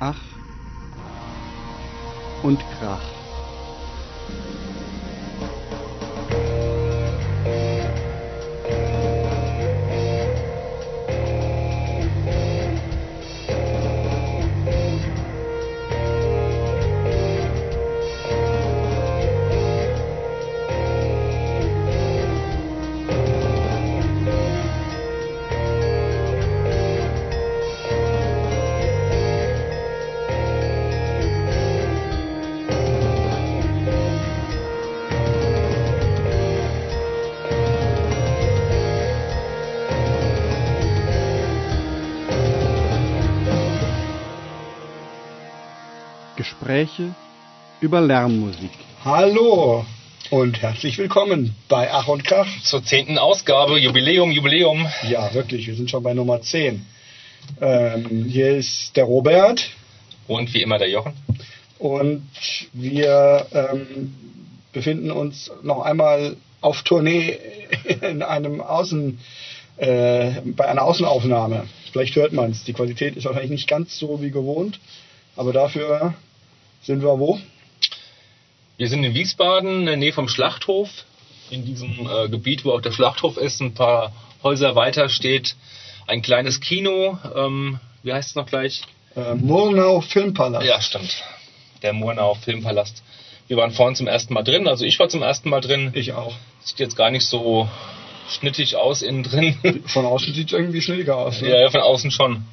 Ach und Krach. Gespräche über Lärmmusik. Hallo und herzlich willkommen bei Ach und Krach. Zur zehnten Ausgabe, Jubiläum, Jubiläum. Ja, wirklich, wir sind schon bei Nummer 10. Ähm, hier ist der Robert. Und wie immer der Jochen. Und wir ähm, befinden uns noch einmal auf Tournee in einem Außen, äh, bei einer Außenaufnahme. Vielleicht hört man es. Die Qualität ist wahrscheinlich nicht ganz so wie gewohnt, aber dafür sind wir wo? Wir sind in Wiesbaden, in der Nähe vom Schlachthof. In diesem äh, Gebiet, wo auch der Schlachthof ist, ein paar Häuser weiter steht ein kleines Kino. Ähm, wie heißt es noch gleich? Äh, Murnau Filmpalast. Ja, stimmt. Der Murnau Filmpalast. Wir waren vorhin zum ersten Mal drin, also ich war zum ersten Mal drin. Ich auch. Sieht jetzt gar nicht so schnittig aus innen drin. Von außen sieht es irgendwie schnittiger aus. Ne? Ja, ja, von außen schon.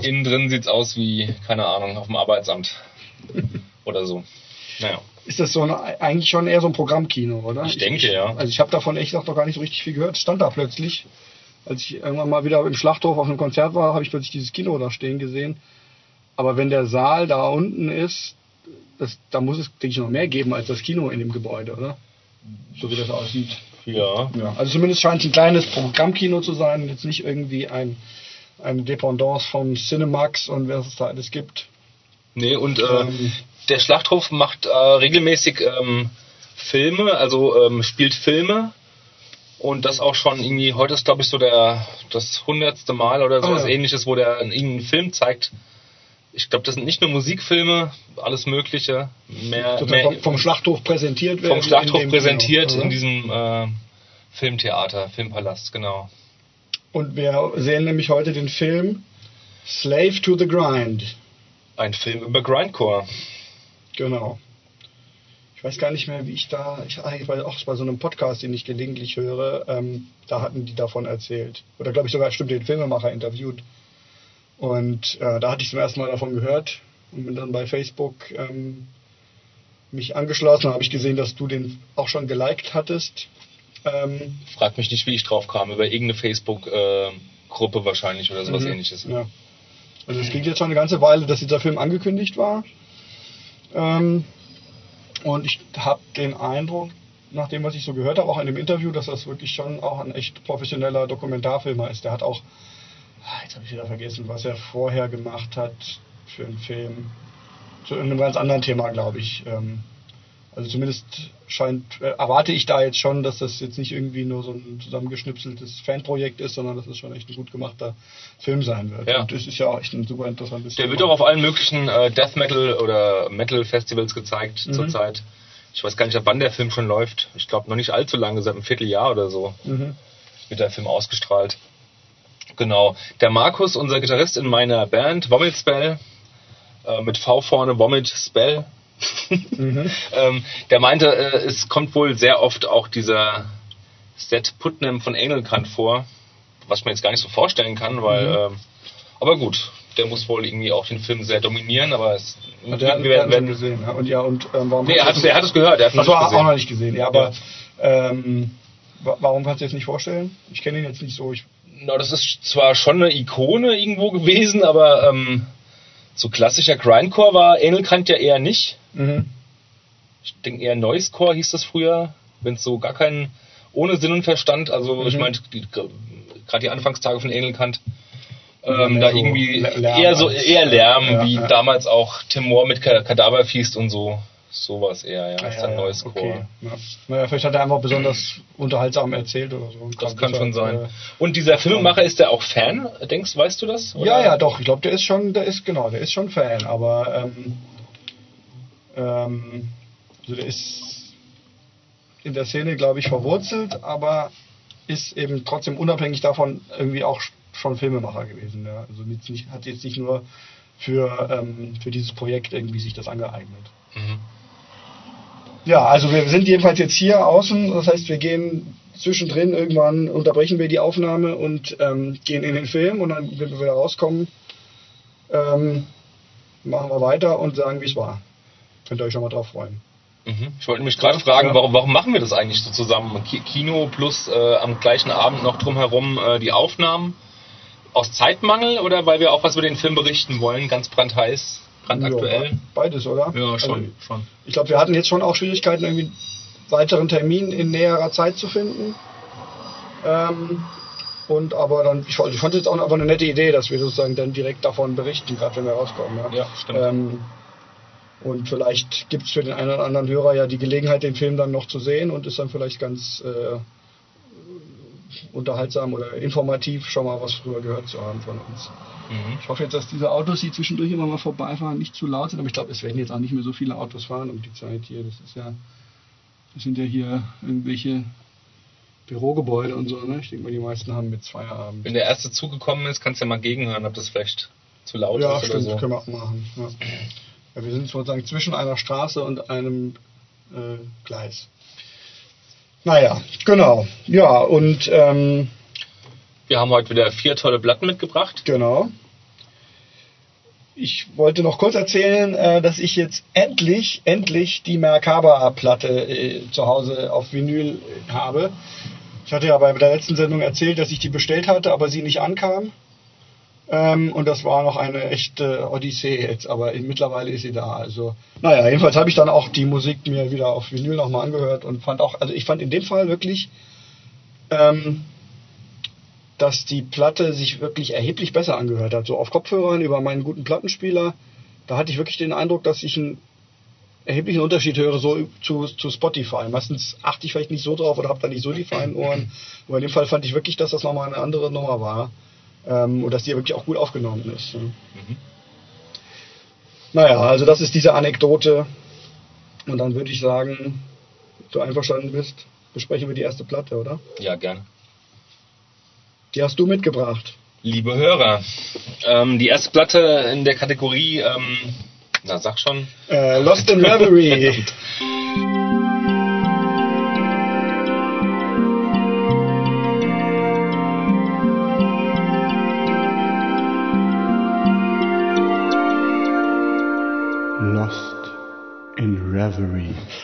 Innen drin sieht es aus wie, keine Ahnung, auf dem Arbeitsamt. oder so. Naja. Ist das so eine, eigentlich schon eher so ein Programmkino, oder? Ich denke, ja. Also ich habe davon echt noch gar nicht so richtig viel gehört. Stand da plötzlich. Als ich irgendwann mal wieder im Schlachthof auf einem Konzert war, habe ich plötzlich dieses Kino da stehen gesehen. Aber wenn der Saal da unten ist, das, da muss es, denke ich, noch mehr geben als das Kino in dem Gebäude, oder? So wie das aussieht. Ja. ja. Also zumindest scheint es ein kleines Programmkino zu sein, jetzt nicht irgendwie ein, eine Dependance von Cinemax und wer es da alles gibt. Nee, und äh, ähm, der Schlachthof macht äh, regelmäßig ähm, Filme, also ähm, spielt Filme und das auch schon irgendwie, heute ist glaube ich so der das hundertste Mal oder sowas oh, ja. ähnliches, wo der einen Film zeigt. Ich glaube, das sind nicht nur Musikfilme, alles Mögliche. Mehr, mehr vom, vom, Schlachthof präsentiert werden. Vom Schlachthof präsentiert Kino, in diesem äh, Filmtheater, Filmpalast, genau. Und wir sehen nämlich heute den Film Slave to the Grind. Ein Film über Grindcore. Genau. Ich weiß gar nicht mehr, wie ich da, ich, ich war auch bei so einem Podcast, den ich gelegentlich höre, ähm, da hatten die davon erzählt. Oder glaube ich sogar, stimmt, den Filmemacher interviewt. Und äh, da hatte ich zum ersten Mal davon gehört und bin dann bei Facebook ähm, mich angeschlossen. Da habe ich gesehen, dass du den auch schon geliked hattest. Ähm, Frag mich nicht, wie ich drauf kam, über irgendeine Facebook-Gruppe äh, wahrscheinlich oder sowas mhm, ähnliches. Ja. Also es ging jetzt schon eine ganze Weile, dass dieser Film angekündigt war. Ähm, und ich habe den Eindruck, nach dem, was ich so gehört habe, auch in dem Interview, dass das wirklich schon auch ein echt professioneller Dokumentarfilmer ist. Der hat auch, ah, jetzt habe ich wieder vergessen, was er vorher gemacht hat für einen Film. Zu einem ganz anderen Thema, glaube ich. Ähm, also zumindest scheint, äh, erwarte ich da jetzt schon, dass das jetzt nicht irgendwie nur so ein zusammengeschnipseltes Fanprojekt ist, sondern dass es schon echt ein gut gemachter Film sein wird. Ja. Und das ist ja auch echt ein super interessantes Der Thema. wird auch auf allen möglichen äh, Death Metal oder Metal Festivals gezeigt mhm. zurzeit. Ich weiß gar nicht, ab wann der Film schon läuft. Ich glaube noch nicht allzu lange, seit einem Vierteljahr oder so mhm. wird der Film ausgestrahlt. Genau. Der Markus, unser Gitarrist in meiner Band, Vomit Spell, äh, mit V vorne, Vomit Spell, mhm. ähm, der meinte, äh, es kommt wohl sehr oft auch dieser Seth Putnam von Engelkant vor, was man jetzt gar nicht so vorstellen kann, weil, mhm. ähm, aber gut, der muss wohl irgendwie auch den Film sehr dominieren, aber es, wir, werden, werden gesehen. Ja. Und ja, und ähm, warum? Nee, er hat, er hat es gehört, er hat es auch noch nicht gesehen. Ja, aber ja. Ähm, warum kannst du jetzt nicht vorstellen? Ich kenne ihn jetzt nicht so. Ich Na, das ist zwar schon eine Ikone irgendwo gewesen, aber ähm, so klassischer Grindcore war Engelkant ja eher nicht. Mhm. Ich denke eher Noisecore hieß das früher, wenn es so gar keinen ohne Sinn und Verstand, also mhm. ich meine, gerade die Anfangstage von Engelkant, ähm, da so irgendwie Lärm eher so eher Lärm, ja, wie ja. damals auch Tim Moore mit Kadaverfeast und so. Sowas eher, ja. Ah, ist ja, ja, neues okay. Core. Ja. Naja, vielleicht hat er einfach besonders unterhaltsam erzählt oder so. Das kann schon sein. äh, Und dieser Filmemacher, ist der auch Fan? Denkst, weißt du das? Ja, ja, doch. Ich glaube, der ist schon, der ist genau, der ist schon Fan, aber ähm, ähm, also der ist in der Szene, glaube ich, verwurzelt, aber ist eben trotzdem unabhängig davon irgendwie auch schon Filmemacher gewesen. Ja. Also nicht, hat jetzt nicht nur für, ähm, für dieses Projekt irgendwie sich das angeeignet. Mhm. Ja, also wir sind jedenfalls jetzt hier außen, das heißt, wir gehen zwischendrin irgendwann, unterbrechen wir die Aufnahme und ähm, gehen in den Film und dann, wenn wir wieder rauskommen, ähm, machen wir weiter und sagen, wie es war. Könnt ihr euch schon mal drauf freuen. Mhm. Ich wollte mich gerade fragen, Ja. warum, warum machen wir das eigentlich so zusammen? Ki- Kino plus äh, am gleichen Abend noch drumherum äh, die Aufnahmen? Aus Zeitmangel oder weil wir auch was über den Film berichten wollen? Ganz brandheiß, brandaktuell? Ja, beides, oder? Ja, schon. Also, schon. ich glaube, wir hatten jetzt schon auch Schwierigkeiten, irgendwie einen weiteren Termin in näherer Zeit zu finden. Ähm, und aber dann, ich, fand- ich fand es jetzt auch einfach eine nette Idee, dass wir sozusagen dann direkt davon berichten, gerade wenn wir rauskommen. Ja, Ja, stimmt. Ähm, und vielleicht gibt es für den einen oder anderen Hörer ja die Gelegenheit, den Film dann noch zu sehen und ist dann vielleicht ganz äh, unterhaltsam oder informativ schon mal was früher gehört zu haben von uns. Mhm. Ich hoffe jetzt, dass diese Autos, die zwischendurch immer mal vorbeifahren, nicht zu laut sind, aber ich glaube, es werden jetzt auch nicht mehr so viele Autos fahren um die Zeit hier. Das ist ja, das sind ja hier irgendwelche Bürogebäude und so, ne? Ich denke mal, die meisten haben jetzt Feierabend. Wenn der erste Zug gekommen ist, kannst du ja mal gegenhören, ob das vielleicht zu laut Ja, ist stimmt, oder so. können wir auch machen. Ja. Wir sind sozusagen zwischen einer Straße und einem äh, Gleis. Naja, genau. Ja, und ähm, Wir haben heute wieder vier tolle Platten mitgebracht. Genau. Ich wollte noch kurz erzählen, äh, dass ich jetzt endlich, endlich die Merkaba-Platte äh, zu Hause auf Vinyl äh, habe. Ich hatte ja bei der letzten Sendung erzählt, dass ich die bestellt hatte, aber sie nicht ankam. Ähm, und das war noch eine echte Odyssee jetzt, aber mittlerweile ist sie da. Also, naja, jedenfalls habe ich dann auch die Musik mir wieder auf Vinyl nochmal angehört und fand auch, also ich fand in dem Fall wirklich, ähm, dass die Platte sich wirklich erheblich besser angehört hat. So auf Kopfhörern über meinen guten Plattenspieler, da hatte ich wirklich den Eindruck, dass ich einen erheblichen Unterschied höre so zu, zu Spotify. Meistens achte ich vielleicht nicht so drauf oder habe da nicht so die feinen Ohren. Aber in dem Fall fand ich wirklich, dass das nochmal eine andere Nummer war. Ähm, und dass die ja wirklich auch gut aufgenommen ist. Ne? Naja, also das ist diese Anekdote. Und dann würde ich sagen, du einverstanden bist, besprechen wir die erste Platte, oder? Ja, gerne. Die hast du mitgebracht. Liebe Hörer, ähm, die erste Platte in der Kategorie, ähm, na sag schon, Äh, Lost in Reverie.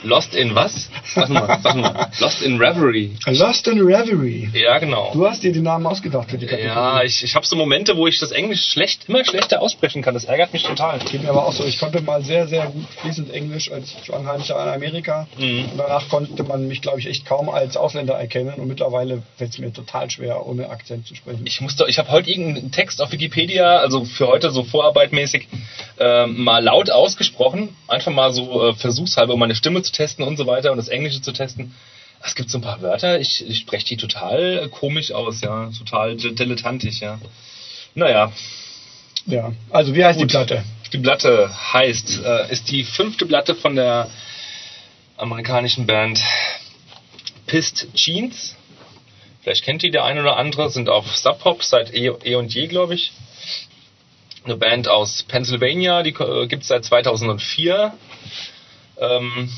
Lost in was? Sag mal, sag mal. Lost in Reverie. Lost in Reverie. Ja, genau. Du hast dir die Namen ausgedacht für die Kategorie. Ja, ich, ich habe so Momente, wo ich das Englisch schlecht, immer schlechter aussprechen kann. Das ärgert mich total. Geht mir aber auch so. Ich konnte mal sehr, sehr gut fließend Englisch als Einheimischer in Amerika. Mhm. Und danach konnte man mich, glaube ich, echt kaum als Ausländer erkennen. Und mittlerweile fällt es mir total schwer, ohne Akzent zu sprechen. Ich musste, ich habe heute irgendeinen Text auf Wikipedia, also für heute so vorarbeitmäßig, äh, mal laut ausgesprochen. Einfach mal so äh, versuchshalber, um meine Stimme zu testen und so weiter und das Englische zu testen. Es gibt so ein paar Wörter, ich, ich spreche die total komisch aus, ja. Total di- dilettantisch, ja. Naja, Ja. Also, wie heißt Gut. die Platte? Die Platte heißt, äh, ist die fünfte Platte von der amerikanischen Band Pissed Jeans. Vielleicht kennt die der eine oder andere, sind auf Sub Pop seit eh, eh und je, glaube ich. Eine Band aus Pennsylvania, die äh, gibt es seit 2004. Ähm,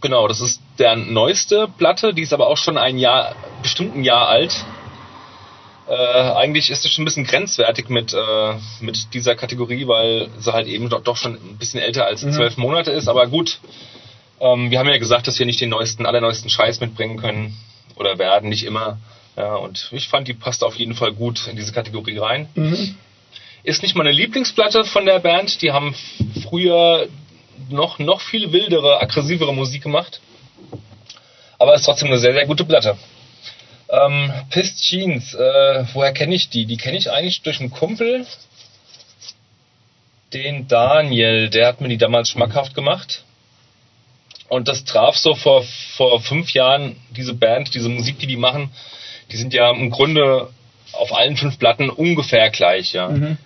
genau, das ist der neueste Platte, die ist aber auch schon ein Jahr, bestimmt ein Jahr alt. Äh, eigentlich ist es schon ein bisschen grenzwertig mit, äh, mit dieser Kategorie, weil sie halt eben doch, doch schon ein bisschen älter als Mhm. zwölf Monate ist. Aber gut, ähm, wir haben ja gesagt, dass wir nicht den neuesten, allerneuesten Scheiß mitbringen können oder werden, nicht immer. Ja, und ich fand, die passt auf jeden Fall gut in diese Kategorie rein. Mhm. Ist nicht meine Lieblingsplatte von der Band. Die haben früher noch, noch viel wildere, aggressivere Musik gemacht. Aber ist trotzdem eine sehr, sehr gute Platte. Ähm, Pissed Jeans, äh, woher kenne ich die? Die kenne ich eigentlich durch einen Kumpel, den Daniel, der hat mir die damals schmackhaft gemacht. Und das traf so vor, vor fünf Jahren diese Band, diese Musik, die die machen, die sind ja im Grunde auf allen fünf Platten ungefähr gleich, ja. Mhm.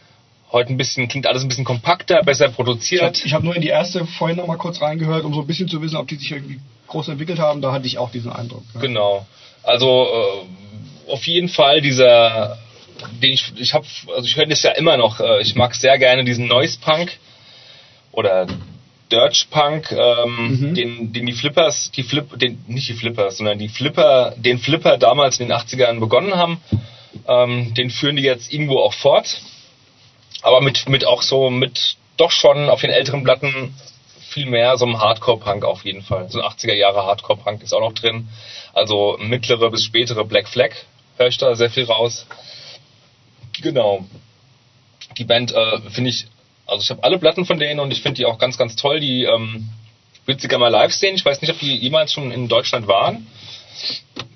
Heute ein bisschen, klingt alles ein bisschen kompakter, besser Ich habe produziert. hab nur in die erste vorhin noch mal kurz reingehört, um so ein bisschen zu wissen, ob die sich irgendwie groß entwickelt haben. Da hatte ich auch diesen Eindruck. Ja. Genau. Also äh, auf jeden Fall dieser, den ich, ich habe, also ich höre das ja immer noch. Äh, ich mag sehr gerne diesen Noise Punk oder Dirge Punk, ähm, Mhm. den, den die Flippers, die Flip, den nicht die Flippers, sondern die Flipper, den Flipper damals in den 80ern begonnen haben. Ähm, den führen die jetzt irgendwo auch fort, aber mit mit auch so mit doch schon auf den älteren Platten viel mehr so einem Hardcore-Punk auf jeden Fall. So ein 80er Jahre Hardcore-Punk ist auch noch drin. Also mittlere bis spätere Black Flag höre ich da sehr viel raus. Genau. Die Band äh, finde ich, also ich habe alle Platten von denen und ich finde die auch ganz, ganz toll. Die ähm, würde sie gerne mal live sehen. Ich weiß nicht, ob die jemals schon in Deutschland waren.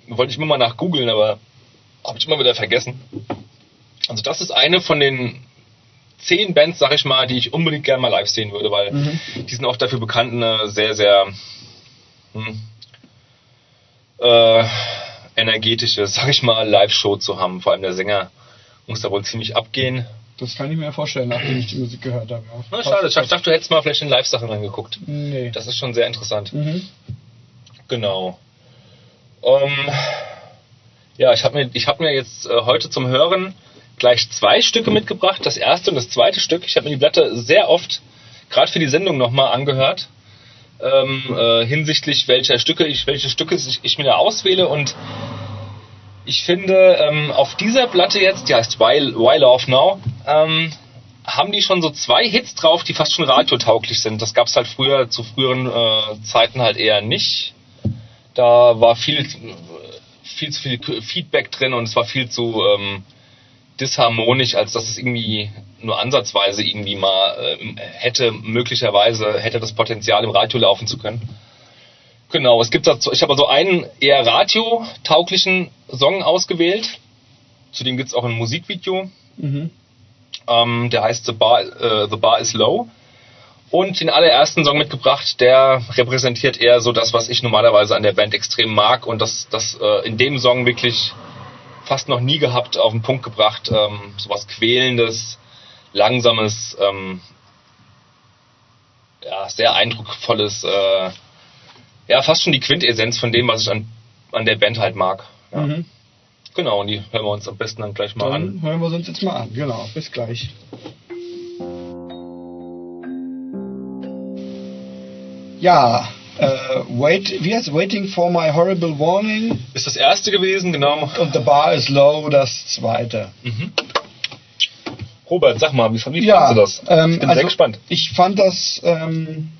Wollte ich immer mal nach googeln, aber habe ich immer wieder vergessen. Also das ist eine von den zehn Bands, sag ich mal, die ich unbedingt gerne mal live sehen würde, weil Mhm. die sind auch dafür bekannt, eine sehr, sehr hm, äh, energetische, sag ich mal, Live-Show zu haben. Vor allem der Sänger muss da wohl ziemlich abgehen. Das kann ich mir vorstellen, nachdem ich die Musik gehört habe. Ja. Na, schade, ich dachte, du hättest mal vielleicht in Live-Sachen reingeguckt. Nee. Das ist schon sehr interessant. Mhm. Genau. Ähm, ja, ich habe mir, ich hab mir jetzt äh, heute zum Hören gleich zwei Stücke mitgebracht. Das erste und das zweite Stück. Ich habe mir die Platte sehr oft, gerade für die Sendung nochmal angehört. Ähm, äh, hinsichtlich welcher Stücke ich, welche Stücke ich, ich mir da auswähle und ich finde, ähm, auf dieser Platte jetzt, die heißt Why, Why Love Now, ähm, haben die schon so zwei Hits drauf, die fast schon radiotauglich sind. Das gab's halt früher, zu früheren äh, Zeiten halt eher nicht. Da war viel, viel zu viel Feedback drin und es war viel zu ähm, disharmonisch, als dass es irgendwie nur ansatzweise irgendwie mal ähm, hätte, möglicherweise hätte das Potenzial im Radio laufen zu können. Genau, es gibt dazu, ich habe also einen eher radiotauglichen Song ausgewählt. Zudem gibt's auch ein Musikvideo. Mhm. Ähm, der heißt The Bar, äh, The Bar is Low. Und den allerersten Song mitgebracht, der repräsentiert eher so das, was ich normalerweise an der Band extrem mag und das, das äh, in dem Song wirklich fast noch nie gehabt, auf den Punkt gebracht. Ähm, sowas Quälendes, Langsames, ähm, ja, sehr eindrucksvolles, äh, ja, fast schon die Quintessenz von dem, was ich an, an der Band halt mag. Ja. Mhm. Genau, und die hören wir uns am besten dann gleich mal an. Dann hören wir uns jetzt mal an. Genau, bis gleich. Ja, äh, wait, wie heißt Waiting for my horrible warning Ist das erste gewesen, genau. und The Bar is Low das zweite. Mhm. Robert, sag mal, wie, wie Ja, fandest du das? ähm, ich bin also sehr gespannt. Ich fand das, ähm,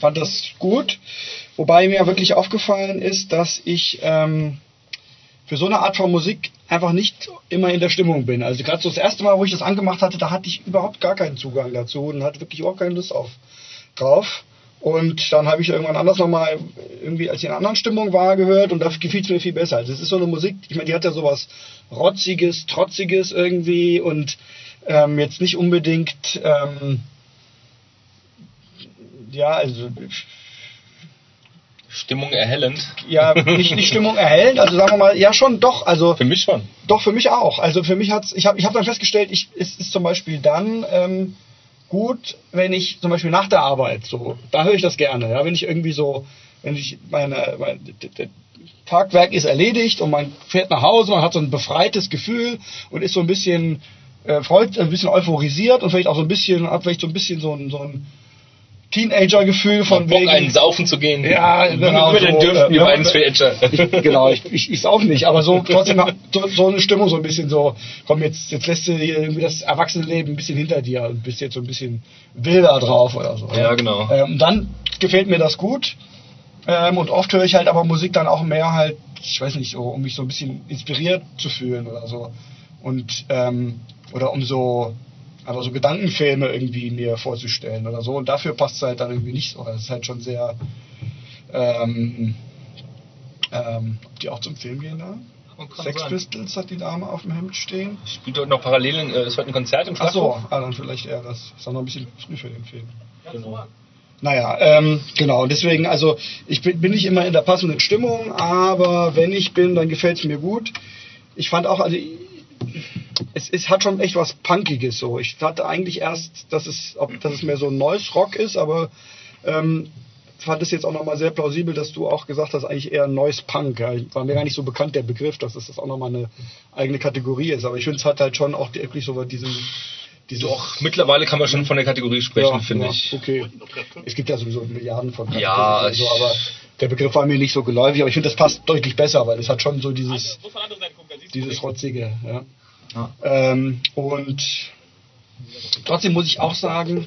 fand das gut, wobei mir wirklich aufgefallen ist, dass ich ähm, für so eine Art von Musik einfach nicht immer in der Stimmung bin. Also gerade so das erste Mal, wo ich das angemacht hatte, da hatte ich überhaupt gar keinen Zugang dazu und hatte wirklich überhaupt keine Lust auf drauf. Und dann habe ich irgendwann anders nochmal, irgendwie als ich in einer anderen Stimmung war, gehört und da gefiel es mir viel besser. Also es ist so eine Musik, ich meine, die hat ja sowas Rotziges, Trotziges irgendwie und ähm, jetzt nicht unbedingt, ähm, ja, also Stimmung erhellend. ja, nicht die Stimmung erhellend, also sagen wir mal, ja schon doch, also Für mich schon. doch für mich auch. Also für mich hat's, ich habe ich hab dann festgestellt, ich, es ist zum Beispiel dann ähm, gut, wenn ich zum Beispiel nach der Arbeit so, da höre ich das gerne, ja, wenn ich irgendwie so, wenn ich meine, mein, Tagwerk ist erledigt und man fährt nach Hause, man hat so ein befreites Gefühl und ist so ein bisschen äh, freut, ein bisschen euphorisiert und vielleicht auch so ein bisschen, hat vielleicht so ein bisschen so ein, so ein Teenager-Gefühl von Bock, wegen, einen saufen zu gehen. Ja, genau Über den so, dürften die beiden Teenager. genau, ich, ich, ich auch nicht, aber so trotzdem so, so eine Stimmung, so ein bisschen so, komm, jetzt, jetzt lässt du hier irgendwie das Erwachsenenleben ein bisschen hinter dir und bist jetzt so ein bisschen wilder drauf oder so. Ja, genau. Ähm, dann gefällt mir das gut. Ähm, und oft höre ich halt aber Musik dann auch mehr halt, ich weiß nicht, so, um mich so ein bisschen inspiriert zu fühlen oder so. Und, ähm, oder um so, aber so Gedankenfilme irgendwie mir vorzustellen oder so. Und dafür passt es halt dann irgendwie nicht so. Das ist halt schon sehr, ähm, ähm, ob die auch zum Film gehen da? Sex Pistols hat die Dame auf dem Hemd stehen. Spielt dort noch parallel, äh, es wird ein Konzert im Schlachthof. ah, dann vielleicht eher das. Ist auch noch ein bisschen früh für den Film. Genau. Naja, ähm, genau. Und deswegen, also ich bin, bin nicht immer in der passenden Stimmung, aber wenn ich bin, dann gefällt es mir gut. Ich fand auch, also es, es hat schon echt was Punkiges so. Ich hatte eigentlich erst, dass es, ob, dass es mehr so ein Noise Rock ist, aber ähm, fand es jetzt auch nochmal sehr plausibel, dass du auch gesagt hast, eigentlich eher Noise Punk. Ja, war mir gar nicht so bekannt, der Begriff, dass das auch nochmal eine eigene Kategorie ist. Aber ich finde, es hat halt schon auch wirklich so diesen doch, mittlerweile kann man schon von der Kategorie sprechen, ja, finde ja, ich. Okay. Es gibt ja sowieso Milliarden von Kategorien. Ja, so, aber der Begriff war mir nicht so geläufig, aber ich finde, das passt deutlich besser, weil es hat schon so dieses, dieses Rotzige. Ja. ja. Ähm, und trotzdem muss ich auch sagen,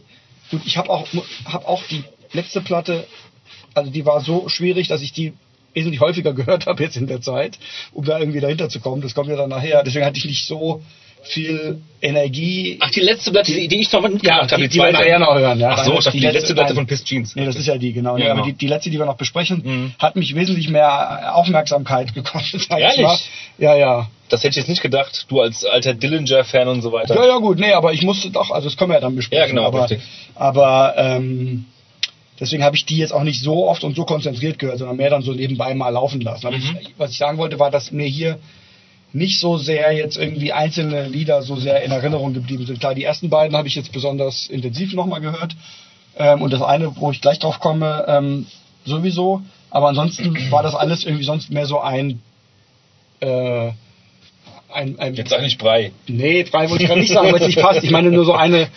gut, ich habe auch, hab auch die letzte Platte, also die war so schwierig, dass ich die wesentlich häufiger gehört habe jetzt in der Zeit, um da irgendwie dahinter zu kommen. Das kommt ja dann nachher. Deswegen hatte ich nicht so viel Energie. Ach, die letzte Platte, die, die ich noch mitgemacht ja, habe, die, die, die wir nachher noch hören. Ja. Ach so, ich die, die letzte Platte von Piss Jeans. Nee, das ist ja die, genau. Ja, genau. Aber die, die letzte, die wir noch besprechen, mhm. hat mich wesentlich mehr Aufmerksamkeit gekostet. Ehrlich? Ja, ja. Das hätte ich jetzt nicht gedacht, du als alter Dillinger-Fan und so weiter. Ja, ja, gut, nee, aber ich musste doch, also das können wir ja dann besprechen. Ja, genau, aber, richtig. Aber, ähm, Deswegen habe ich die jetzt auch nicht so oft und so konzentriert gehört, sondern mehr dann so nebenbei mal laufen lassen. Mhm. Ich, was ich sagen wollte, war, dass mir hier nicht so sehr jetzt irgendwie einzelne Lieder so sehr in Erinnerung geblieben sind. Klar, die ersten beiden habe ich jetzt besonders intensiv nochmal gehört. Ähm, und das eine, wo ich gleich drauf komme, ähm, sowieso. Aber ansonsten war das alles irgendwie sonst mehr so ein, äh, ein, ein Jetzt eigentlich Brei. Nee, Brei wollte ich gerade nicht sagen, weil es nicht passt. Ich meine nur so eine,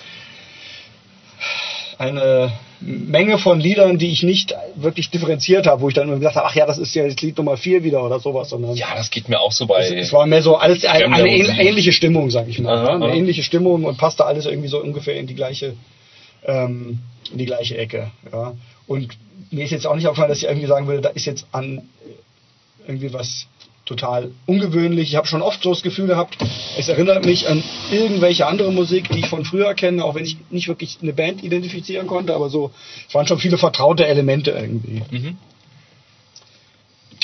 eine Menge von Liedern, die ich nicht wirklich differenziert habe, wo ich dann immer gesagt habe, ach ja, das ist ja jetzt Lied Nummer 4 wieder oder sowas. Sondern ja, das geht mir auch so bei. Es, es war mehr so alles eine, eine ähnliche Stimmung, sag ich mal. Aha, ne? Eine aha. ähnliche Stimmung und passte alles irgendwie so ungefähr in die gleiche, ähm, in die gleiche Ecke. Ja. Und mir ist jetzt auch nicht aufgefallen, dass ich irgendwie sagen würde, da ist jetzt an irgendwie was total ungewöhnlich. Ich habe schon oft so das Gefühl gehabt, es erinnert mich an irgendwelche andere Musik, die ich von früher kenne, auch wenn ich nicht wirklich eine Band identifizieren konnte, aber so, es waren schon viele vertraute Elemente irgendwie. Mhm.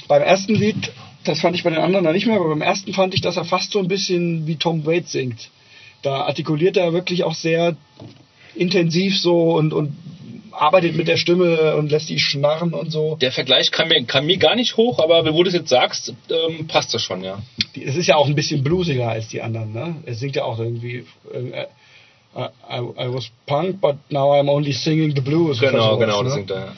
Beim ersten Lied, das fand ich bei den anderen noch nicht mehr, aber beim ersten fand ich, dass er fast so ein bisschen wie Tom Waits singt. Da artikuliert er wirklich auch sehr intensiv so und, und arbeitet mit der Stimme und lässt die schnarren und so. Der Vergleich kam mir, kam mir gar nicht hoch, aber wenn du das jetzt sagst, ähm, passt das schon, ja. Es ist ja auch ein bisschen bluesiger als die anderen, ne? Er singt ja auch irgendwie. Äh, I, I, was punk, but now I'm only singing the blues. Genau, genau, ne? das singt er,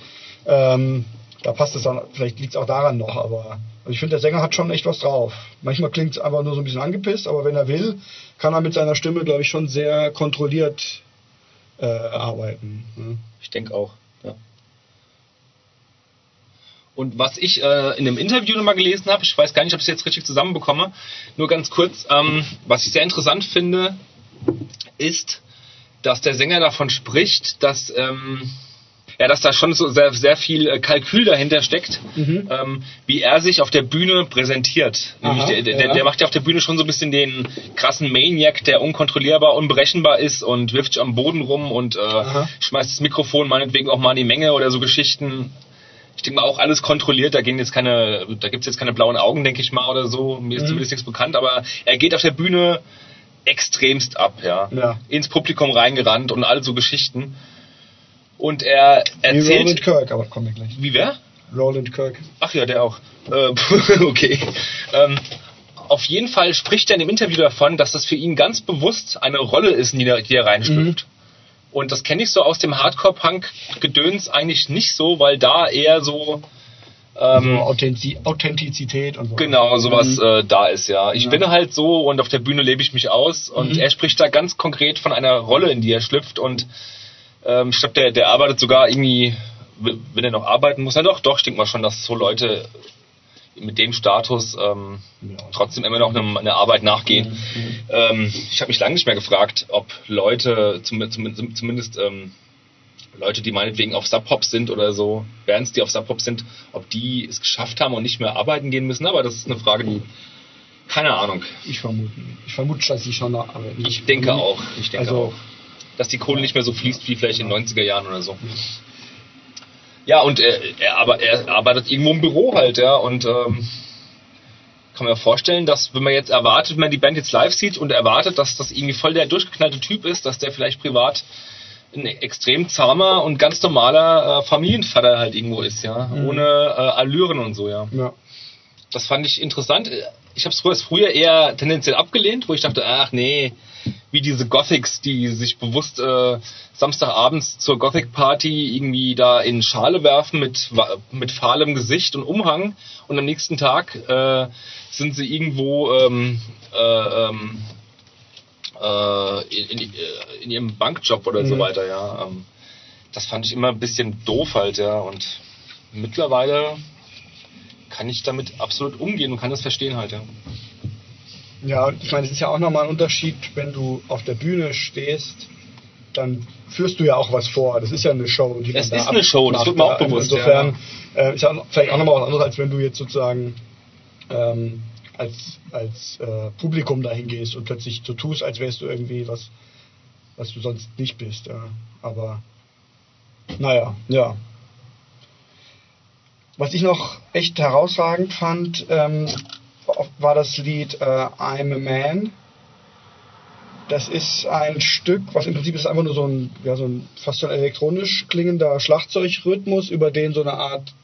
ja. Ähm, da passt es dann, vielleicht liegt es auch daran noch, aber also ich finde, der Sänger hat schon echt was drauf. Manchmal klingt es einfach nur so ein bisschen angepisst, aber wenn er will, kann er mit seiner Stimme, glaube ich, schon sehr kontrolliert äh, arbeiten. Ne? Ich denke auch, ja. Und was ich äh, in dem Interview nochmal gelesen habe, ich weiß gar nicht, ob ich es jetzt richtig zusammenbekomme, nur ganz kurz, ähm, was ich sehr interessant finde, ist, dass der Sänger davon spricht, dass ähm, ja, dass da schon so sehr, sehr viel äh, Kalkül dahinter steckt, mhm. ähm, wie er sich auf der Bühne präsentiert. Aha, der, der, ja. der, macht ja auf der Bühne schon so ein bisschen den krassen Maniac, der unkontrollierbar, unberechenbar ist und wirft sich am Boden rum und äh, schmeißt das Mikrofon meinetwegen auch mal in die Menge oder so Geschichten. Ich denke mal auch alles kontrolliert, da gehen jetzt keine, da gibt's jetzt keine blauen Augen, denke ich mal, oder so. Mir ist mhm. zumindest nichts bekannt, aber er geht auf der Bühne extremst ab, ja. ja. Ins Publikum reingerannt und all so Geschichten. Und er erzählt. Wie Roland Kirk, aber kommen wir gleich. Wie wer? Roland Kirk. Ach ja, der auch. Äh, okay. Ähm, auf jeden Fall spricht er in dem Interview davon, dass das für ihn ganz bewusst eine Rolle ist, die er, die er reinschlüpft. Mhm. Und das kenne ich so aus dem Hardcore-Punk-Gedöns eigentlich nicht so, weil da eher so. Ähm, so Authentizität und so. Genau, sowas mhm. äh, da ist, ja. Ich ja. bin halt so und auf der Bühne lebe ich mich aus und mhm. er spricht da ganz konkret von einer Rolle, in die er schlüpft und ähm, ich glaube, der, der arbeitet sogar irgendwie, wenn er noch arbeiten muss. Ja doch, doch, ich denke mal schon, dass so Leute mit dem Status ähm, ja. trotzdem immer noch eine, eine Arbeit nachgehen. Mhm. Ähm, ich habe mich lange nicht mehr gefragt, ob Leute, zum, zum, zumindest ähm, Leute, die meinetwegen auf Sub-Hop sind oder so, Bands, die auf Sub-Hop sind, ob die es geschafft haben und nicht mehr arbeiten gehen müssen. Aber das ist eine Frage, die keine Ahnung. Ich vermute. Ich vermute, dass sie schon noch arbeiten. Ich denke auch. Ich denke also, auch dass die Kohle nicht mehr so fließt wie vielleicht in den 90er Jahren oder so. Ja, und er, er, aber, er arbeitet irgendwo im Büro halt, ja, und ähm, kann man ja vorstellen, dass wenn man jetzt erwartet, wenn man die Band jetzt live sieht und erwartet, dass das irgendwie voll der durchgeknallte Typ ist, dass der vielleicht privat ein extrem zahmer und ganz normaler äh, Familienvater halt irgendwo ist, ja. Mhm. Ohne äh, Allüren und so, ja. Ja. Das fand ich interessant. Ich habe es früher eher tendenziell abgelehnt, wo ich dachte, ach nee, wie diese Gothics, die sich bewusst äh, Samstagabends zur Gothic-Party irgendwie da in Schale werfen mit, mit fahlem Gesicht und Umhang und am nächsten Tag äh, sind sie irgendwo ähm, äh, ähm, äh, in, in, äh, in ihrem Bankjob oder so Mhm. weiter, ja. Ähm, das fand ich immer ein bisschen doof halt, ja. Und mittlerweile kann ich damit absolut umgehen und kann das verstehen halt, ja. Ja, und ich meine, es ist ja auch nochmal ein Unterschied, wenn du auf der Bühne stehst, dann führst du ja auch was vor. Das ist ja eine Show. Die Es man da ist eine Show, das wird mir auch Also bewusst, Insofern äh, ist ja vielleicht auch nochmal was anderes, als wenn du jetzt sozusagen ähm, als, als äh, Publikum dahin gehst und plötzlich so tust, als wärst du irgendwie was, was du sonst nicht bist. Ja. Aber naja, ja. Was ich noch echt herausragend fand, ähm, war das Lied äh, I'm a Man. Das ist ein Stück, was im Prinzip ist einfach nur so ein, ja, so ein fast schon elektronisch klingender Schlagzeugrhythmus, über den so eine Art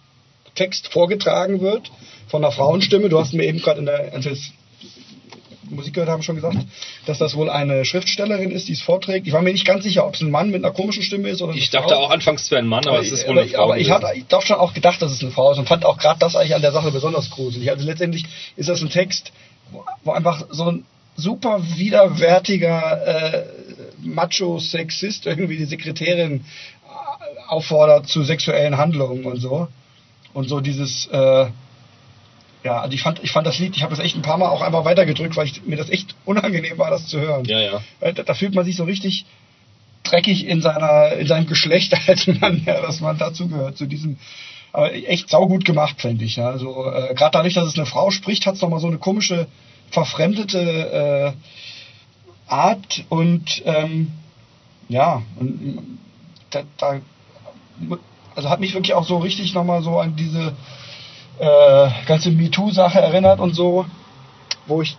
Text vorgetragen wird von einer Frauenstimme. Du hast mir eben gerade in der, als wir Musik gehört haben, schon gesagt, dass das wohl eine Schriftstellerin ist, die es vorträgt. Ich war mir nicht ganz sicher, ob es ein Mann mit einer komischen Stimme ist oder Ich Frau. dachte auch anfangs, es wäre ein Mann, aber es ist wohl aber, eine Frau. aber ich, hatte, ich doch schon auch gedacht, dass es eine Frau ist und fand auch gerade das eigentlich an der Sache besonders gruselig. Also letztendlich ist das ein Text, wo, wo einfach so ein super widerwärtiger äh, Macho-Sexist irgendwie die Sekretärin äh, auffordert zu sexuellen Handlungen und so. Und so dieses, äh, ja, also ich fand, ich fand das Lied, ich habe das echt ein paar Mal auch einfach weitergedrückt, weil ich, mir das echt unangenehm war, das zu hören. Ja, ja. Da, da fühlt man sich so richtig dreckig in seiner in seinem Geschlecht als Mann, ja, dass man dazugehört zu diesem aber echt saugut gemacht, finde ich. Ja. Also äh, gerade dadurch, dass es eine Frau spricht, hat es nochmal so eine komische, verfremdete äh, Art und ähm, ja, und, da, da, also hat mich wirklich auch so richtig nochmal so an diese äh, ganze MeToo-Sache erinnert und so, wo ich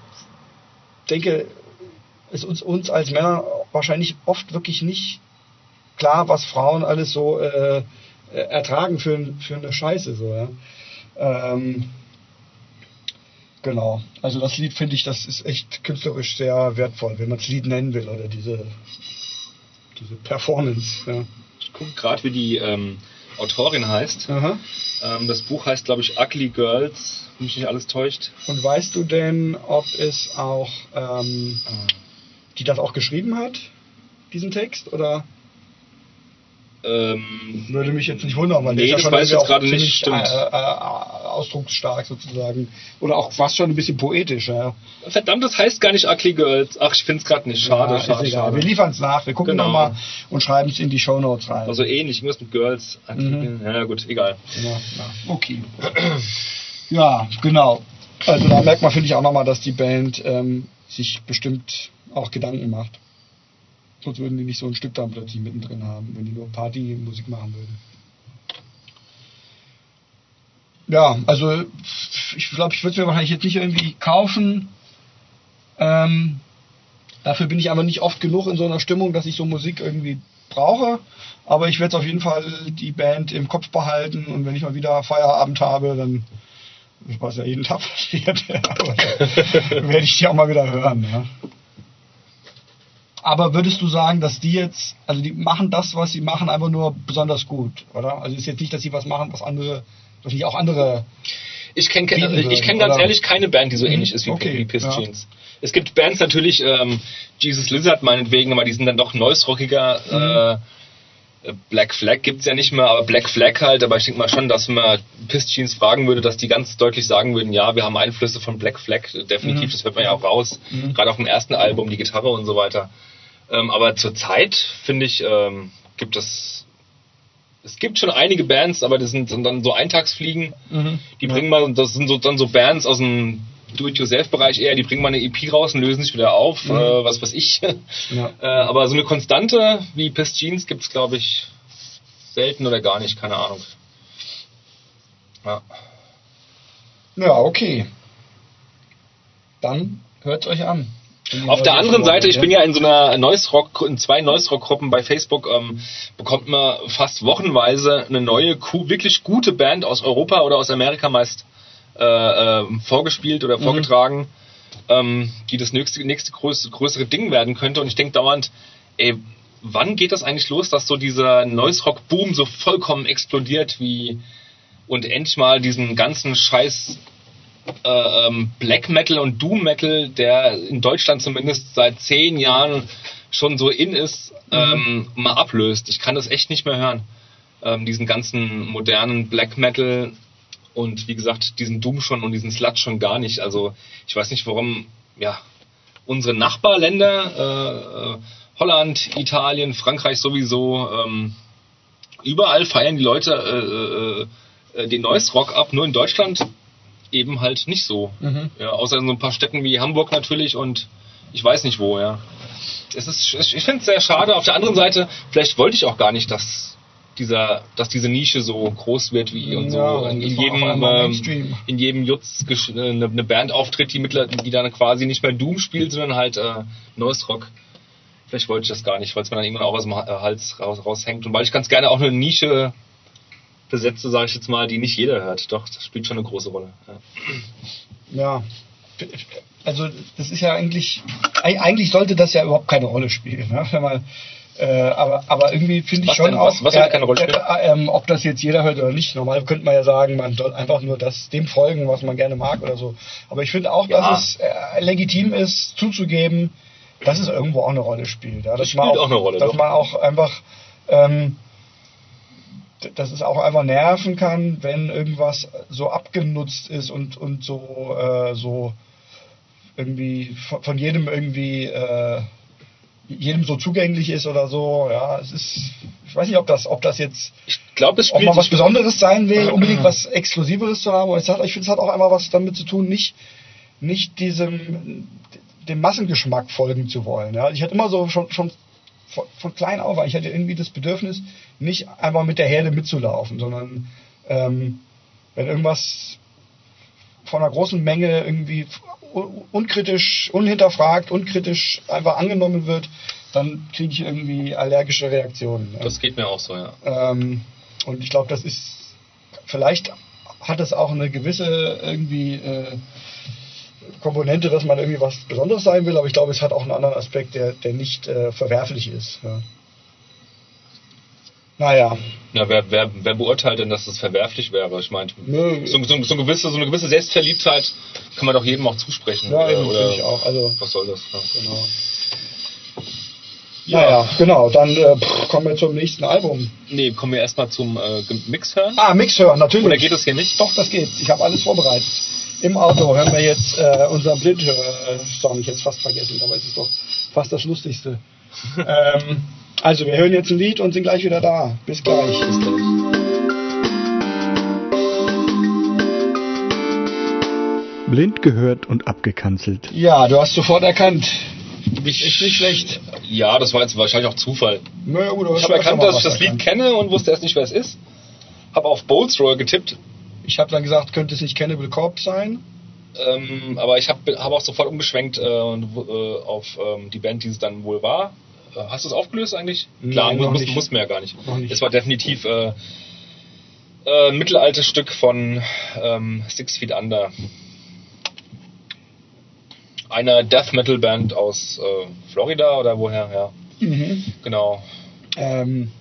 denke, ist uns, uns als Männer wahrscheinlich oft wirklich nicht klar, was Frauen alles so äh, äh, ertragen für, für eine Scheiße. So, ja. ähm, genau. Also das Lied finde ich, das ist echt künstlerisch sehr wertvoll, wenn man es Lied nennen will oder diese, diese Performance. Ja. Ich gucke gerade, wie die ähm, Autorin heißt. Ähm, das Buch heißt, glaube ich, Ugly Girls, wenn mich nicht alles täuscht. Und weißt du denn, ob es auch, ähm, die das auch geschrieben hat, diesen Text? Oder Ähm, würde mich jetzt nicht wundern, weil Nee, der ist ja schon gerade nicht, stimmt. Äh, äh, ausdrucksstark sozusagen. Oder auch fast schon ein bisschen poetisch. Ja. verdammt, das heißt gar nicht Ugly Girls. Ach, ich finde es gerade nicht. Schade, ja, schade, schade. Wir liefern es nach. Wir gucken Genau. nochmal und schreiben es in die Shownotes rein. Also ähnlich, irgendwas mit Girls. Mhm. Ja, gut, egal. Ja, ja. Okay. Ja, genau. Also da merkt man, finde ich auch nochmal, dass die Band ähm, sich bestimmt auch Gedanken macht. Sonst würden die nicht so ein Stück dann plötzlich mittendrin haben, wenn die nur Partymusik machen würden. Ja, also ich glaube, ich würde es mir wahrscheinlich jetzt nicht irgendwie kaufen. Ähm, dafür bin ich aber nicht oft genug in so einer Stimmung, dass ich so Musik irgendwie brauche. Aber ich werde auf jeden Fall die Band im Kopf behalten und wenn ich mal wieder Feierabend habe, dann was ja jeden Tag passiert, werde ich die auch mal wieder hören. Ja. Aber würdest du sagen, dass die jetzt, also die machen das, was sie machen, einfach nur besonders gut, oder? Also ist jetzt nicht, dass sie was machen, was andere, nicht auch andere. Ich kenne Bieten ich kenn ganz oder? ehrlich keine Band, die so Mhm, ähnlich ist wie, okay, wie Piss ja. Jeans. Es gibt Bands natürlich, ähm, Jesus Lizard meinetwegen, aber die sind dann doch noise-rockiger. Äh, Black Flag gibt's ja nicht mehr, aber Black Flag halt. Aber ich denke mal schon, dass man Piss Jeans fragen würde, dass die ganz deutlich sagen würden, ja, wir haben Einflüsse von Black Flag, definitiv, Mhm. das hört man ja auch raus. Mhm. Gerade auf dem ersten Album, die Gitarre und so weiter. Ähm, aber zurzeit, finde ich, ähm, gibt es es gibt schon einige Bands, aber das sind, sind dann so Eintagsfliegen. Die Ja. bringen mal, das sind so, dann so Bands aus dem Do-it-yourself-Bereich eher, die bringen mal eine EP raus und lösen sich wieder auf, Mhm. äh, was weiß ich. Ja. äh, aber so eine Konstante wie Piss Jeans gibt es, glaube ich, selten oder gar nicht, keine Ahnung. Ja. Ja, okay. Dann hört euch an. Auf der anderen Seite, ich bin ja in so einer Noise Rock, in zwei Noise Rock Gruppen bei Facebook, ähm, bekommt man fast wochenweise eine neue, wirklich gute Band aus Europa oder aus Amerika meist äh, äh, vorgespielt oder mhm. vorgetragen, ähm, die das nächste, nächste größere, größere Ding werden könnte. Und ich denke dauernd, ey, wann geht das eigentlich los, dass so dieser Noise Rock Boom so vollkommen explodiert wie und endlich mal diesen ganzen Scheiß äh, ähm, Black Metal und Doom Metal, der in Deutschland zumindest seit zehn Jahren schon so in ist, mhm. ähm, mal ablöst. Ich kann das echt nicht mehr hören. Ähm, diesen ganzen modernen Black Metal und wie gesagt, diesen Doom schon und diesen Slut schon gar nicht. Also ich weiß nicht, warum, ja, unsere Nachbarländer, äh, äh Holland, Italien, Frankreich sowieso, ähm, überall feiern die Leute äh, äh, äh den Noise Rock ab, nur in Deutschland eben halt nicht so. Mhm. Ja, außer in so ein paar Städten wie Hamburg natürlich und ich weiß nicht wo, ja. Es ist, ich finde es sehr schade. Auf der anderen Seite, vielleicht wollte ich auch gar nicht, dass dieser, dass diese Nische so groß wird wie und so in, in jedem ähm, in jedem Jutz eine, eine Band auftritt, die mittler, die dann quasi nicht mehr Doom spielt, sondern halt äh, Noise Rock. Vielleicht wollte ich das gar nicht, weil es mir dann irgendwann auch aus dem Hals raus, raushängt und weil ich ganz gerne auch eine Nische besetze, sage ich jetzt mal, die nicht jeder hört. Doch, das spielt schon eine große Rolle. Ja. ja. Also das ist ja eigentlich, eigentlich sollte das ja überhaupt keine Rolle spielen. Ne? Wenn man, äh, aber, aber irgendwie finde ich schon denn, auch, was, was ja, keine Rolle spielen? Äh, äh, ob das jetzt jeder hört oder nicht. Normal könnte man ja sagen, man soll einfach nur das dem folgen, was man gerne mag oder so. Aber ich finde auch, ja. dass es äh, legitim ist, zuzugeben, dass es irgendwo auch eine Rolle spielt. Ja? Dass das spielt man auch, auch eine Rolle. Dass doch. man auch einfach ähm, dass es auch einfach nerven kann, wenn irgendwas so abgenutzt ist und, und so, äh, so irgendwie von, von jedem irgendwie äh, jedem so zugänglich ist oder so. Ja, es ist, ich weiß nicht, ob das, ob das jetzt, ich glaube, es ob man was Besonderes sein will, unbedingt was Exklusiveres zu haben. Aber ich, ich finde, es hat auch einmal was damit zu tun, nicht, nicht diesem, dem Massengeschmack folgen zu wollen. Ja, ich hatte immer so schon, schon von, von klein auf, weil ich hatte irgendwie das Bedürfnis, nicht einfach mit der Herde mitzulaufen, sondern ähm, wenn irgendwas von einer großen Menge irgendwie unkritisch, unhinterfragt, unkritisch einfach angenommen wird, dann kriege ich irgendwie allergische Reaktionen. Ja. Das geht mir auch so, ja. Ähm, und ich glaube, das ist, vielleicht hat es auch eine gewisse irgendwie äh, Komponente, dass man irgendwie was Besonderes sein will, aber ich glaube, es hat auch einen anderen Aspekt, der, der nicht äh, verwerflich ist. Ja. Naja. Ja, wer, wer, wer beurteilt denn, dass das verwerflich wäre? Ich meine, so, so, so, eine gewisse, so eine gewisse Selbstverliebtheit kann man doch jedem auch zusprechen. Ja, oder, oder ich auch. Also, was soll das? Ja. Genau. Ja, naja, genau. Dann äh, pff, kommen wir zum nächsten Album. Nee, kommen wir erstmal zum äh, Mix hören. Ah, Mix hören, natürlich. Oder geht das hier nicht? Doch, das geht. Ich habe alles vorbereitet. Im Auto hören wir jetzt äh, unseren Blindhörer-Song. Ich hätte es fast vergessen, aber es ist doch fast das Lustigste. ähm, also, wir hören jetzt ein Lied und sind gleich wieder da. Bis gleich. Bis gleich. Blind gehört und abgekanzelt. Ja, du hast sofort erkannt. Bist echt nicht schlecht. Ja, das war jetzt wahrscheinlich auch Zufall. Naja, gut, ich habe erkannt, dass ich das Lied kenne und wusste erst nicht, wer es ist. Habe auf Bolts Roll getippt ich habe dann gesagt, könnte es nicht Cannibal Corpse sein? Ähm, aber ich habe hab auch sofort umgeschwenkt äh, äh, auf ähm, die Band, die es dann wohl war. Äh, hast du es aufgelöst eigentlich? Nee, Klar, muss, muss, muss man ja gar nicht. Es war definitiv äh, äh, ein mittelaltes Stück von ähm, Six Feet Under. Einer Death Metal Band aus äh, Florida oder woher, ja. Mhm. Genau. Ähm.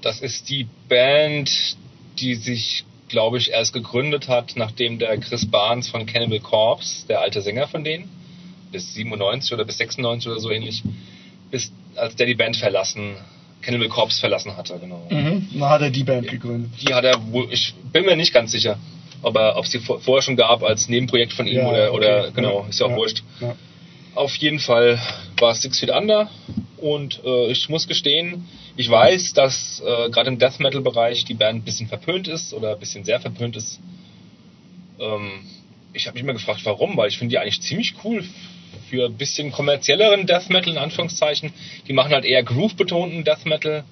Das ist die Band, die sich glaube ich, erst gegründet hat, nachdem der Chris Barnes von Cannibal Corpse, der alte Sänger von denen, bis 97 oder bis 96 oder so ähnlich, bis als der die Band verlassen, Cannibal Corpse verlassen hatte, genau. Mhm, dann hat er die Band gegründet. Die hat er ich bin mir nicht ganz sicher, ob er, ob es die vorher schon gab als Nebenprojekt von ihm ja, oder, okay. oder, genau, ist ja auch ja, wurscht. Ja. Auf jeden Fall war es Six Feet Under und äh, ich muss gestehen, ich weiß, dass äh, gerade im Death Metal Bereich die Band ein bisschen verpönt ist oder ein bisschen sehr verpönt ist. Ähm, ich habe mich immer gefragt, warum, weil ich finde die eigentlich ziemlich cool für ein bisschen kommerzielleren Death Metal in Anführungszeichen. Die machen halt eher groove-betonten Death Metal,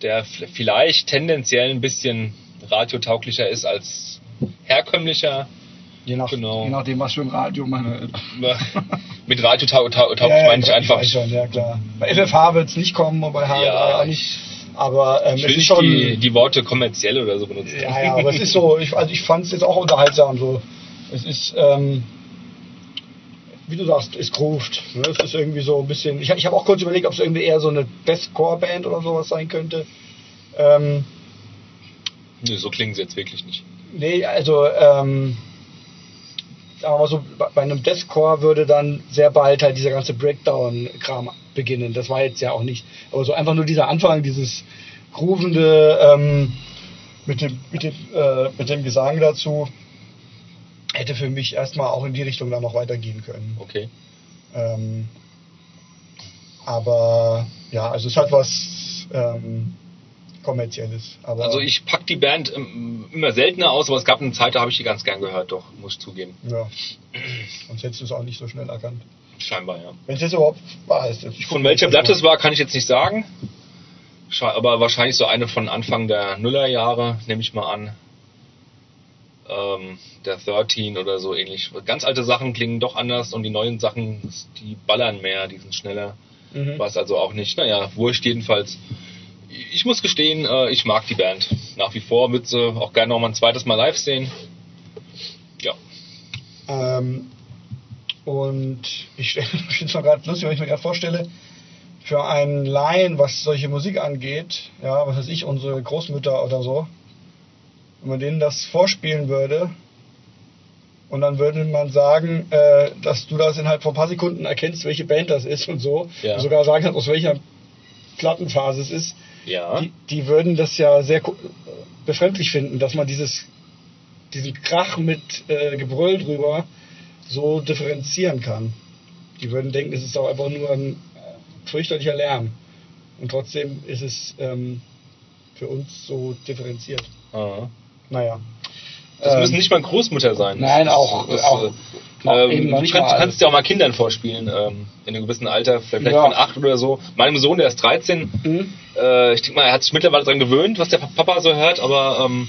der vielleicht tendenziell ein bisschen radiotauglicher ist als herkömmlicher Je, nach, Genau. je nachdem, was für ein Radio man hört. Mit Radio tau tau tau Ja, meine ich einfach. schon, ja klar. Bei FFH wird es nicht kommen und bei H3 Ja. auch nicht. Aber ähm, Ich es will ist nicht schon. die, die Worte kommerziell oder so benutzen. Ja, ja, aber es ist so, ich, also ich fand es jetzt auch unterhaltsam. So. Es ist, ähm, wie du sagst, es groovt. Ne? Es ist irgendwie so ein bisschen. Ich, ich habe auch kurz überlegt, ob es irgendwie eher so eine Deathcore-Band oder sowas sein könnte. Ähm, Nö, so klingen sie jetzt wirklich nicht. nee, also, ähm, sagen wir mal so, bei- einem Deathcore würde dann sehr bald halt dieser ganze Breakdown-Kram beginnen. Das war jetzt ja auch nicht. Aber so einfach nur dieser Anfang, dieses groovende ähm, mit, dem, mit, dem, äh, mit dem Gesang dazu, hätte für mich erstmal auch in die Richtung dann noch weitergehen können. Okay. Ähm, aber ja, also es hat was ähm, kommerzielles. Aber, Also ich pack die Band ähm, immer seltener aus, aber es gab eine Zeit, da habe ich die ganz gern gehört, doch, muss ich zugeben. Ja. Sonst hättest du es auch nicht so schnell erkannt. Scheinbar, ja. Wenn es jetzt überhaupt wahr ist. Ich Von welcher Platte es war, kann ich jetzt nicht sagen. Aber wahrscheinlich so eine von Anfang der Nullerjahre, nehme ich mal an. Ähm, der 13 oder so ähnlich. Ganz alte Sachen klingen doch anders und die neuen Sachen, die ballern mehr, die sind schneller. Mhm. War es also auch nicht. Naja, wurscht jedenfalls. Ich muss gestehen, äh, ich mag die Band. Nach wie vor würde sie auch gerne noch mal ein zweites Mal live sehen. Ja. Ähm, und ich finde es gerade lustig, wenn ich mir gerade vorstelle, für einen Laien, was solche Musik angeht, ja, was weiß ich, unsere Großmütter oder so, wenn man denen das vorspielen würde und dann würde man sagen, äh, dass du das innerhalb von ein paar Sekunden erkennst, welche Band das ist und so, Ja. und sogar sagen kannst, aus welcher Plattenphase es ist, Ja. die, die würden das ja sehr befremdlich finden, dass man dieses, diesen Krach mit äh, Gebrüll drüber so differenzieren kann. Die würden denken, es ist auch einfach nur ein äh, fürchterlicher Lärm. Und trotzdem ist es ähm, für uns so differenziert. Aha. Naja. Das Ähm, müssen nicht mal Großmutter sein. Nein, auch- Das, auch- äh, ähm, du kannst, kannst ja auch mal Kindern vorspielen, ähm, in einem gewissen Alter, vielleicht Ja. von acht oder so. Meinem Sohn, der ist 13, Mhm. äh, ich denke mal, er hat sich mittlerweile daran gewöhnt, was der Papa so hört, aber ähm,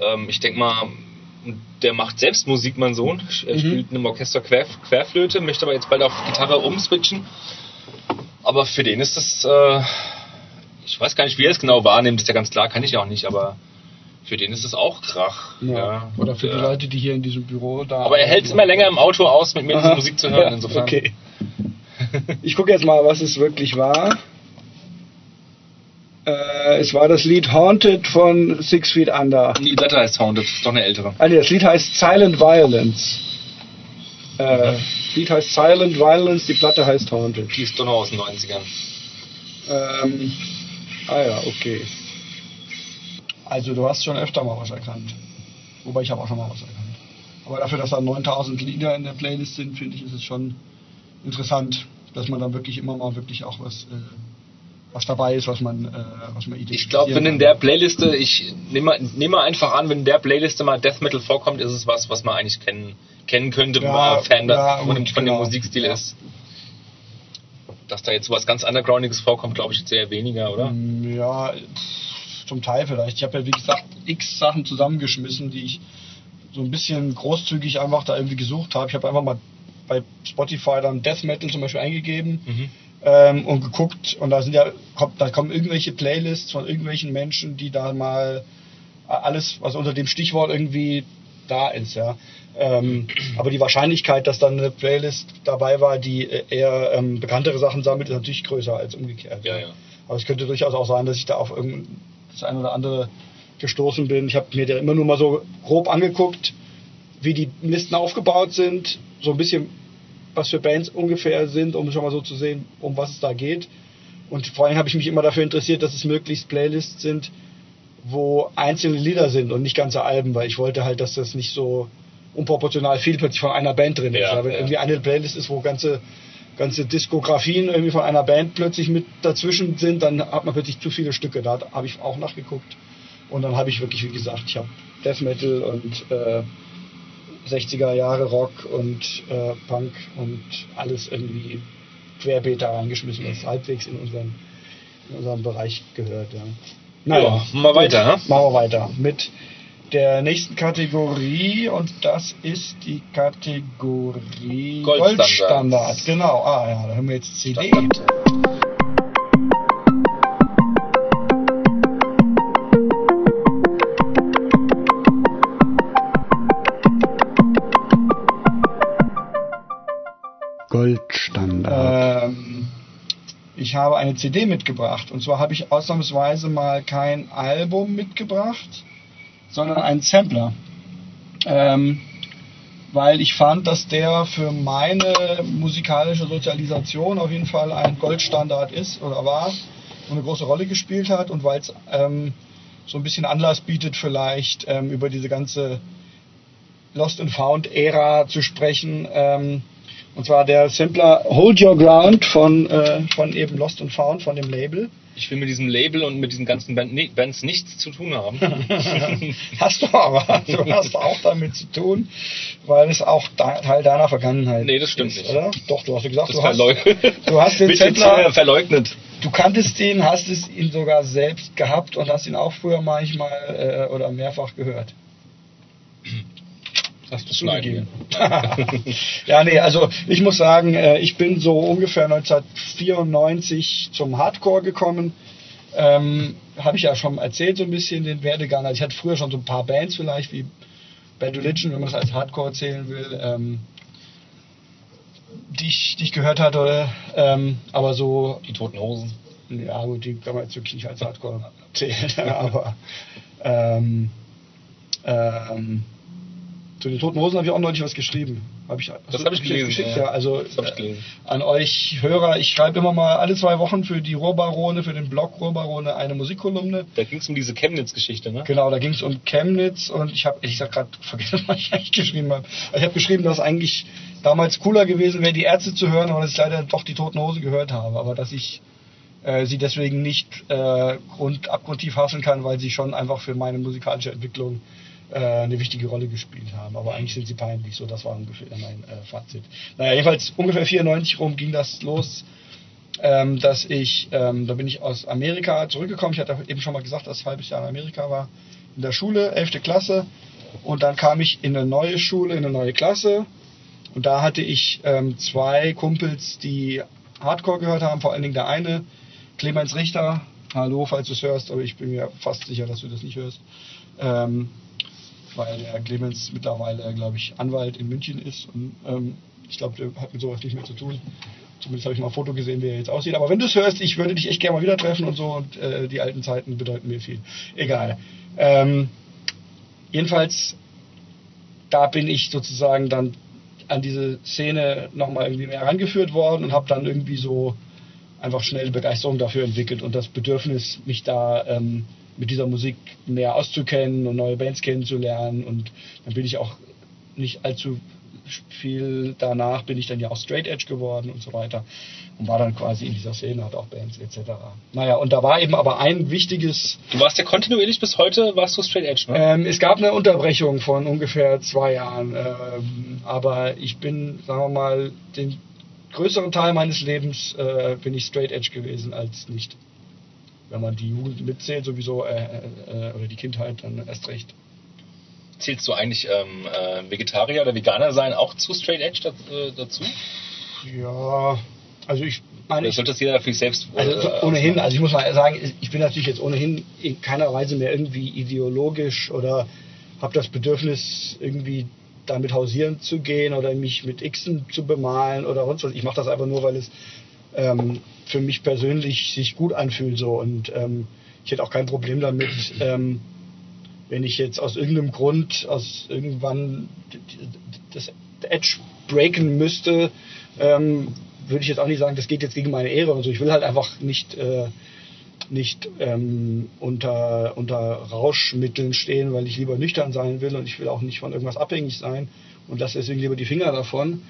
ähm, ich denke mal, der macht selbst Musik, mein Sohn. Er Mhm. spielt in einem Orchester Quer, Querflöte, möchte aber jetzt bald auf Gitarre umswitchen. Aber für den ist das, äh, ich weiß gar nicht, wie er es genau wahrnimmt, ist ja ganz klar, kann ich ja auch nicht, aber für den ist es auch Krach. Ja. Oder für die Ja. Leute, die hier in diesem Büro da. Aber er hält es immer länger im Auto aus, mit mir diese. Musik zu hören. Ja, Insofern. Okay. Ich gucke jetzt mal, was es wirklich war. Äh, es war das Lied Haunted von Six Feet Under. Die Platte heißt Haunted, das ist doch eine ältere. Ah, nee, das Lied heißt Silent Violence. Äh, das Lied heißt Silent Violence, die Platte heißt Haunted. Die ist doch noch aus den 90ern. Ähm, ah ja, okay. Also du hast schon öfter mal was erkannt. Wobei ich habe auch schon mal was erkannt. Aber dafür, dass da 9000 Lieder in der Playlist sind, finde ich, ist es schon interessant, dass man dann wirklich immer mal wirklich auch was, äh, was dabei ist, was man, äh, was man Ich glaube, wenn in der Playliste, ich nehme mal, nehme mal einfach an, wenn in der Playliste mal Death Metal vorkommt, ist es was, was man eigentlich kennen, kennen könnte, wenn Ja, man Fan ja, von, dem, gut, von dem genau. Musikstil Ja. ist. Dass da jetzt was ganz Undergroundiges vorkommt, glaube ich, jetzt eher weniger, oder? Mm, Ja, zum Teil vielleicht. Ich habe ja, wie gesagt, x Sachen zusammengeschmissen, die ich so ein bisschen großzügig einfach da irgendwie gesucht habe. Ich habe einfach mal bei Spotify dann Death Metal zum Beispiel eingegeben Mhm. ähm, und geguckt und da sind ja kommt, da kommen irgendwelche Playlists von irgendwelchen Menschen, die da mal alles, was unter dem Stichwort irgendwie da ist, ja. Ähm, aber die Wahrscheinlichkeit, dass dann eine Playlist dabei war, die äh, eher ähm, bekanntere Sachen sammelt, ist natürlich größer als umgekehrt. Ja, ja. Aber es könnte durchaus auch sein, dass ich da auf irgend das ein oder andere gestoßen bin. Ich habe mir immer nur mal so grob angeguckt, wie die Listen aufgebaut sind, so ein bisschen was für Bands ungefähr sind, um schon mal so zu sehen, um was es da geht. Und vor allem habe ich mich immer dafür interessiert, dass es möglichst Playlists sind, wo einzelne Lieder sind und nicht ganze Alben, weil ich wollte halt, dass das nicht so unproportional viel plötzlich von einer Band drin ist. Ja, wenn ja. irgendwie eine Playlist ist, wo ganze ganze Diskografien irgendwie von einer Band plötzlich mit dazwischen sind, dann hat man plötzlich zu viele Stücke. Da habe ich auch nachgeguckt. Und dann habe ich wirklich, wie gesagt, ich habe Death Metal und äh, 60er Jahre Rock und äh, Punk und alles irgendwie querbeet da reingeschmissen, was halbwegs in unseren, in unseren Bereich gehört. Ja. Ja, mal weiter, ne? Machen wir weiter mit der nächsten Kategorie und das ist die Kategorie Goldstandard. Goldstandard. Genau, ah ja, da haben wir jetzt CD. Standard. Goldstandard. Ähm, ich habe eine CD mitgebracht und zwar habe ich ausnahmsweise mal kein Album mitgebracht, sondern einen Sampler. Ähm, weil ich fand, dass der für meine musikalische Sozialisation auf jeden Fall ein Goldstandard ist oder war und eine große Rolle gespielt hat und weil es ähm, so ein bisschen Anlass bietet, vielleicht ähm, über diese ganze Lost and Found Ära zu sprechen. Und zwar der Sampler Hold Your Ground von, äh, von eben Lost and Found, von dem Label. Ich will mit diesem Label und mit diesen ganzen Band, nee, Bands nichts zu tun haben. hast du aber, du hast auch damit zu tun, weil es auch da, Teil deiner Vergangenheit Nee, das stimmt ist, nicht. oder? Doch, du hast gesagt, Das du hast, du hast den Sampler, verleugnet. du kanntest ihn, hast es ihn sogar selbst gehabt und hast ihn auch früher manchmal äh, oder mehrfach gehört. Du zugegeben. schneiden. ja, nee, also ich muss sagen, äh, ich bin so ungefähr 1994 zum Hardcore gekommen. Ähm, Habe ich ja schon erzählt, so ein bisschen den Werdegang. Also ich hatte früher schon so ein paar Bands vielleicht, wie Bad Religion, wenn man das als Hardcore zählen will, ähm, die, ich, die ich gehört hatte. Ähm, aber so Die Toten Hosen. ja, gut, die kann man jetzt wirklich nicht als Hardcore zählen, aber ähm, ähm, zu den Toten Hosen habe ich auch neulich was geschrieben. Hab ich, Das habe ich gelesen, Geschickt, ja. ja. also Das hab ich gelesen. äh, an euch Hörer, ich schreibe immer mal alle zwei Wochen für die Rohrbarone, für den Blog Rohrbarone eine Musikkolumne. Da ging es um diese Chemnitz-Geschichte, ne? Genau, da ging es um Chemnitz und ich habe, ich sag gerade vergessen, was ich eigentlich geschrieben habe. Ich habe geschrieben, dass eigentlich damals cooler gewesen wäre, die Ärzte zu hören, aber dass ich leider doch die Toten Hosen gehört habe. Aber dass ich äh, sie deswegen nicht äh, grund, abgrundtief hassen kann, weil sie schon einfach für meine musikalische Entwicklung eine wichtige Rolle gespielt haben. Aber eigentlich sind sie peinlich, so das war ungefähr mein äh, Fazit. Naja, jedenfalls ungefähr 94 rum ging das los ähm, dass ich, ähm, da bin ich aus Amerika zurückgekommen. Ich hatte eben schon mal gesagt, dass ich ein halbes Jahr in Amerika war, in der Schule, 11. Klasse. Und dann kam ich in eine neue Schule, in eine neue Klasse. Und da hatte ich ähm, zwei Kumpels, die Hardcore gehört haben, vor allen Dingen der eine, Clemens Richter. Hallo, falls du es hörst, aber ich bin mir fast sicher, dass du das nicht hörst. Ähm, weil der Clemens mittlerweile, glaube ich, Anwalt in München ist. Und ähm, ich glaube, der hat mit sowas nicht mehr zu tun. Zumindest habe ich mal ein Foto gesehen, wie er jetzt aussieht. Aber wenn du es hörst, ich würde dich echt gerne mal wieder treffen und so. Und äh, die alten Zeiten bedeuten mir viel. Egal. Ähm, jedenfalls, da bin ich sozusagen dann an diese Szene nochmal irgendwie mehr herangeführt worden und habe dann irgendwie so einfach schnell Begeisterung dafür entwickelt und das Bedürfnis, mich da ähm, mit dieser Musik näher auszukennen und neue Bands kennenzulernen. Und dann bin ich auch nicht allzu viel danach bin ich dann ja auch Straight Edge geworden und so weiter und war dann quasi in dieser Szene, hat auch Bands etc. Naja, und da war eben aber ein wichtiges, Du warst ja kontinuierlich bis heute, warst du Straight Edge, ne? ähm, es gab eine Unterbrechung von ungefähr zwei Jahren, ähm, aber ich bin, sagen wir mal, den größeren Teil meines Lebens äh, bin ich Straight Edge gewesen als nicht. Wenn man die Jugend mitzählt, sowieso, äh, äh, oder die Kindheit, dann erst recht. Zählst du eigentlich ähm, äh, Vegetarier oder Veganer sein auch zu Straight Edge da, äh, dazu? Ja, also ich meine, ich, sollte das jeder für sich selbst äh, also ohnehin, also ich muss mal sagen, ich bin natürlich jetzt ohnehin in keiner Weise mehr irgendwie ideologisch oder habe das Bedürfnis irgendwie damit hausieren zu gehen oder mich mit Xen zu bemalen oder sonst was. Ich mache das einfach nur, weil es ähm, für mich persönlich sich gut anfühlt so und ähm, ich hätte auch kein Problem damit, ähm, wenn ich jetzt aus irgendeinem Grund, aus irgendwann das Edge breaken müsste, ähm, würde ich jetzt auch nicht sagen, das geht jetzt gegen meine Ehre und so. Ich will halt einfach nicht, äh, nicht ähm, unter, unter Rauschmitteln stehen, weil ich lieber nüchtern sein will und ich will auch nicht von irgendwas abhängig sein und lasse deswegen lieber die Finger davon.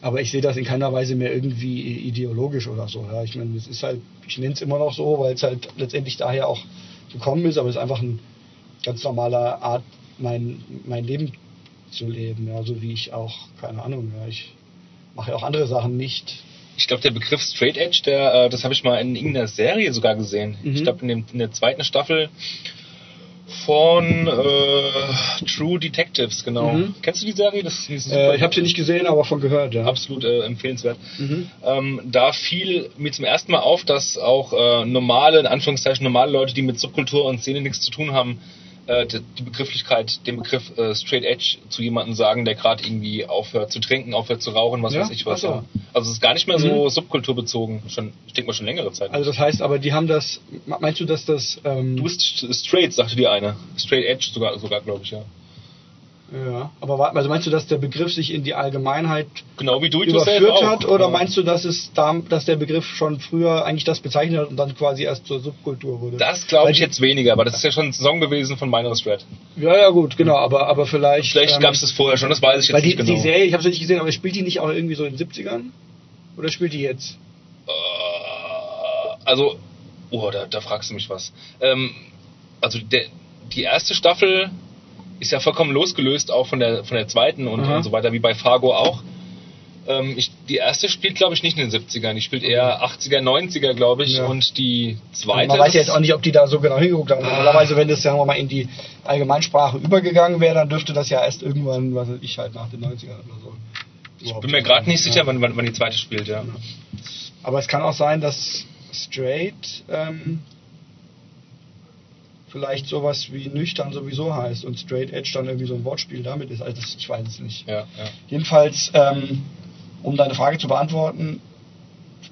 Aber ich sehe das in keiner Weise mehr irgendwie ideologisch oder so. Ja. Ich meine, es ist halt, ich nenne es immer noch so, weil es halt letztendlich daher auch gekommen ist, aber es ist einfach ein ganz normaler Art, mein, mein Leben zu leben. Ja, so wie ich auch, keine Ahnung, ja, ich mache ja auch andere Sachen nicht. Ich glaube, der Begriff Straight Edge, der, äh, das habe ich mal in irgendeiner Serie sogar gesehen. Mhm. Ich glaube, in, in der zweiten Staffel Von äh, True Detectives, genau. Mhm. Kennst du die Serie? Das ist äh, ich habe sie nicht gesehen, aber von gehört, ja. Absolut äh, empfehlenswert. Mhm. Ähm, da fiel mir zum ersten Mal auf, dass auch äh, normale, in Anführungszeichen normale Leute, die mit Subkultur und Szene nichts zu tun haben, äh, die Begrifflichkeit, den Begriff äh, Straight Edge zu jemandem sagen, der gerade irgendwie aufhört zu trinken, aufhört zu rauchen, was ja? weiß ich was. So. Also es ist gar nicht mehr so mhm. subkulturbezogen, schon, ich denke mal schon längere Zeit. Also das heißt aber, die haben das, meinst du, dass das... Ähm du bist straight, sagte die eine. Straight Edge sogar, sogar glaube ich, ja. Ja, aber also meinst du, dass der Begriff sich in die Allgemeinheit genau wie du überführt hat, oder ja. meinst du, dass es da, dass der Begriff schon früher eigentlich das bezeichnet hat und dann quasi erst zur Subkultur wurde? Das glaube ich jetzt weniger, aber das ist ja schon ein Song gewesen von Minor Threat. Ja, ja, gut, genau, aber aber vielleicht. Vielleicht ähm, gab es das vorher schon, das weiß ich jetzt die, nicht genau. Die Serie, ich habe sie nicht gesehen, aber spielt die nicht auch irgendwie so in den 70ern? Oder spielt die jetzt? Äh, also, oh, da, da fragst du mich was. Ähm, also der, die erste Staffel ist ja vollkommen losgelöst auch von der, von der zweiten und, und so weiter, wie bei Fargo auch. Ähm, ich, die erste spielt, glaube ich, nicht in den 70ern. Die spielt eher 80er, 90er, glaube ich. Ja. Und die zweite. Man weiß ja jetzt auch nicht, ob die da so genau hingeguckt haben. Ah. Normalerweise, wenn das, sagen wir mal, in die Allgemeinsprache übergegangen wäre, dann dürfte das ja erst irgendwann, was weiß ich, halt nach den 90ern oder so. Ich bin mir gerade nicht sicher, ja. wann, wann, wann die zweite spielt, ja. Aber es kann auch sein, dass Straight ähm, vielleicht sowas wie nüchtern sowieso heißt und Straight Edge dann irgendwie so ein Wortspiel damit ist. Also ich weiß es nicht. Ja, ja. Jedenfalls, ähm, um deine Frage zu beantworten,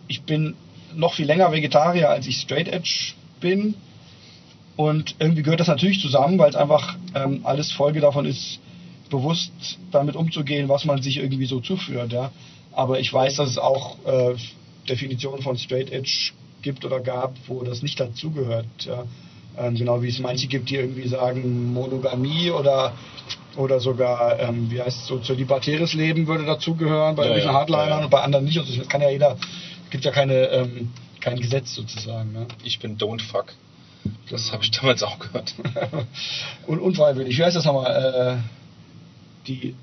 ich bin noch viel länger Vegetarier, als ich Straight Edge bin. Und irgendwie gehört das natürlich zusammen, weil es einfach ähm, alles Folge davon ist, bewusst damit umzugehen, was man sich irgendwie so zuführt. Ja. Aber ich weiß, dass es auch äh, Definitionen von Straight Edge gibt oder gab, wo das nicht dazugehört. Ja. Ähm, genau wie es manche gibt, die irgendwie sagen, Monogamie oder oder sogar, ähm, wie heißt es so, zölibatäres Leben würde dazugehören bei ja, irgendwelchen ja, Hardlinern ja, und bei anderen nicht. Also das kann ja jeder, es gibt ja keine, ähm, kein Gesetz sozusagen. Ne? Ich bin Don't Fuck. Das habe ich damals auch gehört. und unfreiwillig, wie heißt das nochmal? Äh, die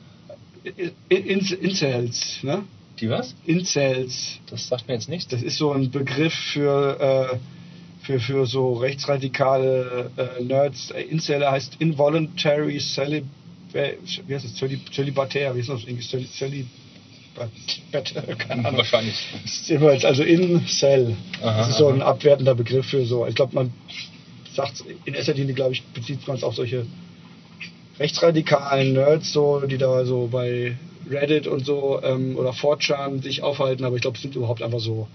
Incels, ne? Die was? Incels. Das sagt mir jetzt nichts. Das ist so ein Begriff für äh, für, für so rechtsradikale äh, Nerds. Incel heißt Involuntary Celib wie heißt es? Zölibatär, wie ist das Englisch? Zölibat, keine Ahnung. Wahrscheinlich. Also Incel. Aha, das ist so ein abwertender Begriff für so. Ich glaube, man sagt in erster Linie, glaube ich, bezieht man es auf solche rechtsradikalen Nerds, so, die da so bei Reddit und so ähm, oder 4chan sich aufhalten, aber ich glaube, es sind überhaupt einfach so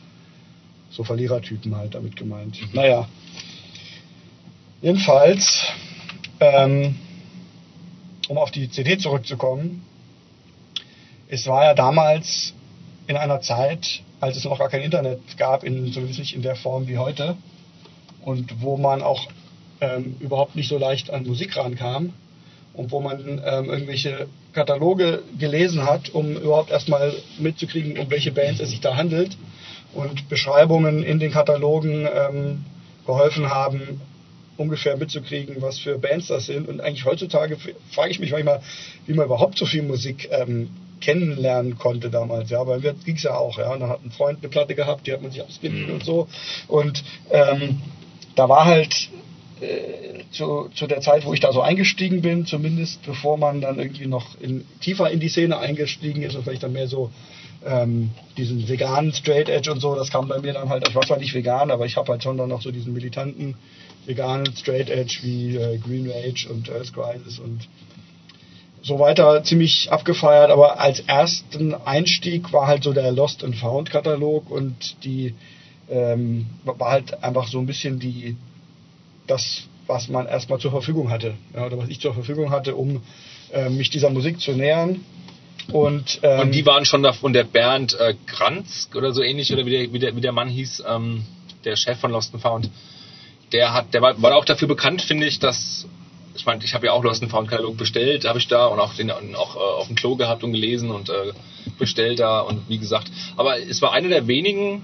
so Verlierertypen halt damit gemeint. Naja. Jedenfalls, ähm, um auf die CD zurückzukommen, es war ja damals in einer Zeit, als es noch gar kein Internet gab, in, zumindest nicht in der Form wie heute, und wo man auch ähm, überhaupt nicht so leicht an Musik rankam und wo man ähm, irgendwelche Kataloge gelesen hat, um überhaupt erstmal mitzukriegen, um welche Bands es sich da handelt und Beschreibungen in den Katalogen ähm, geholfen haben, ungefähr mitzukriegen, was für Bands das sind. Und eigentlich heutzutage frage ich mich manchmal, wie man überhaupt so viel Musik ähm, kennenlernen konnte damals. Ja, weil ging es ja auch. Ja, und dann hat ein Freund eine Platte gehabt, die hat man sich ausgeliehen und so. Und ähm, da war halt äh, zu, zu der Zeit, wo ich da so eingestiegen bin, zumindest bevor man dann irgendwie noch in, tiefer in die Szene eingestiegen ist und vielleicht dann mehr so ähm, diesen veganen Straight Edge und so, das kam bei mir dann halt, ich war zwar nicht vegan, aber ich habe halt schon dann noch so diesen militanten veganen Straight Edge wie äh, Green Rage und Earth Crisis und so weiter ziemlich abgefeiert, aber als ersten Einstieg war halt so der Lost and Found Katalog und die ähm, war halt einfach so ein bisschen die das, was man erstmal zur Verfügung hatte, ja, oder was ich zur Verfügung hatte, um äh, mich dieser Musik zu nähern und, ähm, und die waren schon da von der Bernd äh, Kranz oder so ähnlich, oder wie der, wie der, wie der Mann hieß, ähm, der Chef von Lost and Found. Der hat, der war, war auch dafür bekannt, finde ich, dass ich meine, ich habe ja auch Lost and Found Katalog bestellt, habe ich da und auch den auch äh, auf dem Klo gehabt und gelesen und äh, bestellt da und wie gesagt, aber es war einer der wenigen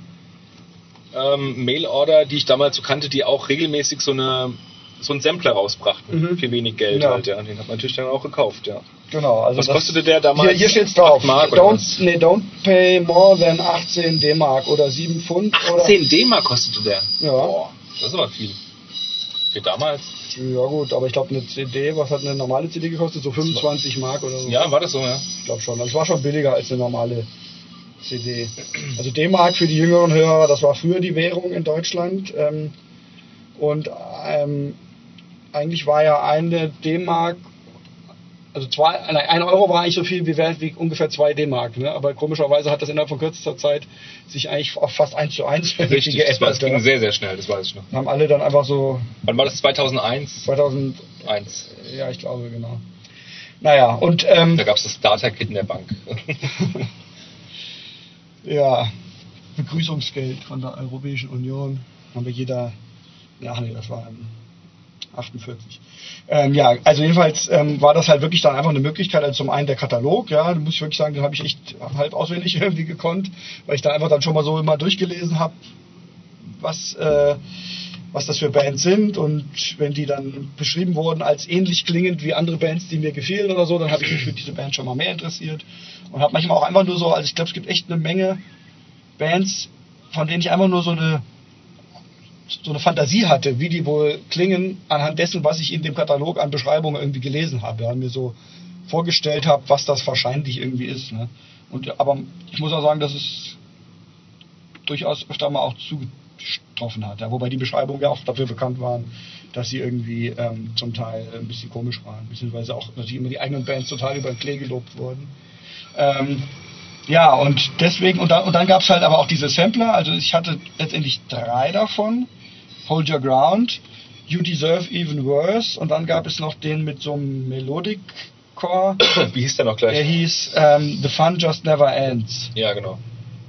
ähm, Mail-Order, die ich damals so kannte, die auch regelmäßig so eine so einen Sampler rausbrachten mhm. für wenig Geld ja. halt, ja. Den hat man natürlich dann auch gekauft, ja. Genau, also Was kostete der damals? Hier, hier steht's drauf. Mark don't, nee, don't pay more than 18 D-Mark oder 7 Pfund. 18 D-Mark kostete der? Ja. Boah, das ist aber viel. Für damals? Ja gut, aber ich glaube eine CD, was hat eine normale CD gekostet? So 25 Mark oder so. Ja, war das so, ja? Ich glaube schon. Also es war schon billiger als eine normale CD. Also D-Mark für die jüngeren Hörer, das war früher die Währung in Deutschland. Ähm, und ähm, eigentlich war ja eine D-Mark, also zwei, ein Euro war eigentlich so viel wie wert wie ungefähr zwei D-Mark. Ne? Aber komischerweise hat das innerhalb von kürzester Zeit sich eigentlich auf fast eins zu eins Richtig, das, war, das ging sehr, sehr schnell, das weiß ich noch. Haben alle dann einfach so. Wann war das? 2001? 2001. Ja, ich glaube, genau. Naja, und. Ähm, da gab es das Starter-Kit in der Bank. ja, Begrüßungsgeld von der Europäischen Union. Haben wir jeder. Ja, nee, das war. 48. Ähm, ja, also jedenfalls ähm, war das halt wirklich dann einfach eine Möglichkeit. Also zum einen der Katalog, ja, da muss ich wirklich sagen, den habe ich echt halb auswendig irgendwie gekonnt, weil ich da einfach dann schon mal so immer durchgelesen habe, was, äh, was das für Bands sind und wenn die dann beschrieben wurden als ähnlich klingend wie andere Bands, die mir gefielen oder so, dann habe ich mich für diese Band schon mal mehr interessiert und habe manchmal auch einfach nur so, also ich glaube, es gibt echt eine Menge Bands, von denen ich einfach nur so eine so eine Fantasie hatte, wie die wohl klingen, anhand dessen, was ich in dem Katalog an Beschreibungen irgendwie gelesen habe. Ja, mir so vorgestellt habe, was das wahrscheinlich irgendwie ist. Ne? Und, aber ich muss auch sagen, dass es durchaus öfter mal auch zugetroffen hat. Ja? Wobei die Beschreibungen ja auch dafür bekannt waren, dass sie irgendwie ähm, zum Teil ein bisschen komisch waren. Beziehungsweise auch natürlich immer die eigenen Bands total über den Klee gelobt wurden. Ähm, ja, und deswegen, und dann, und dann gab es halt aber auch diese Sampler, also ich hatte letztendlich drei davon. Hold Your Ground, You Deserve Even Worse und dann gab es noch den mit so einem Melodic Core. Wie hieß der noch gleich? Der hieß ähm, The Fun Just Never Ends. Ja, genau.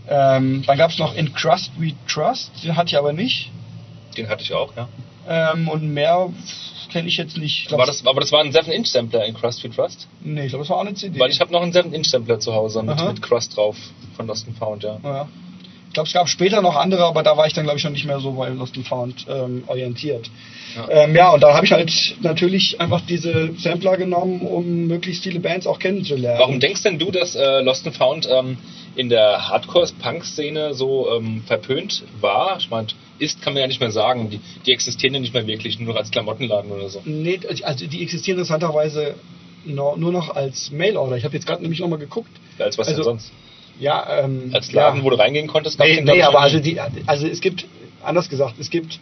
Ähm, dann gab es noch In Crust We Trust, den hatte ich aber nicht. Den hatte ich auch, ja. Ähm, und mehr kenne ich jetzt nicht. Glaub, war das, aber das war ein 7-Inch-Sampler in Crust We Trust? Nee, ich glaube, das war auch eine CD. Weil ich habe noch einen 7-Inch-Sampler zu Hause mit, mit Crust drauf von Lost and Found, ja. ja. Ich glaube, es gab später noch andere, aber da war ich dann, glaube ich, schon nicht mehr so bei Lost and Found ähm, orientiert. Ja. Ähm, ja, und da habe ich halt natürlich einfach diese Sampler genommen, um möglichst viele Bands auch kennenzulernen. Warum denkst denn du, dass äh, Lost and Found ähm, in der Hardcore-Punk-Szene so ähm, verpönt war? Ich meine, ist, kann man ja nicht mehr sagen. Die, die existieren ja nicht mehr wirklich, nur noch als Klamottenladen oder so. Nee, also die existieren interessanterweise nur, nur noch als Mailorder. Ich habe jetzt gerade nämlich nochmal geguckt. Ja, als was also, denn sonst? Ja, ähm, als Laden, ja. wo du reingehen konntest? Nee, nee aber also, die, also es gibt, anders gesagt, es gibt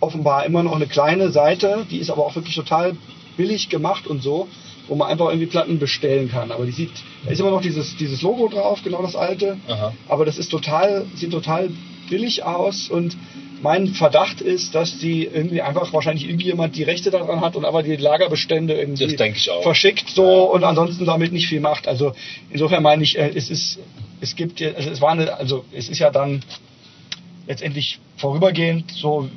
offenbar immer noch eine kleine Seite, die ist aber auch wirklich total billig gemacht und so, wo man einfach irgendwie Platten bestellen kann. Aber die sieht, da ist immer noch dieses, dieses Logo drauf, genau das alte. Aha. Aber das ist total, sieht total billig aus und mein Verdacht ist, dass die irgendwie einfach wahrscheinlich irgendjemand die Rechte daran hat und aber die Lagerbestände irgendwie verschickt so ja. und ansonsten damit nicht viel macht. Also insofern meine ich, äh, es ist, es gibt, also es war eine, also es ist ja dann letztendlich vorübergehend so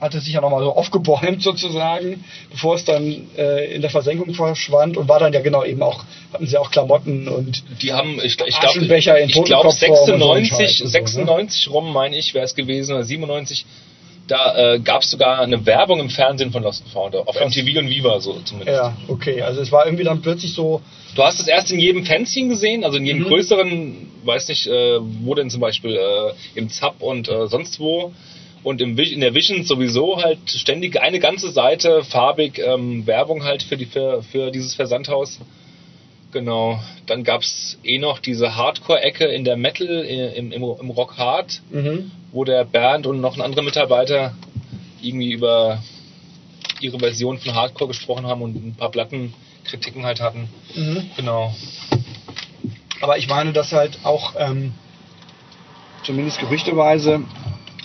hat es sich ja nochmal so aufgebäumt sozusagen, bevor es dann äh, in der Versenkung verschwand und war dann ja genau eben auch, hatten sie auch Klamotten und die haben, ich, ich glaube, ich glaube 96, so 96 so, ne? rum meine ich, wäre es gewesen, oder 97, da äh, gab es sogar eine Werbung im Fernsehen von Lost and Found, auf MTV und Viva so zumindest. Ja, okay, also es war irgendwie dann plötzlich so... Du hast es erst in jedem Fanzine gesehen, also in jedem mhm. größeren, weiß nicht, äh, wo denn zum Beispiel, äh, im Zap und äh, sonst wo, und im, in der Vision sowieso halt ständig eine ganze Seite farbig ähm, Werbung halt für, die, für, für dieses Versandhaus. Genau. Dann gab es eh noch diese Hardcore-Ecke in der Metal, äh, im, im, im Rock Hard, mhm. wo der Bernd und noch ein anderer Mitarbeiter irgendwie über ihre Version von Hardcore gesprochen haben und ein paar Plattenkritiken halt hatten. Mhm. Genau. Aber ich meine, dass halt auch ähm, zumindest gerüchteweise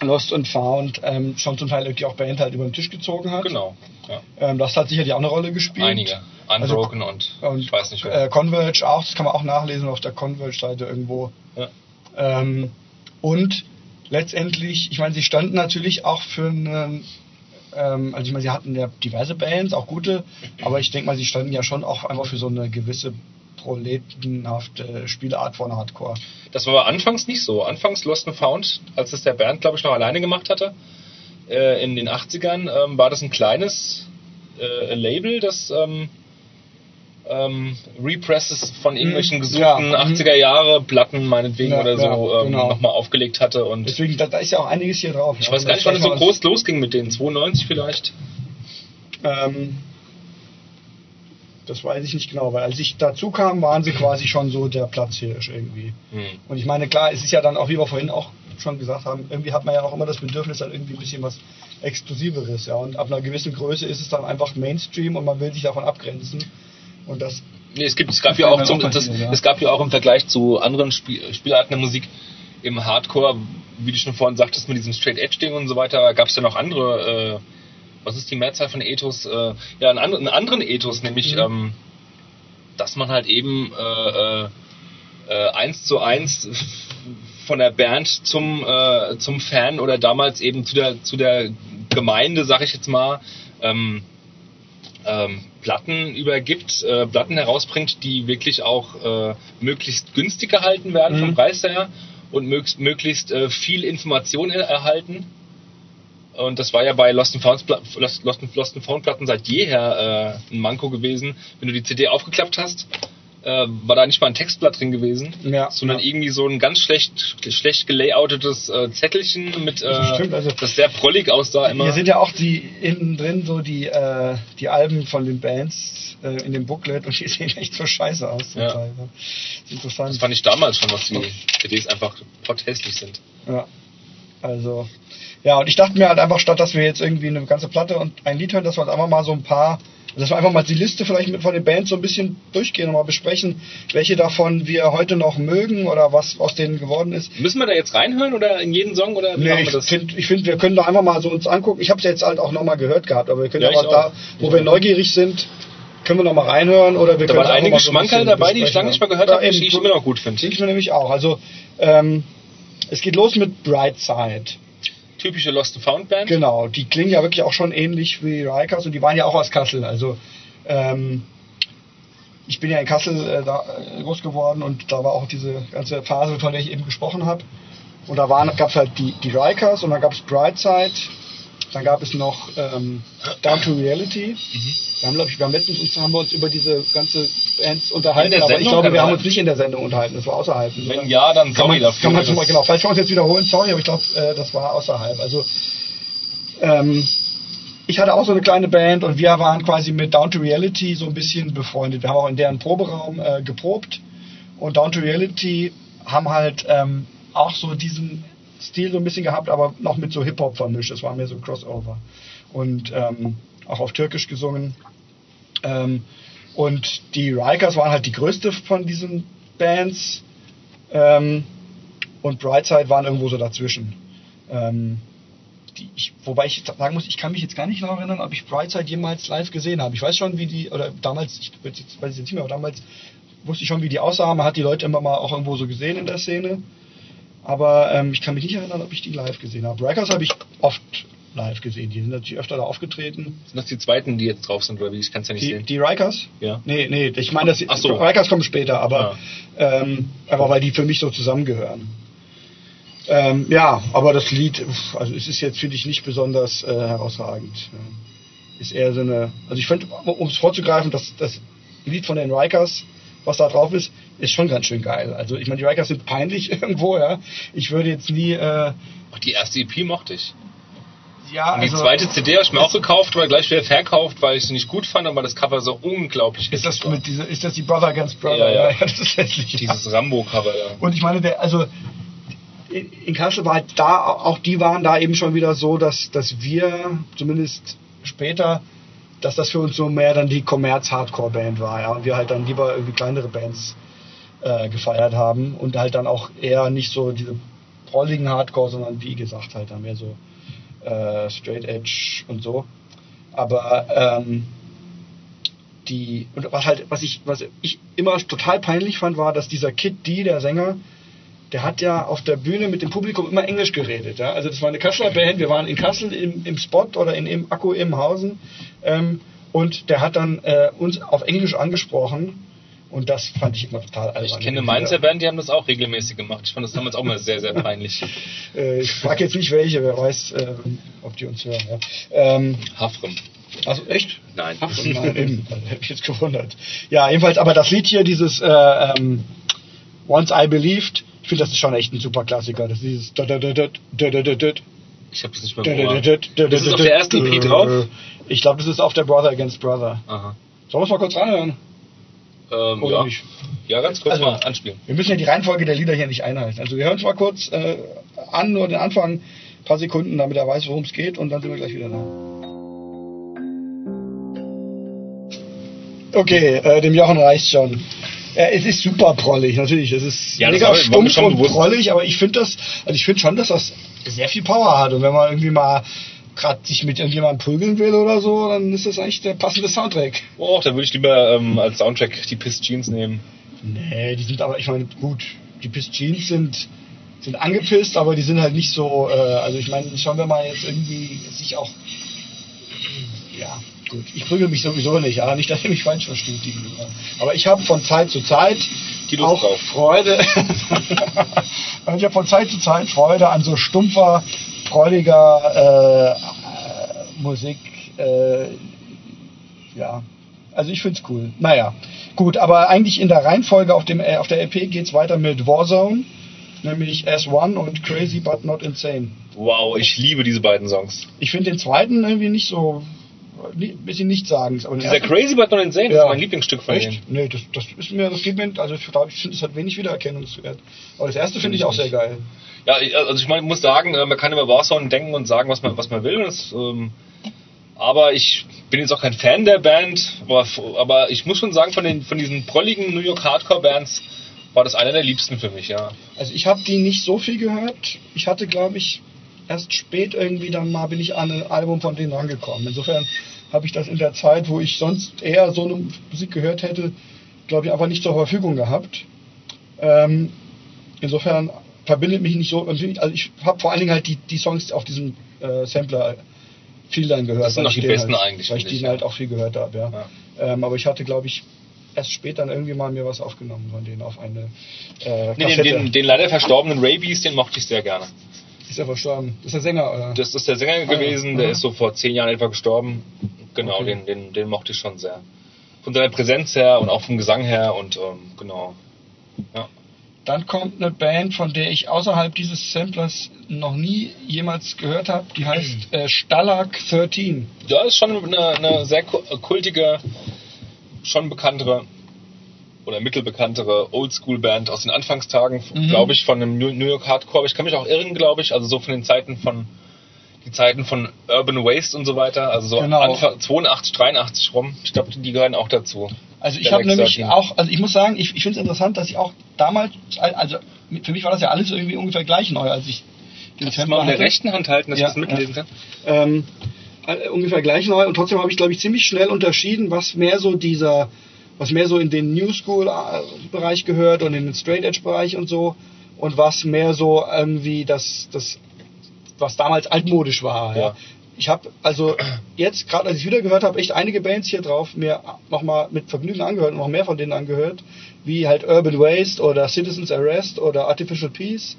Lost and Found ähm, schon zum Teil irgendwie auch Band halt über den Tisch gezogen hat. Genau. Ja. Ähm, das hat sicherlich auch eine Rolle gespielt. Einige. Unbroken also, und, und, ich weiß nicht wer. Äh, Converge auch, das kann man auch nachlesen auf der Converge-Seite irgendwo. Ja. Ähm, und letztendlich, ich meine, sie standen natürlich auch für einen ähm, also ich meine, sie hatten ja diverse Bands, auch gute, aber ich denke mal, sie standen ja schon auch einfach für so eine gewisse proletenhafte Spielart von Hardcore. Das war anfangs nicht so. Anfangs Lost and Found, als es der Bernd, glaube ich, noch alleine gemacht hatte, äh, in den 80ern, ähm, war das ein kleines äh, Label, das ähm, ähm, Represses von irgendwelchen mhm. gesuchten ja, 80er Jahre Platten meinetwegen ja, oder so ja, ähm, genau. nochmal aufgelegt hatte und deswegen da, da, ist ja auch einiges hier drauf ich weiß gar nicht wann es so groß losging mit denen 92 vielleicht Ähm, das weiß ich nicht genau, weil als ich dazu kam, waren sie quasi schon so der Platzhirsch irgendwie. Hm. Und ich meine, klar, es ist ja dann auch, wie wir vorhin auch schon gesagt haben, irgendwie hat man ja auch immer das Bedürfnis, dann irgendwie ein bisschen was Exklusiveres, ja. Und ab einer gewissen Größe ist es dann einfach Mainstream und man will sich davon abgrenzen. Und das Nee, es, gibt, es, gab ja auch zum, das, es gab ja auch im Vergleich zu anderen Spiel, Spielarten der Musik im Hardcore, wie du schon vorhin sagtest, mit diesem Straight Edge Ding und so weiter, gab es ja noch andere, äh, was ist die Mehrzahl von Ethos? Äh, ja, einen, anderen- einen anderen Ethos, nämlich, Mhm. ähm, dass man halt eben äh, äh, äh, eins zu eins von der Band zum, äh, zum Fan oder damals eben zu der, zu der Gemeinde, sag ich jetzt mal, ähm, ähm, Platten übergibt, äh, Platten herausbringt, die wirklich auch möglichst günstig gehalten werden vom Mhm. Preis her und möglichst, möglichst viel Information er erhalten. Und das war ja bei Lost and Found, Lost, Lost, and- Found Platten seit jeher äh, ein Manko gewesen. Wenn du die CD aufgeklappt hast, äh, war da nicht mal ein Textblatt drin gewesen, Ja, sondern ja. irgendwie so ein ganz schlecht, schlecht gelayoutetes äh, Zettelchen mit, äh, Das stimmt, also- das sehr prollig aussah immer. Hier sind ja auch die innen drin so die, äh, die Alben von den Bands äh, in dem Booklet und die sehen echt so scheiße aus. Ja. Teil, ne? ist interessant. Das fand ich damals schon, dass die CDs einfach potthässlich sind. Ja. Also, ja, und ich dachte mir halt einfach, statt dass wir jetzt irgendwie eine ganze Platte und ein Lied hören, dass wir uns einfach mal so ein paar, dass wir einfach mal die Liste vielleicht mit von den Bands so ein bisschen durchgehen und mal besprechen, welche davon wir heute noch mögen oder was aus denen geworden ist. Müssen wir da jetzt reinhören oder in jeden Song oder wie Nee, ich finde, ich find, wir können da einfach mal so uns angucken. Ich habe es jetzt halt auch nochmal gehört gehabt, aber wir können Ja, ja, aber da, wo wir neugierig sind, können wir nochmal reinhören oder wir Da können waren einige mal so ein Schmankerl bisschen dabei, die ich lange nicht mehr gehört Ja, habe, die ich immer noch gut finde. Ich mir nämlich auch. Also, ähm, es geht los mit Brightside. Typische Lost and Found Band. Genau, die klingen ja wirklich auch schon ähnlich wie Rikers und die waren ja auch aus Kassel. Also ähm, ich bin ja in Kassel äh, da, äh, groß geworden und da war auch diese ganze Phase, von der ich eben gesprochen habe. Und da gab es halt die, die Rikers und dann gab es Brightside, dann gab es noch ähm, Down to Reality. Wir haben, glaube ich, wir haben letztens uns, haben wir uns über diese ganze Bands unterhalten, aber ich Sendung glaube, kann wir haben uns nicht in der Sendung unterhalten, das war außerhalb. Wenn ja, dann Kann sorry man, dafür. kann man zum, Das- genau, falls wir uns jetzt wiederholen, sorry, aber ich glaube, äh, das war außerhalb. Also ähm, ich hatte auch so eine kleine Band und wir waren quasi mit Down to Reality so ein bisschen befreundet. Wir haben auch in deren Proberaum äh, geprobt und Down to Reality haben halt ähm, auch so diesen Stil so ein bisschen gehabt, aber noch mit so Hip-Hop vermischt. Das war mehr so ein Crossover. Und ähm, auch auf Türkisch gesungen. Ähm, und die Rikers waren halt die größte von diesen Bands. Ähm, und Brightside waren irgendwo so dazwischen. Ähm, die, ich, wobei ich sagen muss, ich kann mich jetzt gar nicht daran erinnern, ob ich Brightside jemals live gesehen habe. Ich weiß schon, wie die, oder damals, ich weiß jetzt nicht mehr, aber damals wusste ich schon, wie die aussahen. Man hat die Leute immer mal auch irgendwo so gesehen in der Szene. Aber ähm, ich kann mich nicht erinnern, ob ich die live gesehen habe. Rikers habe ich oft live gesehen. Die sind natürlich öfter da aufgetreten. Sind das die zweiten, die jetzt drauf sind, oder wie? Ich kann es ja nicht Die, sehen. die Rikers? Ja. Nee, nee, ich meine, das Ach so. Rikers kommen später, aber, ähm, aber weil die für mich so zusammengehören. Ähm, ja, aber das Lied, also es ist jetzt, finde ich, nicht besonders äh, herausragend. Ja. Ist eher so eine, also ich finde, um es vorzugreifen, das, das Lied von den Rikers, was da drauf ist, ist schon ganz schön geil. Also ich meine, die Rikers sind peinlich irgendwo, ja. Ich würde jetzt nie, äh, Ach, die erste EP mochte ich. ja, Und die also, zweite CD habe ich mir auch gekauft, aber gleich wieder verkauft, weil ich sie nicht gut fand, aber das Cover so unglaublich ist das war. mit dieser, ist das die Brother Against Brother? Ja, ja. das ist hässlich. ja. Dieses Rambo-Cover, ja. Und ich meine, der, also in Kassel war halt da, auch die waren da eben schon wieder so, dass, dass wir zumindest später, dass das für uns so mehr dann die Kommerz-Hardcore-Band war, ja, und wir halt dann lieber irgendwie kleinere Bands äh, gefeiert haben und halt dann auch eher nicht so diese prolligen Hardcore, sondern wie gesagt halt dann mehr so äh, Straight Edge und so. Aber ähm, die und was halt was ich was ich immer total peinlich fand war, dass dieser Kid D, der Sänger, der hat ja auf der Bühne mit dem Publikum immer Englisch geredet. Ja? Also das war eine Kasseler Band, wir waren in Kassel im, im Spot oder in im Akku im Hausen ähm, und der hat dann äh, uns auf Englisch angesprochen und das fand ich immer total albern. Ich kenne Mainzer Band, die haben das auch regelmäßig gemacht. Ich fand das damals auch mal sehr, sehr peinlich. Äh, ich frage jetzt nicht welche, wer weiß, äh, ob die uns hören. Ja. Ähm, Hafrem. also echt? Nein. Nein, eben. Hätte ich jetzt gewundert. Ja, jedenfalls, aber das Lied hier, dieses äh, ähm, Once I Believed, ich finde, das ist schon echt ein super Klassiker. Das ist dieses. Ich habe das nicht mehr. Das ist auf der ersten EP drauf? Ich glaube, das ist auf der Brother Against Brother. Aha. Sollen wir es mal kurz reinhören? Ähm, ja. nicht? ja, ganz kurz Also- mal anspielen. Wir müssen ja die Reihenfolge der Lieder hier nicht einhalten. Also wir hören es mal kurz äh, an, nur den Anfang, ein paar Sekunden, damit er weiß, worum es geht und dann sind wir gleich wieder da. Okay, äh, dem Jochen reicht schon. Äh, es ist super prollig, natürlich. Es ist Ja, mega stumpf schon und prollig, aber ich finde das, also ich finde schon, dass das sehr viel Power hat. Und wenn man irgendwie mal gerade sich mit irgendjemandem prügeln will oder so, dann ist das eigentlich der passende Soundtrack. Oh, da würde ich lieber ähm, als Soundtrack die Piss Jeans nehmen. Nee, die sind aber, ich meine, gut, die Piss Jeans sind, sind angepisst, aber die sind halt nicht so, äh, also ich meine, schauen wir mal jetzt irgendwie sich auch, ja, gut, ich prügel mich sowieso nicht, ja, nicht, dass ihr mich falsch versteht. Die, aber ich habe von Zeit zu Zeit Die Lust auch drauf. Freude, ich habe von Zeit zu Zeit Freude an so stumpfer, freudiger äh, Musik, äh, ja, also ich find's cool. Naja, gut, aber eigentlich in der Reihenfolge auf, dem, äh, auf der LP geht's weiter mit Warzone, nämlich S1 und Crazy But Not Insane. Wow, ich liebe diese beiden Songs. Ich finde den zweiten irgendwie nicht so, ein bisschen nichtssagend. Aber den Dieser Crazy But Not Insane, das Ja. ist mein Lieblingsstück von. Echt? Nee, das, das ist mir, das geht mir, also ich, ich finde, es hat wenig Wiedererkennungswert. Aber das erste finde ich auch sehr geil. Ja, also ich mein, muss sagen, äh, man kann über Warzone denken und sagen, was man, was man will. Das, ähm, aber ich bin jetzt auch kein Fan der Band. Aber, aber ich muss schon sagen, von, den, von diesen prolligen New York Hardcore-Bands war das einer der liebsten für mich, ja. Also ich habe die nicht so viel gehört. Ich hatte, glaube ich, erst spät irgendwie dann mal bin ich an ein Album von denen rangekommen. Insofern habe ich das in der Zeit, wo ich sonst eher so eine Musik gehört hätte, glaube ich, einfach nicht zur Verfügung gehabt. Ähm, insofern verbindet mich nicht so. Also ich habe vor allen Dingen halt die, die Songs auf diesem äh, Sampler viel dann gehört. Das sind ich die besten halt, eigentlich, Weil ich die ich, halt ja. auch viel gehört habe, ja. Ähm, aber ich hatte, glaube ich, erst später dann irgendwie mal mir was aufgenommen von denen auf eine äh, Nee, den, Kassette. den, den leider verstorbenen Rabies, den mochte ich sehr gerne. Ist er verstorben? Das ist der Sänger, oder? Das ist der Sänger Ah, ja. gewesen, der Mhm. ist so vor zehn Jahren etwa gestorben. Genau, Okay. den, den, den mochte ich schon sehr. Von seiner Präsenz her und auch vom Gesang her und ähm, genau. Ja. Dann kommt eine Band, von der ich außerhalb dieses Samplers noch nie jemals gehört habe. Die heißt äh, Stalag 13. Ja, ist schon eine, eine sehr ku- kultige, schon bekanntere oder mittelbekanntere Oldschool-Band aus den Anfangstagen, Mhm. glaube ich, von einem New New York Hardcore. Aber ich kann mich auch irren, glaube ich, also so von den Zeiten von die Zeiten von Urban Waste und so weiter, also so Genau. Anfang 82, 83 rum. Ich glaube, die gehören auch dazu. Also ich habe nämlich 13. auch, also ich muss sagen, ich, ich finde es interessant, dass ich auch damals, also für mich war das ja alles irgendwie ungefähr gleich neu, als ich den Kannst du mal in der hatte. rechten Hand halten, dass Ja, ich das mitlesen kann? ähm, äh, ungefähr gleich neu und trotzdem habe ich glaube ich ziemlich schnell unterschieden, was mehr so dieser, was mehr so in den New School äh, Bereich gehört und in den Straight Edge Bereich und so und was mehr so irgendwie das, das was damals altmodisch war. Ja. Ich habe also jetzt gerade als ich wieder gehört habe, echt einige Bands hier drauf mir nochmal mit Vergnügen angehört und noch mehr von denen angehört, wie halt Urban Waste oder Citizens Arrest oder Artificial Peace,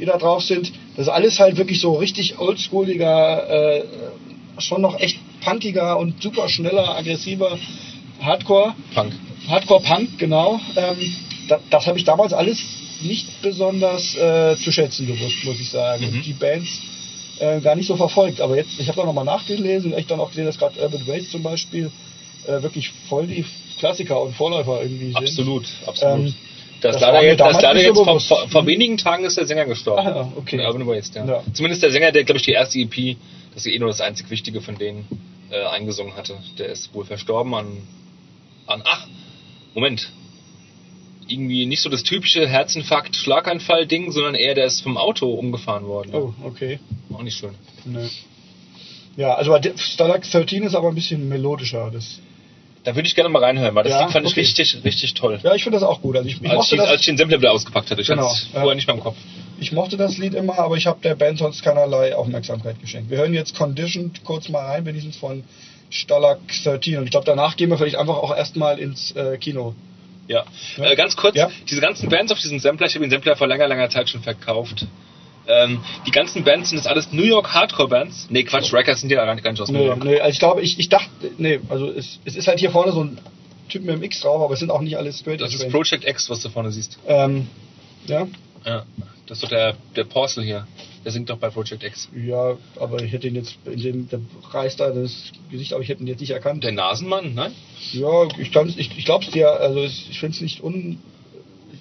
die da drauf sind. Das ist alles halt wirklich so richtig oldschooliger, äh, schon noch echt punkiger und super schneller, aggressiver Hardcore. Punk. Hardcore Punk, genau. Ähm, da, das habe ich damals alles nicht besonders äh, zu schätzen gewusst, muss ich sagen. Mhm. Die Bands äh, gar nicht so verfolgt. Aber jetzt, ich habe da nochmal nachgelesen und echt dann auch gesehen, dass gerade Urban Waste zum Beispiel äh, wirklich voll die Klassiker und Vorläufer irgendwie sind. Absolut, absolut. Ähm, das, das leider jetzt, das leider jetzt vor, vor, vor wenigen Tagen ist der Sänger gestorben. Ah okay. Urban Waste, ja. Ja. Zumindest der Sänger, der, glaube ich, die erste EP, das ist eh nur das einzig Wichtige von denen, äh, eingesungen hatte. Der ist wohl verstorben an, an, ach, Moment. Irgendwie nicht so das typische Herzinfarkt, Schlaganfall-Ding, sondern eher der ist vom Auto umgefahren worden. Oh, okay. Auch nicht schön. Nö. Ja, also Stalag 13 ist aber ein bisschen melodischer. Das, Da würde ich gerne mal reinhören, weil das Ja, fand okay. ich richtig, richtig toll. ja, ich finde das auch gut. Also ich, ich, als, mochte ich, als das, ich den Sampler wieder ausgepackt hatte. Ich Genau, hatte es ja. vorher nicht mehr im Kopf. ich mochte das Lied immer, aber ich habe der Band sonst keinerlei Aufmerksamkeit geschenkt. Wir hören jetzt Conditioned kurz mal rein, wenigstens von Stalag 13. Und ich glaube, danach gehen wir vielleicht einfach auch erstmal ins äh, Kino. Ja. Äh, ganz kurz, Ja. diese ganzen Bands auf diesem Sampler, ich habe den Sampler vor langer, langer Zeit schon verkauft. Ähm, die ganzen Bands sind das alles New York Hardcore Bands. Nee, Quatsch, Records sind ja gar nicht, gar nicht aus New Nee, York. nee, also ich glaube, ich, ich dachte, nee, also es, es ist halt hier vorne so ein Typ mit dem X drauf, aber es sind auch nicht alle Straight Das ist. Project X, was du vorne siehst. Ähm, ja, Ja. Das ist doch der, der Porcel hier. Der singt doch bei Project X. Ja, aber ich hätte ihn jetzt in dem der reißt da das Gesicht, aber ich hätte ihn jetzt nicht erkannt. Der Nasenmann, nein? Ja, ich, kann's- ich, ich glaube es dir, also ich finde es nicht un.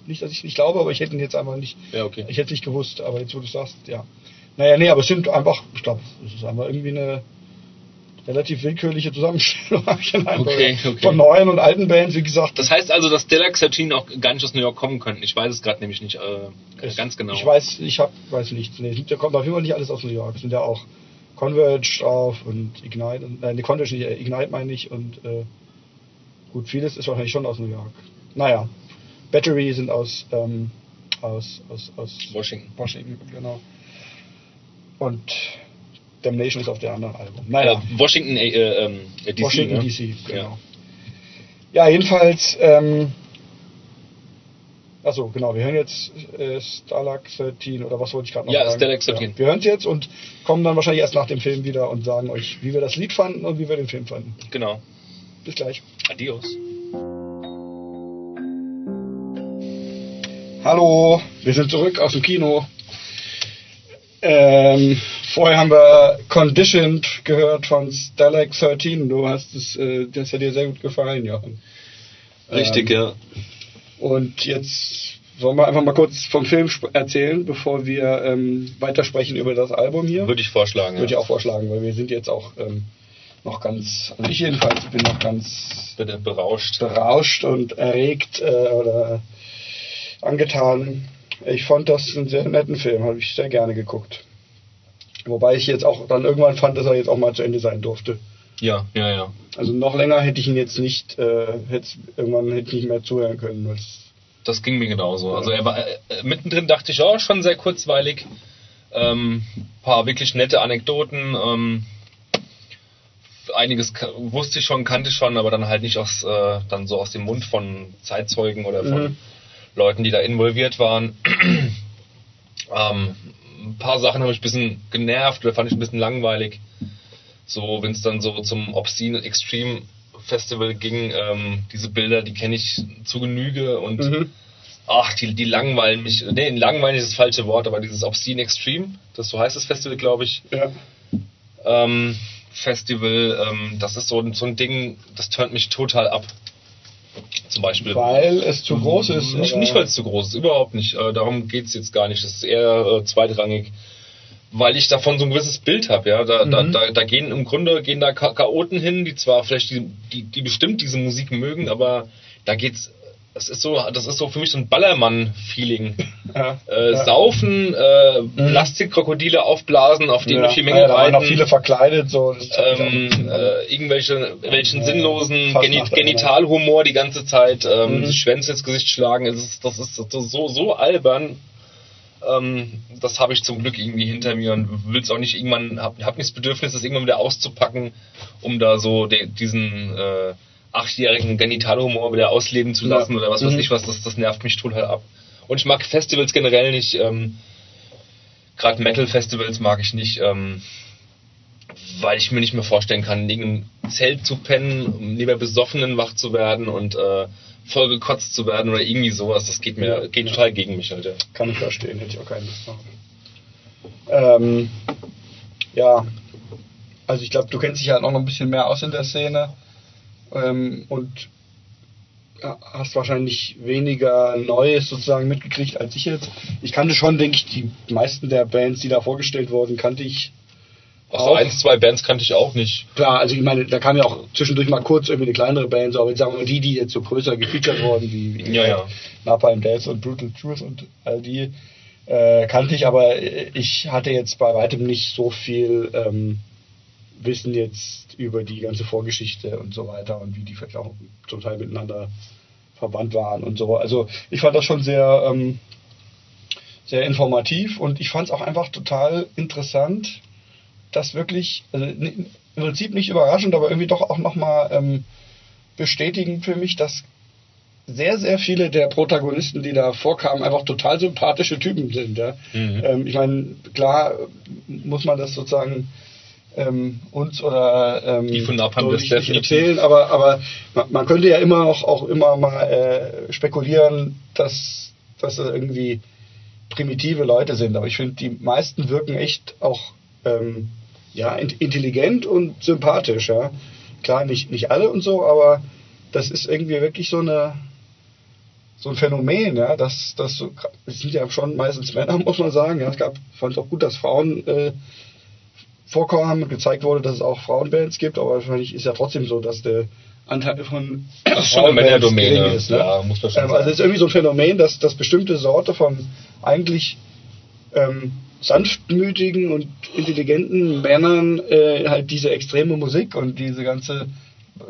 Nicht, dass ich nicht glaube, aber ich hätte ihn jetzt einfach nicht. Ja, okay. Ich hätte es nicht gewusst, aber jetzt, wo du es sagst, ja. Naja, nee, aber es sind einfach, ich glaube, es ist einfach irgendwie eine relativ willkürliche Zusammenstellung. Okay, okay. von neuen und alten Bands, wie gesagt. Das heißt also, dass Deluxe 13 auch gar nicht aus New York kommen könnten. Ich weiß es gerade nämlich nicht äh, es- ganz genau. Ich weiß, ich hab, weiß nichts. Nee, da kommt auf jeden Fall nicht alles aus New York. Es sind ja auch Converge drauf und Ignite. Und, nee, Converge nicht, äh, Ignite meine ich. Und äh, gut, vieles ist wahrscheinlich schon aus New York. Naja, Battery sind aus, ähm, aus, aus, aus Washington. Washington, genau. Und Damnation ist auf der anderen Album. Naja, Äh, Washington, äh, ähm, äh, DC. Washington ne? DC, genau. Ja. Ja, jedenfalls, ähm, also genau, wir hören jetzt äh, Starlark 13 oder was wollte ich gerade noch Ja, sagen? Starlark 13. Ja, wir hören es jetzt und kommen dann wahrscheinlich erst nach dem Film wieder und sagen euch, wie wir das Lied fanden und wie wir den Film fanden. Genau. Bis gleich. Adios. Hallo, wir sind zurück aus dem Kino. Ähm, vorher haben wir Conditioned gehört von Starlight 13. Du hast es, äh, das hat dir sehr gut gefallen, Jochen. Richtig, Ähm, ja. Und jetzt sollen wir einfach mal kurz vom Film erzählen, bevor wir ähm, weitersprechen über das Album hier. Würde ich vorschlagen. Würde ich ja. auch vorschlagen, weil wir sind jetzt auch ähm, noch ganz, also ich jedenfalls bin noch ganz Bitte berauscht. berauscht und erregt äh, oder angetan. Ich fand das einen sehr netten Film, habe ich sehr gerne geguckt. Wobei ich jetzt auch dann irgendwann fand, dass er jetzt auch mal zu Ende sein durfte. Ja, ja, ja. Also noch länger hätte ich ihn jetzt nicht, äh, hätte irgendwann hätte ich nicht mehr zuhören können. Das ging mir genauso. Also er war äh, mittendrin dachte ich, oh, schon sehr kurzweilig. Ähm, paar wirklich nette Anekdoten. Ähm, einiges wusste ich schon, kannte ich schon, aber dann halt nicht aus äh, dann so aus dem Mund von Zeitzeugen oder von Mhm. Leuten, die da involviert waren. ähm, ein paar Sachen haben mich ein bisschen genervt oder fand ich ein bisschen langweilig. So, wenn es dann so zum Obscene Extreme Festival ging, ähm, diese Bilder, die kenne ich zu Genüge und Mhm. ach, die, die langweilen mich. Nee, langweilen ist das falsche Wort, aber dieses Obscene Extreme, das so heißt das Festival, glaube ich, Ja. ähm, Festival, ähm, das ist so, ein- so ein Ding, das turnt mich total ab. Zum Beispiel. Weil es zu groß ist. Nicht, nicht weil es zu groß ist, überhaupt nicht. Äh, darum geht's jetzt gar nicht. Das ist eher äh, zweitrangig. Weil ich davon so ein gewisses Bild habe, ja. Da, da, Mhm. da, da gehen im Grunde gehen da Cha- Chaoten hin, die zwar vielleicht die, die, die bestimmt diese Musik mögen, aber da geht's. Das ist so, das ist so für mich so ein Ballermann-Feeling. Ja. Äh, ja. Saufen, äh, Plastikkrokodile aufblasen, auf die ja. durch die Menge ja, da waren reiten noch viele verkleidet. So. Das auch ähm, äh, irgendwelche welchen sinnlosen Geni Genitalhumor die ganze Zeit, ähm, Mhm. Schwänze ins Gesicht schlagen, es ist, das ist so so, albern. Ähm, das habe ich zum Glück irgendwie hinter mir und will es auch nicht irgendwann, hab, hab nicht das Bedürfnis, das irgendwann wieder auszupacken, um da so diesen äh, achtjährigen Genitalhumor wieder ausleben zu Ja. lassen oder was weiß Mhm. ich was, das, das nervt mich total ab. Und ich mag Festivals generell nicht, ähm, gerade Metal-Festivals mag ich nicht, ähm, weil ich mir nicht mehr vorstellen kann, in irgendeinem Zelt zu pennen, um lieber besoffenen wach zu werden und äh, vollgekotzt zu werden oder irgendwie sowas. Das geht mir Ja, geht ja. total gegen mich, Alter. Kann ich verstehen, hätte ich auch keine Lust drauf. Ähm, ja, also ich glaube, du kennst dich halt auch noch ein bisschen mehr aus in der Szene ähm, und ja, hast wahrscheinlich weniger Neues sozusagen mitgekriegt als ich jetzt. Ich kannte schon, denke ich, die meisten der Bands, die da vorgestellt wurden, kannte ich. Auch so eins, zwei Bands kannte ich auch nicht. Klar, also ich meine, da kam ja auch zwischendurch mal kurz irgendwie eine kleinere Band, so, aber jetzt sagen wir mal die, die jetzt so größer gefeatured wurden, wie, wie Ja, ja. Napalm Death und Brutal Truth und all die, äh, kannte ich, aber ich hatte jetzt bei weitem nicht so viel ähm, Wissen jetzt über die ganze Vorgeschichte und so weiter und wie die vielleicht auch zum Teil miteinander verbannt waren und so. Also ich fand das schon sehr, ähm, sehr informativ und ich fand es auch einfach total interessant, dass wirklich, also im Prinzip nicht überraschend, aber irgendwie doch auch nochmal ähm, bestätigend für mich, dass sehr, sehr viele der Protagonisten, die da vorkamen, einfach total sympathische Typen sind. Ja? Mhm. Ähm, ich meine, klar muss man das sozusagen ähm, uns oder ähm, Die von Napalm nicht definitiv. erzählen, aber, aber man, man könnte ja immer noch auch immer mal äh, spekulieren, dass, dass er irgendwie primitive Leute sind. Aber ich finde, die meisten wirken echt auch ähm, ja, intelligent und sympathisch. Ja. Klar, nicht, nicht alle und so, aber das ist irgendwie wirklich so eine so ein Phänomen, ja, dass das so, sind ja schon meistens Männer, muss man sagen. Ja, es gab, fand es auch gut, dass Frauen äh, vorkommen, gezeigt wurde, dass es auch Frauenbands gibt, aber wahrscheinlich ist ja trotzdem so, dass der Anteil von das ist schon Männerdomäne. Ist, ne? ja, muss man schon ähm, Also es ist irgendwie so ein Phänomen, dass, dass bestimmte Sorte von eigentlich ähm, sanftmütigen und intelligenten Männern äh, halt diese extreme Musik und diese ganze,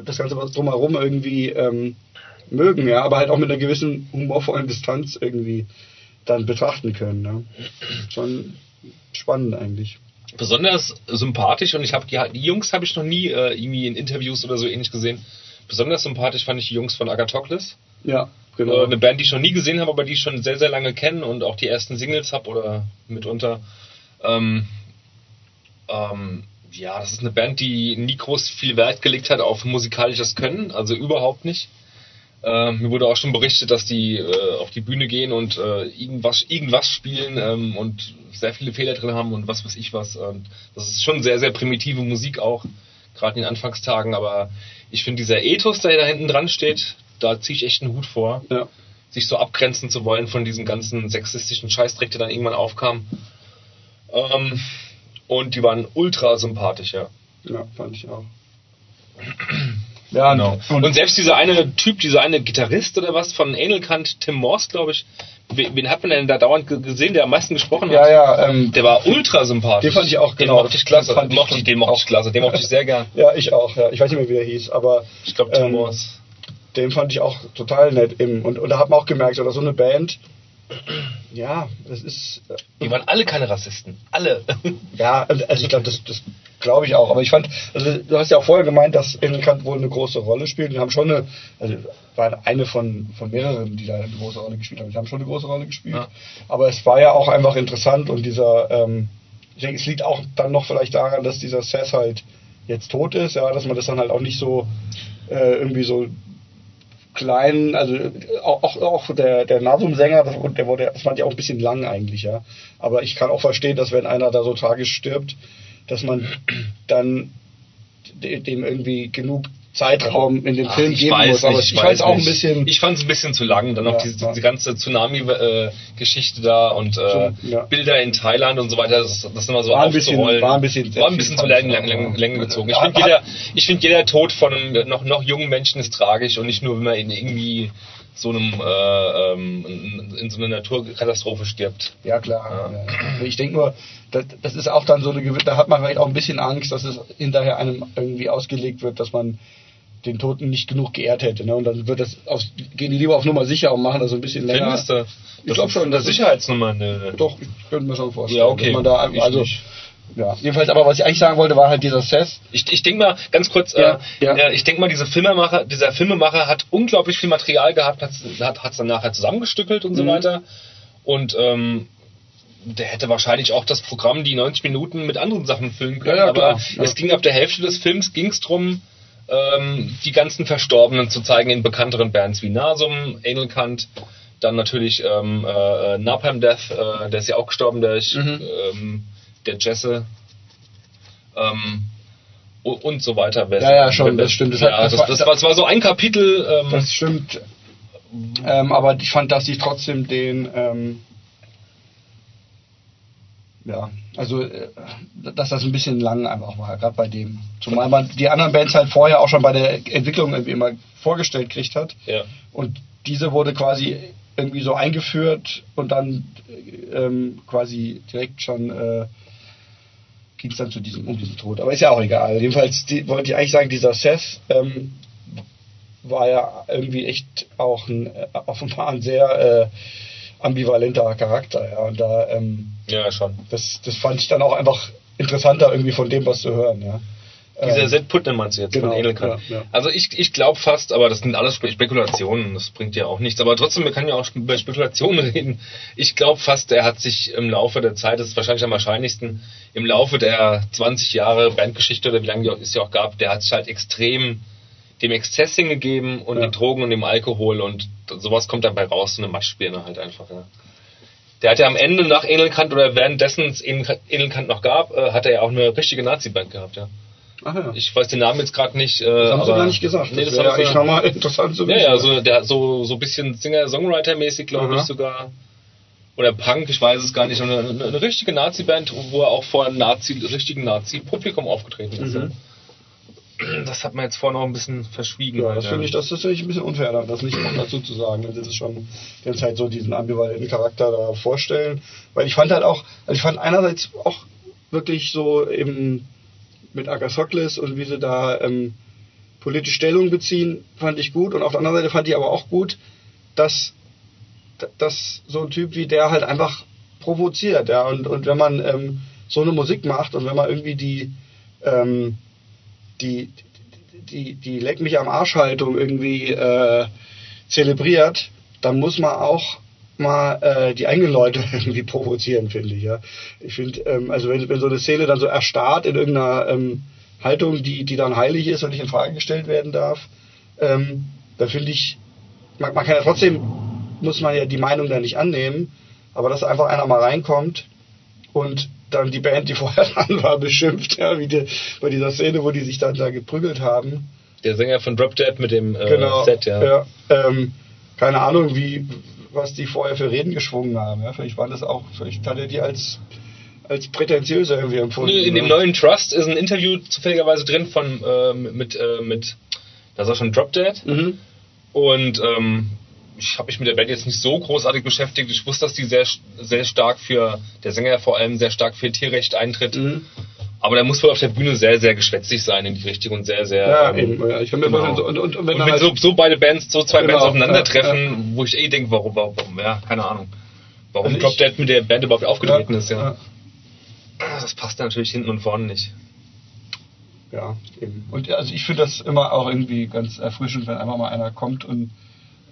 das ganze was drumherum irgendwie ähm, mögen, ja, aber halt auch mit einer gewissen humorvollen Distanz irgendwie dann betrachten können. Ne? Schon spannend eigentlich besonders sympathisch und ich habe die, die, Jungs habe ich noch nie äh, irgendwie in Interviews oder so ähnlich gesehen. Besonders sympathisch fand ich die Jungs von Agathocles. Ja, genau. Äh, eine Band, die ich noch nie gesehen habe, aber die ich schon sehr, sehr lange kenne und auch die ersten Singles habe oder mitunter. Ähm, ähm, ja, das ist eine Band, die nie groß viel Wert gelegt hat auf musikalisches Können, also überhaupt nicht. Äh, mir wurde auch schon berichtet, dass die äh, auf die Bühne gehen und äh, irgendwas, irgendwas spielen ähm, und sehr viele Fehler drin haben und was weiß ich was. Und das ist schon sehr, sehr primitive Musik auch, gerade in den Anfangstagen. Aber ich finde, dieser Ethos, der da hinten dran steht, da ziehe ich echt einen Hut vor. Ja. Sich so abgrenzen zu wollen von diesem ganzen sexistischen Scheißdreck, der dann irgendwann aufkam. Ähm, und die waren ultra sympathisch, ja. Ja, fand ich auch. Ja, genau. Und, und, selbst dieser eine Typ, dieser eine Gitarrist oder was von Enelkant, Tim Morse, glaube ich, wen hat man denn da dauernd gesehen, der am meisten gesprochen hat? Ja, ja. Ähm, der war ultra sympathisch. Den fand ich auch, genau. Den mochte ich klasse. Den mochte ich, den mochte ich klasse. Den mochte ich sehr gern. Ja, ich auch. Ja. Ich weiß nicht mehr, wie er hieß, aber... Ich glaube, Tim ähm, Morse. Den fand ich auch total nett. Im, und, und da hat man auch gemerkt, oder so eine Band, ja, das ist. Äh, die waren alle keine Rassisten. Alle. ja, also ich glaube, das, das glaube ich auch. Aber ich fand, also du hast ja auch vorher gemeint, dass England wohl eine große Rolle spielt. Die haben schon eine, also war eine von, von mehreren, die da eine große Rolle gespielt haben. Die haben schon eine große Rolle gespielt. Ja. Aber es war ja auch einfach interessant und dieser, ähm, ich denke, es liegt auch dann noch vielleicht daran, dass dieser Seth halt jetzt tot ist, ja, dass man das dann halt auch nicht so äh, irgendwie so kleinen, also auch, auch der, der Nasum-Sänger, der wurde, das fand ich auch ein bisschen lang eigentlich, ja. Aber ich kann auch verstehen, dass wenn einer da so tragisch stirbt, dass man dann dem irgendwie genug Zeitraum in den Ach, Film geben muss. Aber ich, ich fand es auch ein bisschen. Ich fand es ein bisschen zu lang. Dann noch ja, diese, ja. diese ganze Tsunami-Geschichte äh, da und äh, ja. Bilder in Thailand und so weiter. Das, das immer so war ein bisschen, war ein bisschen, war ein bisschen zu Längen, Längen, Längen gezogen. Ich finde jeder, ich finde jeder Tod von noch noch jungen Menschen ist tragisch und nicht nur wenn man in irgendwie so einem äh, ähm, in so einer Naturkatastrophe stirbt. Ja klar. Ja. Ich denke nur, das, das, ist auch dann so eine da hat man vielleicht auch ein bisschen Angst, dass es hinterher einem irgendwie ausgelegt wird, dass man den Toten nicht genug geehrt hätte. Ne? Und dann wird das auf, gehen die lieber auf Nummer sicher und machen das so ein bisschen länger. Findest du? Ich glaube schon. Das Sicherheitsnummer. Ne. Doch, ich könnte mir schon vorstellen. Ja, okay. man da, also, ja, jedenfalls, aber was ich eigentlich sagen wollte, war halt dieser Seth. Ich, ich denke mal, ganz kurz, ja, äh, ja. ich denke mal, dieser Filmemacher, dieser Filmemacher hat unglaublich viel Material gehabt, hat es dann nachher zusammengestückelt und mhm. so weiter. Und ähm, der hätte wahrscheinlich auch das Programm, die 90 Minuten mit anderen Sachen füllen können. Ja, aber es ging ab der Hälfte des Films, ging es darum, ähm, die ganzen Verstorbenen zu zeigen in bekannteren Bands wie Nasum, Anal Kant, dann natürlich ähm, äh, Napalm Death, äh, der ist ja auch gestorben, der, ich, mhm. ähm, der Jesse. Ähm, und so weiter. Ja, ja, schon, das stimmt. Das, ja, hat, das, das, war, das war so ein Kapitel. Ähm, das stimmt. Ähm, aber ich fand, dass sie trotzdem den ähm, ja, also äh, dass das ein bisschen lang einfach war, gerade bei dem. Zumal man die anderen Bands halt vorher auch schon bei der Entwicklung irgendwie immer vorgestellt kriegt hat. Ja. Und diese wurde quasi irgendwie so eingeführt und dann ähm, quasi direkt schon äh, ging es dann zu diesem, um diesen Tod. Aber ist ja auch egal. Jedenfalls die, wollte ich eigentlich sagen, dieser Seth ähm, war ja irgendwie echt auch ein, äh, offenbar ein sehr äh, ambivalenter Charakter, ja. Und da, ähm, ja, schon. Das, das fand ich dann auch einfach interessanter irgendwie von dem, was zu hören, ja. Dieser ähm, Set Putnam meinst du jetzt genau, von Edelkant. Ja, ja. Also ich, ich glaube fast, aber das sind alles Spekulationen, das bringt ja auch nichts. Aber trotzdem, wir können ja auch über Spekulationen reden. Ich glaube fast, er hat sich im Laufe der Zeit, das ist wahrscheinlich am wahrscheinlichsten, im Laufe der 20 Jahre Bandgeschichte oder wie lange es ja auch gab, der hat sich halt extrem dem Exzess hingegeben und ja. den Drogen und dem Alkohol und sowas kommt dabei raus, so eine Matschbirne halt einfach. Ja. Der hat ja am Ende nach Enelkant oder währenddessen es Enelkant noch gab, äh, hat er ja auch eine richtige Nazi-Band gehabt, ja. Ach ja. Ich weiß den Namen jetzt gerade nicht. Äh, Das haben sie aber- gar nicht gesagt. Nee, das das wäre sie eigentlich nochmal interessant zu Ja, wissen. ja, so, der, so, so ein bisschen Singer-Songwriter-mäßig, glaube ich sogar. Oder Punk, ich weiß es gar nicht. Eine, eine, richtige Nazi-Band, wo er auch vor einem Nazi, richtigen Nazi-Publikum aufgetreten ist. Mhm. ja. Das hat man jetzt vorher noch ein bisschen verschwiegen. Ja, halt, das finde ich, das, das ich ein bisschen unfair, da- das nicht noch dazu zu sagen, sie das schon die ganze Zeit so diesen ambivalenten Charakter da vorstellen. Weil ich fand halt auch, also ich fand einerseits auch wirklich so eben mit Agasokles und wie sie da ähm, politische Stellung beziehen, fand ich gut. Und auf der anderen Seite fand ich aber auch gut, dass, dass so ein Typ wie der halt einfach provoziert. Ja? Und, und wenn man ähm, so eine Musik macht und wenn man irgendwie die, ähm, die, die, die Leck mich am Arsch Haltung irgendwie äh, zelebriert, dann muss man auch mal äh, die eigenen Leute irgendwie provozieren, finde ich. Ja. Ich finde, ähm, also wenn, wenn so eine Szene dann so erstarrt in irgendeiner ähm, Haltung, die, die dann heilig ist und nicht in Frage gestellt werden darf, ähm, dann finde ich, man, man kann ja trotzdem, muss man ja die Meinung da nicht annehmen, aber dass einfach einer mal reinkommt und dann die Band, die vorher dran war, beschimpft, ja, wie die, bei dieser Szene, wo die sich dann da geprügelt haben. Der Sänger von Drop Dead mit dem äh, Genau. Set, ja. ja ähm, keine Ahnung, wie, was die vorher für Reden geschwungen haben. Ja. Vielleicht waren das auch, vielleicht hat er die als, als prätentiöser irgendwie empfunden. In dem ne? neuen Trust ist ein Interview zufälligerweise drin von äh, mit, äh, mit, da ist auch schon Drop Dead. Mhm. Und ähm, ich habe mich mit der Band jetzt nicht so großartig beschäftigt. Ich wusste, dass die sehr, sehr stark für, der Sänger vor allem sehr stark für Tierrecht eintritt. Mhm. Aber der muss wohl auf der Bühne sehr, sehr geschwätzig sein in die Richtung und sehr, sehr. Ja, ähm, eben. Ja, ich kann mir genau. vorstellen, und, und, und wenn Und wenn halt, so, so beide Bands, so zwei Genau, Bands aufeinandertreffen, ja, wo ich eh denke, warum, warum, ja, keine Ahnung. Warum Also Drop Dead mit der Band überhaupt aufgetreten ist, ja. ja. Das passt natürlich hinten und vorne nicht. Ja, eben. Und also ich finde das immer auch irgendwie ganz erfrischend, wenn einfach mal einer kommt und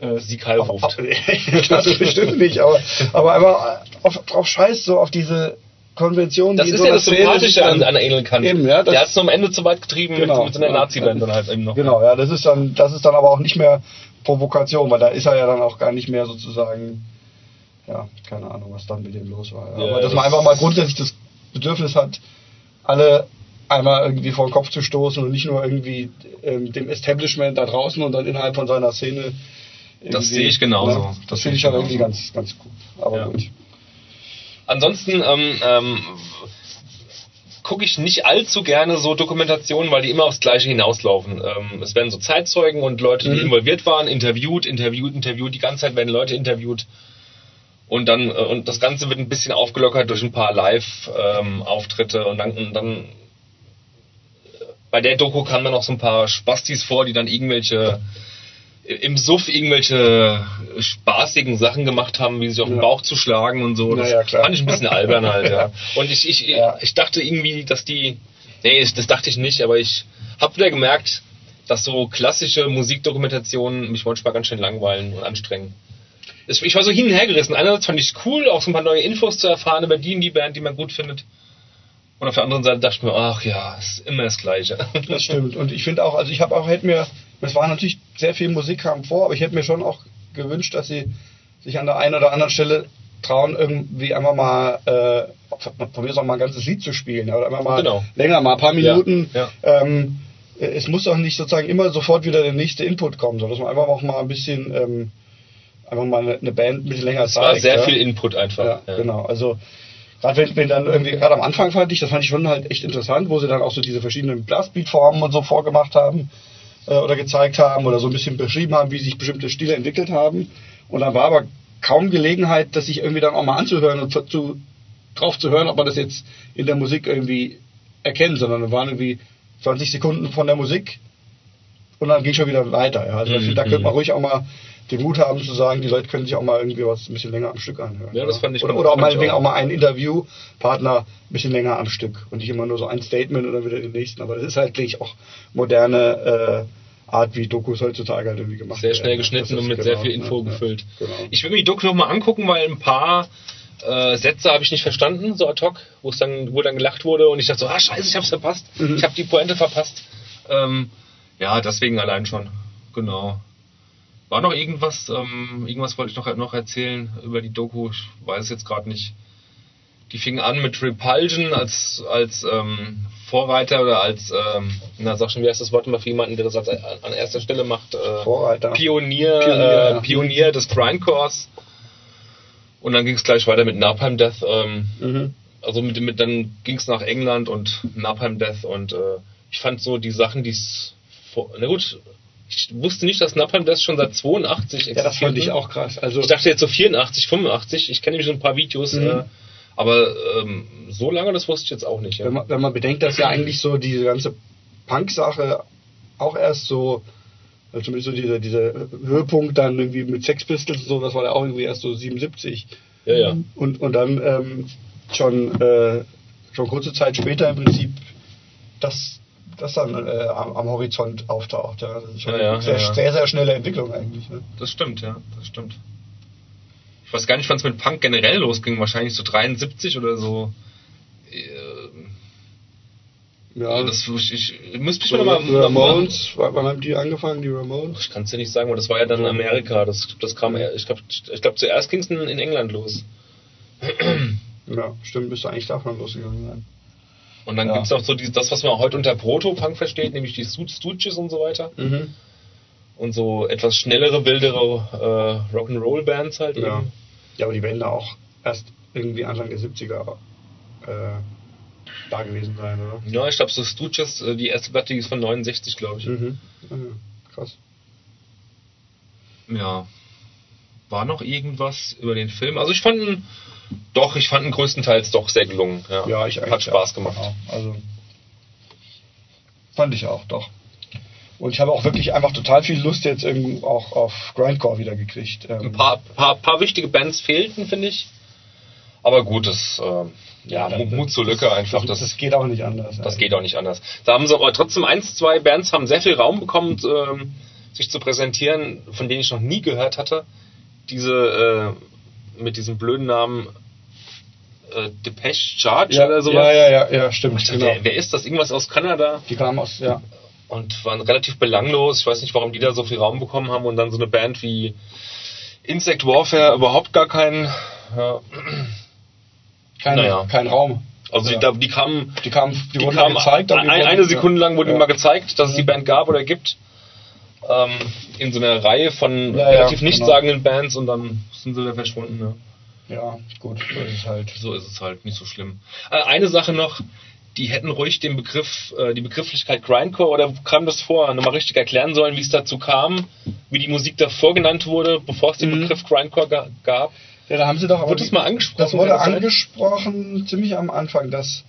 äh, Sieg Heil ruft. das bestimmt nicht, aber, aber einfach auf, drauf scheißt, so auf diese Konvention, Das die ist so ja das Sympathische an, an Alien Kant. Eben, ja, das- der hat es am Ende zu weit getrieben Genau. mit, mit einer Ja. Nazi-Band dann halt eben noch. Genau, ja, das ist dann, das ist dann aber auch nicht mehr Provokation, weil da ist er ja dann auch gar nicht mehr sozusagen, ja, keine Ahnung, was dann mit dem los war. Ja. Ja, aber dass das- man einfach mal grundsätzlich das Bedürfnis hat, alle einmal irgendwie vor den Kopf zu stoßen und nicht nur irgendwie ähm, dem Establishment da draußen und dann innerhalb von seiner Szene. Das sehe ich genauso. ne? Das, Das finde ich aber ich irgendwie ganz, ganz gut. Aber Ja. gut. Ansonsten ähm, ähm, gucke ich nicht allzu gerne so Dokumentationen, weil die immer aufs Gleiche hinauslaufen. Ähm, es werden so Zeitzeugen und Leute, die Mhm. involviert waren, interviewt, interviewt, interviewt. Die ganze Zeit werden Leute interviewt. Und dann äh, und das Ganze wird ein bisschen aufgelockert durch ein paar Live-Auftritte und dann, und dann bei der Doku kamen dann noch so ein paar Spastis vor, die dann irgendwelche im Suff irgendwelche spaßigen Sachen gemacht haben, wie sich auf den Ja. Bauch zu schlagen und so. Das Naja, klar. fand ich ein bisschen albern halt, ja. Und ich, ich, Ja. ich dachte irgendwie, dass die, nee, das dachte ich nicht, aber ich habe wieder gemerkt, dass so klassische Musikdokumentationen mich manchmal ganz schön langweilen und anstrengen. Ich war so hin und her gerissen. Einerseits fand ich es cool, auch so ein paar neue Infos zu erfahren über die und die Band, die man gut findet. Und auf der anderen Seite dachte ich mir, ach ja, ist immer das Gleiche. Das stimmt. Und ich finde auch, also ich habe auch, hätte mir, es war natürlich sehr viel Musik kam vor, aber ich hätte mir schon auch gewünscht, dass sie sich an der einen oder anderen Stelle trauen, irgendwie einfach mal, äh, von mir auch mal ein ganzes Lied zu spielen, ja, oder einfach mal Genau. länger, mal ein paar Ja, Minuten. ja. Ähm, es muss doch nicht sozusagen immer sofort wieder der nächste Input kommen, sondern dass man einfach auch mal ein bisschen, ähm, einfach mal eine, Band ein bisschen länger Es war zeigt. sehr ja. viel Input einfach. Ja, Ja. genau. Also gerade wenn, wenn dann irgendwie, gerade am Anfang fand ich, das fand ich schon halt echt interessant, wo sie dann auch so diese verschiedenen Blastbeat-Formen und so vorgemacht haben äh, oder gezeigt haben oder so ein bisschen beschrieben haben, wie sich bestimmte Stile entwickelt haben. Und dann war aber kaum Gelegenheit, das sich irgendwie dann auch mal anzuhören und zu, zu, drauf zu hören, ob man das jetzt in der Musik irgendwie erkennt, sondern dann waren irgendwie 20 Sekunden von der Musik und dann ging schon wieder weiter. Ja. Also Mhm, da könnte man mhm. ruhig auch mal den Mut haben zu sagen, die Leute können sich auch mal irgendwie was ein bisschen länger am Stück anhören. Ja, das fand ich Oder, oder auch meinetwegen auch. auch mal einen Interviewpartner ein bisschen länger am Stück und nicht immer nur so ein Statement oder wieder den nächsten. Aber das ist halt, denke ich, auch moderne äh, Art, wie Dokus heutzutage halt irgendwie gemacht Sehr werden. schnell Das geschnitten und mit genau, sehr viel ja, Info ja, gefüllt. Genau. Ich will mir die Doku nochmal angucken, weil ein paar äh, Sätze habe ich nicht verstanden, so ad hoc, wo es dann, wo dann gelacht wurde und ich dachte so, ah scheiße, ich hab's verpasst. Mhm. Ich habe die Pointe verpasst. Ähm, ja, deswegen allein schon. Genau. War noch irgendwas, ähm, irgendwas wollte ich noch, noch erzählen über die Doku, ich weiß es jetzt gerade nicht. Die fing an mit Repulsion als, als ähm, Vorreiter oder als, ähm, na sag schon, wie heißt das Wort immer für jemanden, der das als, an erster Stelle macht? Äh, Vorreiter. Pionier, Pionier, äh, Pionier des Grindcores. Und dann ging es gleich weiter mit Napalm Death. Ähm, Mhm. also mit, mit dann ging es nach England und Napalm Death und äh, ich fand so die Sachen, die es na gut, ich wusste nicht, dass Napalm Death schon seit 82 existiert. Ja, das fand ich auch krass. Also, Ich dachte jetzt so 84, 85. Ich kenne nämlich so ein paar Videos, Mhm. äh, aber ähm, so lange, das wusste ich jetzt auch nicht. Ja. wenn man, wenn man bedenkt, dass ja eigentlich so diese ganze Punk-Sache auch erst so, also zumindest so dieser, dieser Höhepunkt dann irgendwie mit Sex Pistols und so, das war ja auch irgendwie erst so 77. ja, ja. Und, und dann ähm, schon, äh, schon kurze Zeit später im Prinzip das, das dann äh, am, am Horizont auftaucht. Ja. Das ist schon Ja, sehr, ja, sehr, sehr schnelle Entwicklung eigentlich. Ne? Das stimmt, ja, das stimmt. Ich weiß gar nicht, wann es mit Punk generell losging. Wahrscheinlich so 73 oder so. Äh, Ja, das, ich, ich müsste mich so, mal die Ramones, wann wann haben die angefangen, die Ramones? Ich kann es dir nicht sagen, aber das war ja dann in Amerika. Das, das kam, ich glaube, ich glaub, zuerst ging es in, in England los. Ja, stimmt, müsste eigentlich davon losgegangen sein. Und dann Ja. gibt's noch so die, das, was man heute unter Proto-Punk versteht, nämlich die Stooges und so weiter. Mhm. Und so etwas schnellere, wildere äh, Rock'n'Roll-Bands halt Ja. eben. ja, aber die werden da auch erst irgendwie Anfang der 70er äh, da gewesen sein, oder? Ja, ich glaube, so Stooges, äh, die erste Platte die ist von 69, glaube ich. Mhm. Ja, krass. Ja. War noch irgendwas über den Film? Also ich fand ihn, doch, ich fand ihn größtenteils doch sehr gelungen. Ja, Ja, ich eigentlich Hat Spaß auch. gemacht. Genau. Also fand ich auch, doch. Und ich habe auch wirklich einfach total viel Lust jetzt irgendwie auch auf Grindcore wieder gekriegt. Ähm, Ein paar, paar, paar wichtige Bands fehlten, finde ich. Aber gut, das, ähm, ja, das- Mut zur Lücke einfach. Das, Das, das geht auch nicht anders. das geht auch nicht anders. Da haben sie aber trotzdem eins, zwei Bands haben sehr viel Raum bekommen, ähm, sich zu präsentieren, von denen ich noch nie gehört hatte. Diese äh, mit diesem blöden Namen äh, Depeche Charge ja, oder sowas. ja, ja, ja, ja, stimmt. Dachte, Genau. wer, wer ist das? Irgendwas aus Kanada? Die kamen aus, ja. und waren relativ belanglos. Ich weiß nicht, warum die da so viel Raum bekommen haben und dann so eine Band wie Insect Warfare überhaupt gar keinen. Ja. Kein, Naja. kein Raum. Also Ja. die, da, die kamen, Die kamen, die, die wurden kamen gezeigt. ein, eine Sekunde lang wurde ja. mal gezeigt, dass es die Band gab oder gibt. Ähm, in so einer Reihe von Ja, ja, relativ genau. nichtssagenden Bands und dann sind sie wieder verschwunden. Ja. Ja, gut, so ist es halt. So ist es halt, nicht so schlimm. Äh, eine Sache noch, die hätten ruhig den Begriff, äh, die Begrifflichkeit Grindcore oder kam das vor, nochmal richtig erklären sollen, wie es dazu kam, wie die Musik davor genannt wurde, bevor es den Mhm. Begriff Grindcore ga gab. Ja, da haben sie doch aber. Wurde das mal angesprochen? Das wurde angesprochen ziemlich am Anfang, dass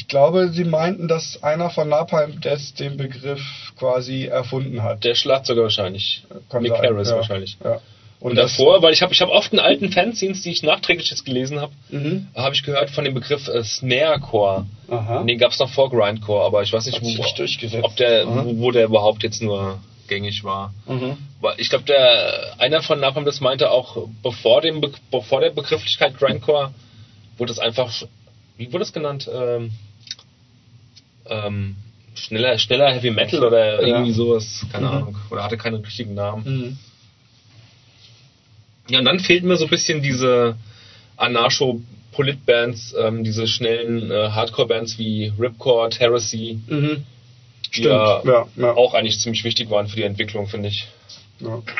ich glaube, sie meinten, dass einer von Napalm Death den Begriff quasi erfunden hat. Der Schlagzeuger wahrscheinlich. Kann Nick sein, Harris ja. wahrscheinlich. Ja. Und, das- davor, weil ich habe ich hab oft in alten Fanzines, die ich nachträglich jetzt gelesen habe, Mhm. habe ich gehört von dem Begriff äh, Snarecore. Aha. Und den gab es noch vor Grindcore, aber ich weiß nicht, wo, nicht ob der, wo, wo der überhaupt jetzt nur gängig war. Mhm. Ich glaube, der einer von Napalm das meinte auch, bevor dem Be bevor der Begrifflichkeit Grindcore wurde es einfach, wie wurde es genannt? Ähm, ähm, schneller, schneller Heavy Metal oder Ja. irgendwie sowas, keine Mhm. Ahnung. Oder hatte keinen richtigen Namen. Mhm. Ja, und dann fehlt mir so ein bisschen diese Anarcho-Polit-Bands, ähm, diese schnellen äh, Hardcore-Bands wie Ripcord, Heresy, Mhm. die ja, ja, ja. auch eigentlich ziemlich wichtig waren für die Entwicklung, finde ich. Ja.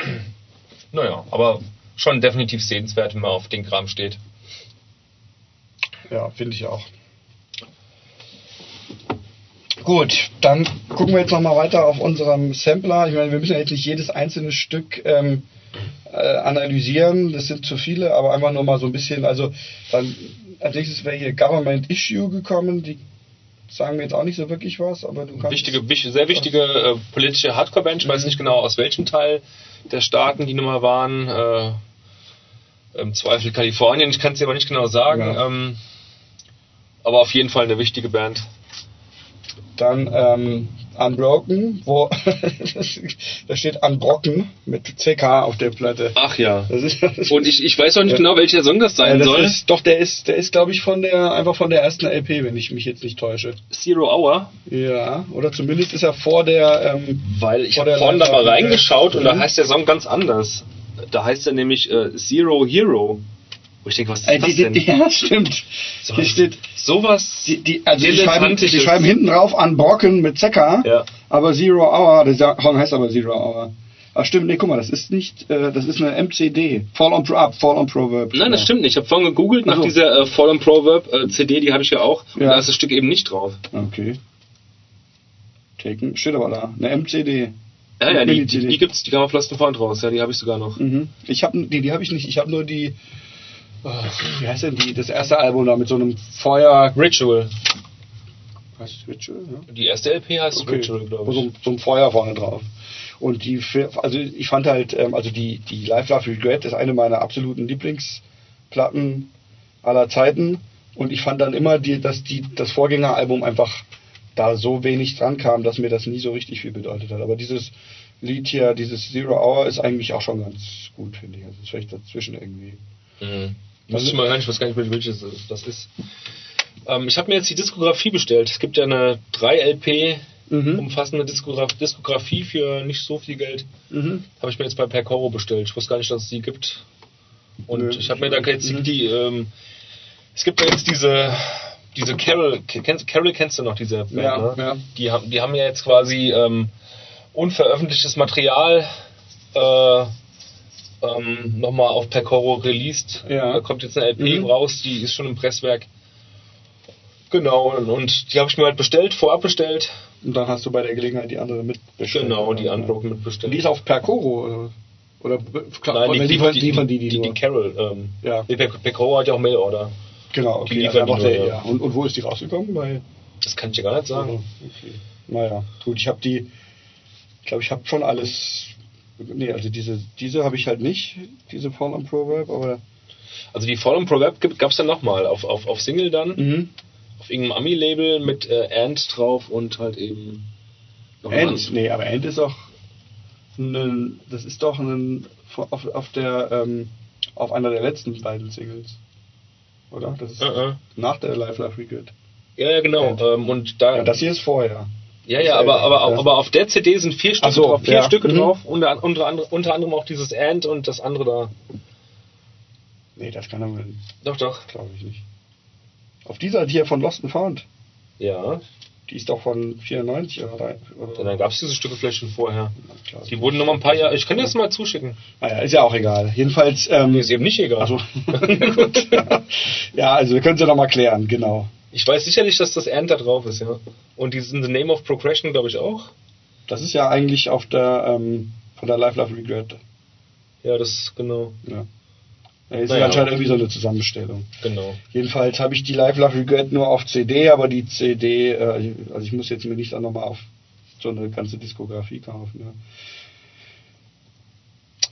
Naja, aber schon definitiv sehenswert, wenn man auf den Kram steht. Ja, finde ich auch. Gut, dann gucken wir jetzt nochmal weiter auf unserem Sampler. Ich meine, wir müssen ja jetzt nicht jedes einzelne Stück ähm, äh, analysieren, das sind zu viele, aber einfach nur mal so ein bisschen. Also, dann als nächstes wäre hier Government Issue gekommen, die sagen mir jetzt auch nicht so wirklich was, aber du kannst. Wichtige, wich- sehr wichtige äh, politische Hardcore-Band, ich weiß Mhm. nicht genau aus welchem Teil der Staaten die Nummer waren. Äh, Im Zweifel Kalifornien, ich kann es dir aber nicht genau sagen. Ja. Ähm, aber auf jeden Fall eine wichtige Band. Dann ähm, Unbroken, wo da steht Unbrocken mit CK auf der Platte. Ach ja. Ist, Und ich, ich weiß auch nicht genau, welcher Song das sein das soll. ist, doch, der ist, der ist, glaube ich, von der, einfach von der ersten LP, wenn ich mich jetzt nicht täusche. Zero Hour. Ja, oder zumindest ist er vor der, ähm, Weil ich Vor habe vorhin da mal reingeschaut und da Mhm. heißt der Song ganz anders. Da heißt er nämlich äh, Zero Hero. Wo ich denke, was ist äh, das die, denn? die, ja, stimmt. So Hier steht, Sowas. die, die, also die schreiben, die schreiben hinten drauf Unbroken mit CK, Ja. aber Zero Hour, der Song heißt aber Zero Hour. Ach stimmt, nee, guck mal, das ist nicht, äh, das ist eine MCD. Fall on Pro Up, Fall on Proverb. Nein, das Ja. stimmt nicht. Ich habe vorhin gegoogelt nach Ach so. dieser äh, Fallen Proverb äh, CD, die habe ich ja auch. Und Ja. da ist das Stück eben nicht drauf. Okay. Taken, steht aber da. Eine MCD. Ja, ja, die, die, die gibt's, die kam auf and Found raus. Ja, die habe ich sogar noch. Mhm. Ich habe die, die habe ich nicht. Ich habe nur die. Oh, wie heißt denn die? Das erste Album da mit so einem Feuer. Ritual. Ist Ritual? Ja? Die erste LP heißt Okay. Ritual, glaube so, ich. ein- so ein Feuer vorne drauf. Und die, also ich fand halt, ähm, also die, die Life Love Regret ist eine meiner absoluten Lieblingsplatten aller Zeiten. Und ich fand dann immer, die, dass die, das Vorgängeralbum einfach da so wenig dran kam, dass mir das nie so richtig viel bedeutet hat. Aber dieses Lied hier, dieses Zero Hour, ist eigentlich auch schon ganz gut, finde ich. Also ist vielleicht dazwischen irgendwie. Mhm. Muss ich mal rein, ich weiß gar nicht, welches das ist. Ähm, ich habe mir jetzt die Diskografie bestellt. Es gibt ja eine 3 Mhm. Umfassende Diskograf Diskografie für nicht so viel Geld. Mhm. Habe ich mir jetzt bei Percoro bestellt. Ich wusste gar nicht, dass es die gibt. Und Nö. ich habe mir da jetzt Mhm. die, ähm, es gibt ja jetzt diese, diese Carol, kennst, Carol kennst du noch, diese Band, Ja, ne? ja. Die haben, die haben ja jetzt quasi ähm, unveröffentlichtes Material äh, ähm, nochmal auf Percoro released. Ja. Da kommt jetzt eine LP Mhm. raus, die ist schon im Presswerk. Genau, und, die habe ich mir halt bestellt, vorab bestellt. Und dann hast du bei der Gelegenheit die andere mitbestellt. Genau, die Ja. Unbroken mitbestellt. die ist auf Percoro oder? oder klar, Nein, die, liefern, die, liefern die die, die, die Carol. Ähm, Ja. Die Pe- Pecoro hat ja auch Mailorder. Genau, die okay. liefern also die nur, der, ja. ja. Und, und wo ist die rausgekommen? Bei Das kann ich dir gar nicht sagen. Okay. Naja, gut, ich habe die, ich glaube, ich habe schon alles. Nee, also diese, diese habe ich halt nicht, diese Fall on Proverb, aber. Also die Fallen Proverb gab es dann nochmal auf, auf, auf Single dann, Mhm. auf irgendeinem Ami-Label mit äh, Ant drauf und halt eben noch anderes- nee, aber End ist doch. Ein, das ist doch ein, auf, auf der, ähm, auf einer der letzten beiden Singles. Oder? Das ist Äh, äh. nach der Life Life Regret. Ja, ja, genau. Ant. Ähm, und da, Ja, das hier ist vorher. Ja, ja, aber, aber, Ja. aber auf der CD sind vier Stücke so, drauf, vier ja. Stücke Mhm. drauf, unter, unter, andere- unter anderem auch dieses Ant und das andere da. Nee, das kann aber, Doch, doch. glaube ich nicht. Auf dieser hier von Lost and Found, Ja. die ist doch von 94 oder, oder Und dann gab es diese Stücke vielleicht schon vorher. Klar. Die wurden noch mal ein paar Jahre. Ich kann dir das mal zuschicken. Naja, ist ja auch egal. Jedenfalls, ähm, Mir ist eben nicht egal. also, ja, also wir können es ja nochmal klären, genau. Ich weiß sicherlich, dass das Ant da drauf ist, ja. Und diesen The Name of Progression, glaube ich, auch. Das ist ja eigentlich auf der, ähm, von der Life Life Regret. Ja, das, genau. Ja. Ist Naja. anscheinend irgendwie so eine Zusammenstellung. Genau. Jedenfalls habe ich die Life Life Regret nur auf CD, aber die CD, äh, also ich muss jetzt mir nicht dann nochmal auf so eine ganze Diskografie kaufen. Ja.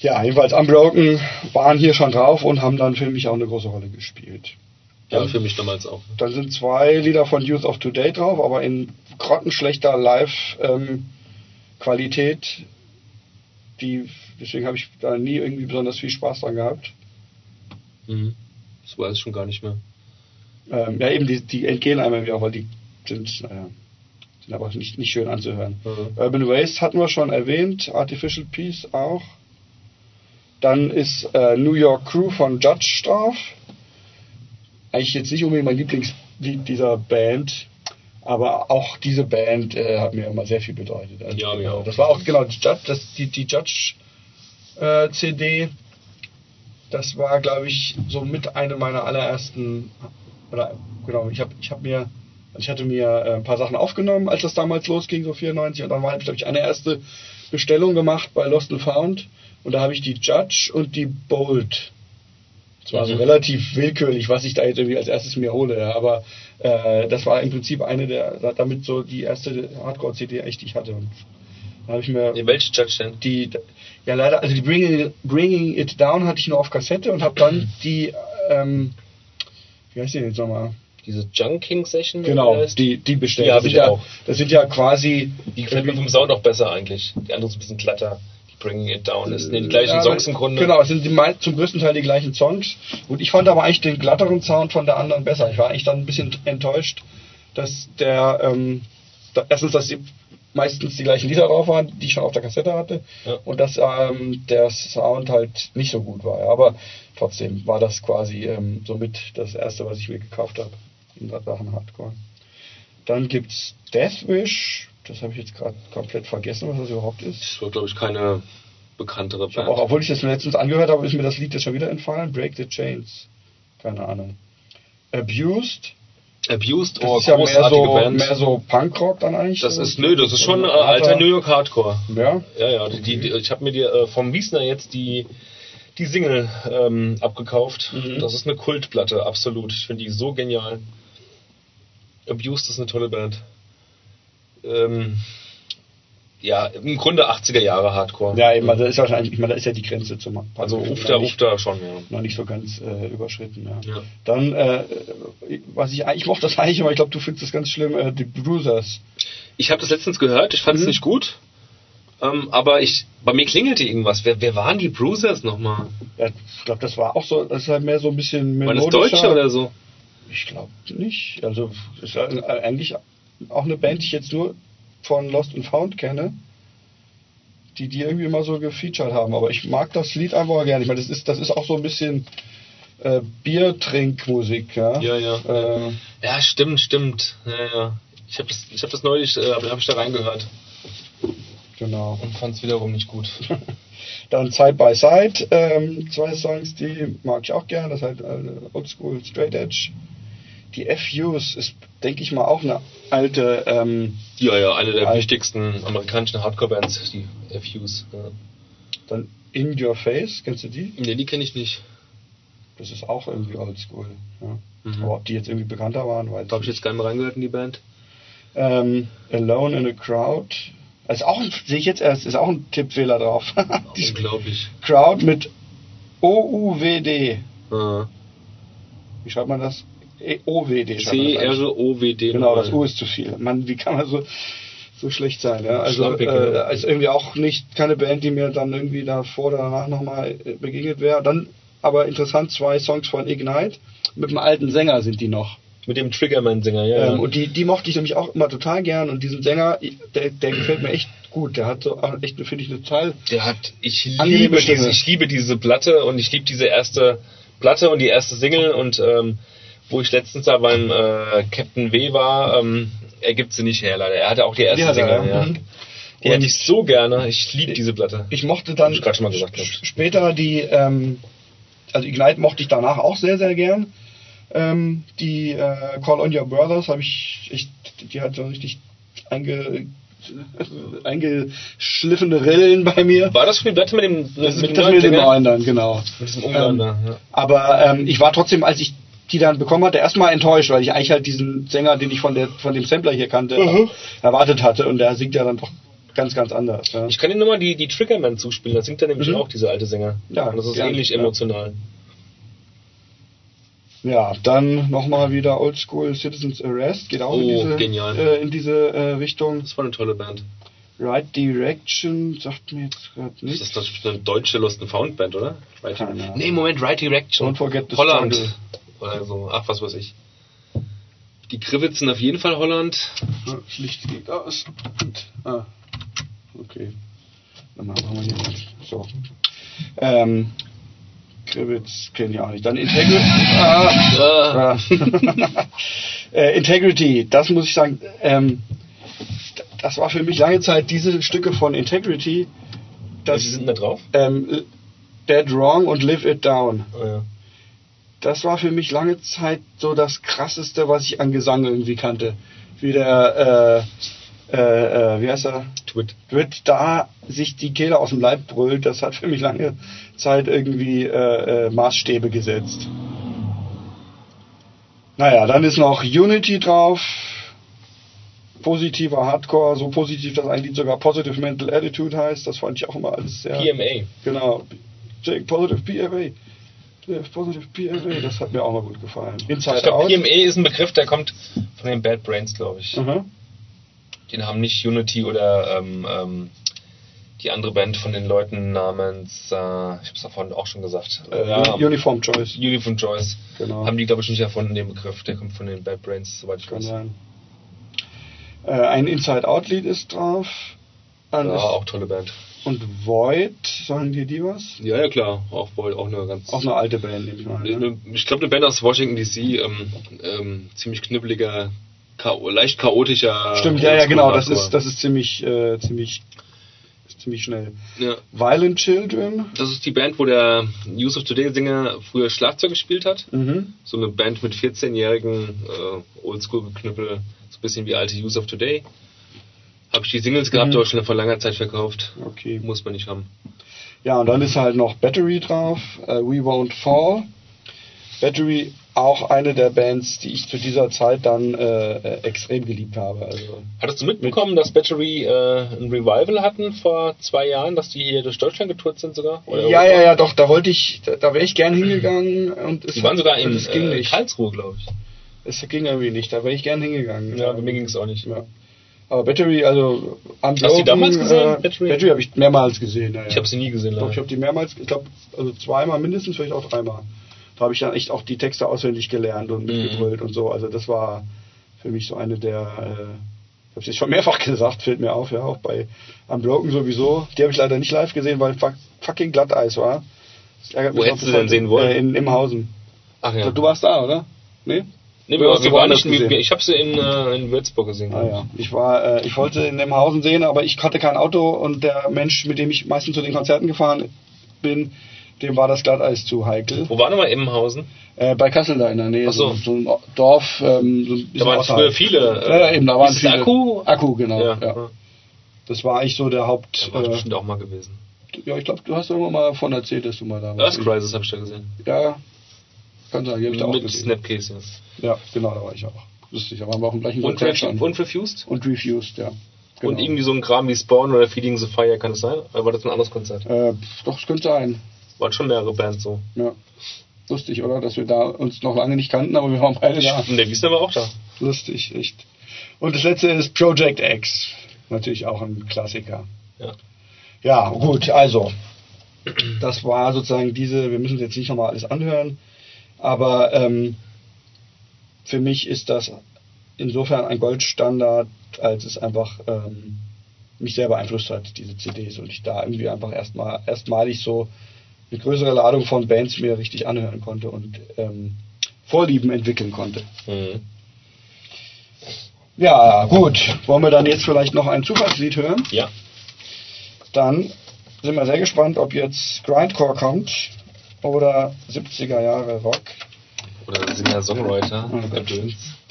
Ja, jedenfalls Unbroken waren hier schon drauf und haben dann für mich auch eine große Rolle gespielt. Ja, Dann- für mich damals auch. Dann sind zwei Lieder von Youth of Today drauf, aber in grottenschlechter Live-Qualität. die, deswegen habe ich da nie irgendwie besonders viel Spaß dran gehabt. Mhm. Das weiß ich schon gar nicht mehr. Ähm, ja, eben, die, die entgehen einem wieder, weil die sind, naja, sind aber nicht, nicht schön anzuhören. Mhm. Urban Waste hatten wir schon erwähnt, Artificial Peace auch. Dann ist äh, New York Crew von Judge drauf. Eigentlich jetzt nicht unbedingt mein Lieblingslied dieser Band, aber auch diese Band äh, hat mir immer sehr viel bedeutet. Also, Ja, mir genau, auch. Das war auch genau die Judge, das, die, die Judge äh, CD. Das war, glaube ich, so mit eine meiner allerersten oder genau, ich habe ich hab mir also ich hatte mir äh, ein paar Sachen aufgenommen, als das damals losging, so 94, und dann habe ich, glaube ich, eine erste Bestellung gemacht bei Lost and Found und da habe ich die Judge und die Bold. Das war so Mhm. relativ willkürlich, was ich da jetzt irgendwie als erstes mir hole, ja, aber äh, das war im Prinzip eine der, damit so die erste Hardcore-CD echt, die ich hatte. Und da habe ich mir Nee, welche Judge denn? die, ja leider, also die Bringing, Bringing It Down hatte ich nur auf Kassette und habe dann die, ähm, wie heißt die jetzt nochmal? diese Junking Session. Genau, die, die bestellt. Die habe ich ja, auch. Das sind ja quasi. Die gefällt mir vom Sound auch besser eigentlich. Die andere ist ein bisschen glatter. Bringing It Down. Das sind die gleichen Ja, Songs im Grunde. Genau, es sind die, zum größten Teil die gleichen Songs. Und ich fand aber eigentlich den glatteren Sound von der anderen besser. Ich war eigentlich dann ein bisschen enttäuscht, dass der, ähm, da, erstens, dass die meistens die gleichen Lieder drauf waren, die ich schon auf der Kassette hatte. Ja. Und dass ähm, der Sound halt nicht so gut war. Aber trotzdem war das quasi ähm, somit das erste, was ich mir gekauft habe in Sachen Hardcore. Dann gibt's Deathwish. Das habe ich jetzt gerade komplett vergessen, was das überhaupt ist. Das war, glaube ich, keine bekanntere Ich Band. auch, obwohl ich das letztens angehört habe, ist mir das Lied jetzt schon wieder entfallen. Break the Chains. Keine Ahnung. Abused. Abused, Das oh, ist ja mehr so, Band. mehr so Punkrock dann eigentlich. das ist, nö, das ist schon äh, alter New York Hardcore. Ja. Ja, ja, die, die, ich habe mir die, äh, vom Wiesner jetzt die, die Single ähm, abgekauft. Mhm. Das ist eine Kultplatte, absolut. Ich finde die so genial. Abused ist eine tolle Band. Ähm, ja, im Grunde 80er Jahre Hardcore. Ja, eben, also ist wahrscheinlich, ich meine, da ist ja die Grenze zum. Also Ufter, nicht- Ufter schon, ja. Noch nicht so ganz äh, überschritten, ja. Ja. Dann, äh, was ich eigentlich mochte das eigentlich, aber ich glaube, du findest das ganz schlimm, äh, die Bruisers. Ich habe das letztens gehört, ich fand es Mhm. nicht gut. Ähm, aber ich, bei mir klingelte irgendwas. Wer, wer waren die Bruisers nochmal? Ja, ich glaube, das war auch so, das ist halt mehr so ein bisschen Waren das melodischer. Deutsche oder so? Ich glaube nicht. Also ist eigentlich auch eine Band, die ich jetzt nur von Lost and Found kenne, die die irgendwie mal so gefeatured haben. Aber ich mag das Lied einfach gerne. Ich meine, das ist das ist auch so ein bisschen äh, Biertrinkmusik, ja. Ja, ja. Äh, Ja, stimmt, stimmt. Ja, ja. Ich habe das, ich hab das neulich, äh, hab ich da reingehört. genau. Und fand es wiederum nicht gut. Dann Side by Side, ähm, zwei Songs, die mag ich auch gerne. Das ist halt äh, Oldschool Straight Edge. Die FUs ist, denke ich mal, auch eine alte. Ähm, Ja, ja, eine der wichtigsten amerikanischen Hardcore-Bands, die FUs. Ja. dann In Your Face, kennst du die? Nee, die kenne ich nicht. Das ist auch irgendwie oldschool. Ja. Mhm. Aber ob die jetzt irgendwie bekannter waren, weiß Da habe ich ich jetzt gar nicht mehr reingehört in die Band. Ähm, Alone in a Crowd. Ist auch sehe ich jetzt erst, ist auch ein Tippfehler drauf. Unglaublich. Crowd mit O-U-W-D. Ja. Wie schreibt man das? O-W-D. das eigentlich. C-R-O-W-D. Genau, das U ist zu viel. Mann, wie kann man so, so schlecht sein? Ja? Also äh, ja. ist irgendwie auch nicht keine Band, die mir dann irgendwie davor oder danach nochmal begegnet wäre. Dann aber interessant, zwei Songs von Ignite. Mit einem alten Sänger sind die noch. Mit dem Triggerman-Sänger, ja. ja. Ähm, und die, die mochte ich nämlich auch immer total gern. Und diesen Sänger, der, der gefällt mir echt gut. Der hat so auch echt, finde ich, eine Teil. Der hat, ich liebe, diese, ich liebe diese Platte und ich liebe diese erste Platte und die erste Single und ähm, wo ich letztens da beim äh, Captain W war, ähm, er gibt sie nicht her leider. Er hatte auch die erste er, Single, ja. ja. Mhm. Die hätte ich so gerne. Ich liebe diese Platte. Ich mochte dann ich schon mal gesagt, später die, ähm, also Ignite mochte ich danach auch sehr, sehr gern. Ähm, die äh, Call on Your Brothers habe ich, ich, die hat so richtig einge, eingeschliffene Rillen bei mir. War das für die Platte mit dem, mit das dem mit dem neuen dann, genau. Mit diesem Ähm, ja. Aber ähm, ich war trotzdem, als ich die dann bekommen hatte, erstmal enttäuscht, weil ich eigentlich halt diesen Sänger, den ich von der von dem Sampler hier kannte, Mhm. erwartet hatte und der singt ja dann doch ganz, ganz anders. Ja. Ich kann dir nur mal die, die Triggerman zuspielen, da singt er nämlich Mhm. auch, dieser alte Sänger. Ja, und das ist gerne, ähnlich ja. emotional. Ja, dann nochmal wieder Oldschool Citizens Arrest, geht auch in Oh, diese, genial. Äh, in diese äh, Richtung. Das war eine tolle Band. Right Direction sagt mir jetzt gerade Das nichts. ist das eine deutsche Lost and Found Band, oder? Right Keine nee, Moment, Right Direction. Don't forget the Holland. struggle. Oder so, ach, was weiß ich. Die Krivitzen auf jeden Fall Holland. Das Licht geht aus. Und, ah, okay. Dann machen wir hier mal. So. Ähm, Krivitz kenne ich auch nicht. Dann Integrity. Ah, Ja. Ah. äh, Integrity, das muss ich sagen, ähm, das war für mich lange Zeit diese Stücke von Integrity, das Welche sind da drauf? ähm, Dead Wrong und Live It Down. Oh, ja. Das war für mich lange Zeit so das krasseste, was ich an Gesang irgendwie kannte. Wie der, äh, äh, äh, wie heißt er? Twit. wird da sich die Kehle aus dem Leib brüllt, das hat für mich lange Zeit irgendwie äh, äh, Maßstäbe gesetzt. Naja, dann ist noch Unity drauf. Positiver Hardcore, so positiv, dass ein Lied sogar Positive Mental Attitude heißt. Das fand ich auch immer alles sehr. PMA. Genau. Positive PMA. Positive PMA, das hat mir auch mal gut gefallen. Inside Ich glaube. PMA ist ein Begriff, der kommt von den Bad Brains, glaube ich. Mhm. Den haben nicht Unity oder ähm, ähm, die andere Band von den Leuten namens, äh, ich habe es davon auch schon gesagt, Äh, ja, Uniform Choice. Uniform Joyce. Genau. Haben die, glaube ich, nicht erfunden, den Begriff. Der kommt von den Bad Brains, soweit ich Kann weiß. sein. Äh, ein Inside-Out-Lied ist drauf. Ja, Alles- auch tolle Band. Und Void, sagen dir die was? Ja, ja, klar. Auch, wohl- auch eine ganz. Auch eine alte Band, nehme ich mal. Ne? Ich glaube, eine Band aus Washington DC, ähm, ähm, ziemlich knibbeliger, chao leicht chaotischer. Stimmt, ja, ja, genau. Das ist, das ist ziemlich, äh, ziemlich, ist ziemlich schnell. Ja. Violent Children. Das ist die Band, wo der Yusuf Today-Sänger früher Schlagzeug gespielt hat. Mhm. So eine Band mit 14-jährigen äh, Oldschool-Geknüppel, so ein bisschen wie alte Yusuf Today. Habe ich die Singles gehabt, Mhm. aber schon vor langer Zeit verkauft. Okay. Muss man nicht haben. Ja, und dann ist halt noch Battery drauf. Äh, We Won't Fall. Battery auch eine der Bands, die ich zu dieser Zeit dann äh, extrem geliebt habe. Also Hattest du mitbekommen, dass Battery äh, ein Revival hatten vor zwei Jahren, dass die hier durch Deutschland getourt sind sogar? Oder ja, Europa? ja, ja, doch, da wollte ich, da, da wäre ich gern hingegangen und es Die waren sogar in es ging äh, nicht. Karlsruhe, glaube ich. Es ging irgendwie nicht, da wäre ich gern hingegangen. Ja, bei mir ging es auch nicht. Ja. Aber Battery, also Unbroken, Hast du die damals gesehen, Äh, Battery? Battery, habe ich mehrmals gesehen. Ja, ja. Ich habe sie nie gesehen. Doch, leider. ich habe die mehrmals, ich glaube, also zweimal mindestens, vielleicht auch dreimal. Da habe ich dann echt auch die Texte auswendig gelernt und mitgebrüllt und so. Also das war für mich so eine der, äh, ich habe es jetzt schon mehrfach gesagt, fällt mir auf, ja, auch bei Unbroken sowieso. Die habe ich leider nicht live gesehen, weil fuck, fucking Glatteis war. Das ärgert Wo mich hättest du denn sehen wollen? Äh, in Imhausen. Ach glaub, Du warst da, oder? Nee? Nee, wir, wir waren nicht, gesehen. ich habe sie in, äh, in Würzburg gesehen. Ah ja, ich war, äh, ich wollte in Nemhausen sehen, aber ich hatte kein Auto und der Mensch, mit dem ich meistens zu den Konzerten gefahren bin, dem war das Glatteis zu heikel. Wo war nochmal Immenhausen? Äh, bei Kassel da in der Nähe, Ach so. so, so ein Dorf. Ähm, so ein Da waren außerhalb. früher viele. Ja, ja, eben, da waren viele. Akku? Akku, genau. Ja. Ja. Das war eigentlich so der Haupt. Da war Äh, bestimmt auch mal gewesen. ja, ich glaube, du hast irgendwann mal von erzählt, dass du mal da warst. Earth Crisis habe ich da gesehen. Ja, kann sein, da auch Mit. Snapcase, ja. Ja, genau, da war ich auch. Lustig, da waren wir auch im gleichen Und, schon. und Refused? Und Refused, ja. Genau. Und irgendwie so ein Kram wie Spawn oder Feeding the Fire, kann es sein? Oder war das ein anderes Konzert? Äh, doch, es könnte sein. Waren schon mehrere Bands so. Ja. Lustig, oder? Dass wir da uns noch lange nicht kannten, aber wir waren beide da. Und der Wiesner war auch da. Lustig, echt. Und das letzte ist Project X. Natürlich auch ein Klassiker. Ja. Ja, gut, also. Das war sozusagen diese, wir müssen jetzt nicht nochmal alles anhören, aber ähm, für mich ist das insofern ein Goldstandard, als es einfach ähm, mich sehr beeinflusst hat, diese CDs, und ich da irgendwie einfach erstmal erstmalig so eine größere Ladung von Bands mir richtig anhören konnte und ähm, Vorlieben entwickeln konnte. Mhm. Ja, gut. Wollen wir dann jetzt vielleicht noch ein Zufallslied hören? Ja. Dann sind wir sehr gespannt, ob jetzt Grindcore kommt oder 70er Jahre Rock. Oder Singer-Songwriter. Oh Gott.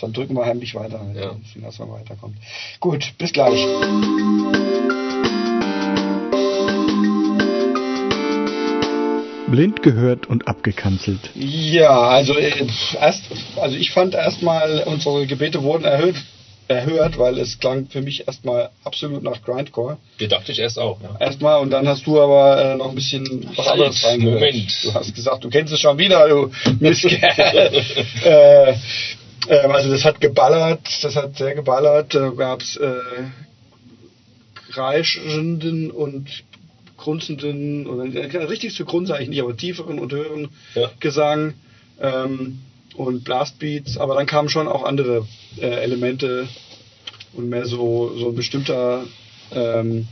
Dann drücken wir heimlich weiter, wenn Ja. der Singer-Song weiterkommt. Gut, bis gleich. Blind gehört und abgekanzelt. Ja, also erst, also ich fand erstmal, unsere Gebete wurden erhöht, erhört, weil es klang für mich erstmal absolut nach Grindcore. Die dachte ich erst auch, ja. Erstmal und dann hast du aber äh, noch ein bisschen was Halt, anderes reingehört. Moment. Du hast gesagt, du kennst es schon wieder, du Mistkerl. äh, ähm, also das hat geballert, das hat sehr geballert. Da gab es äh, kreischenden und grunzenden, oder äh, richtig zu grunzen eigentlich nicht, aber tieferen und höheren Ja. Gesang ähm, und Blastbeats, aber dann kamen schon auch andere äh, Elemente und mehr so, so ein bestimmter ähm,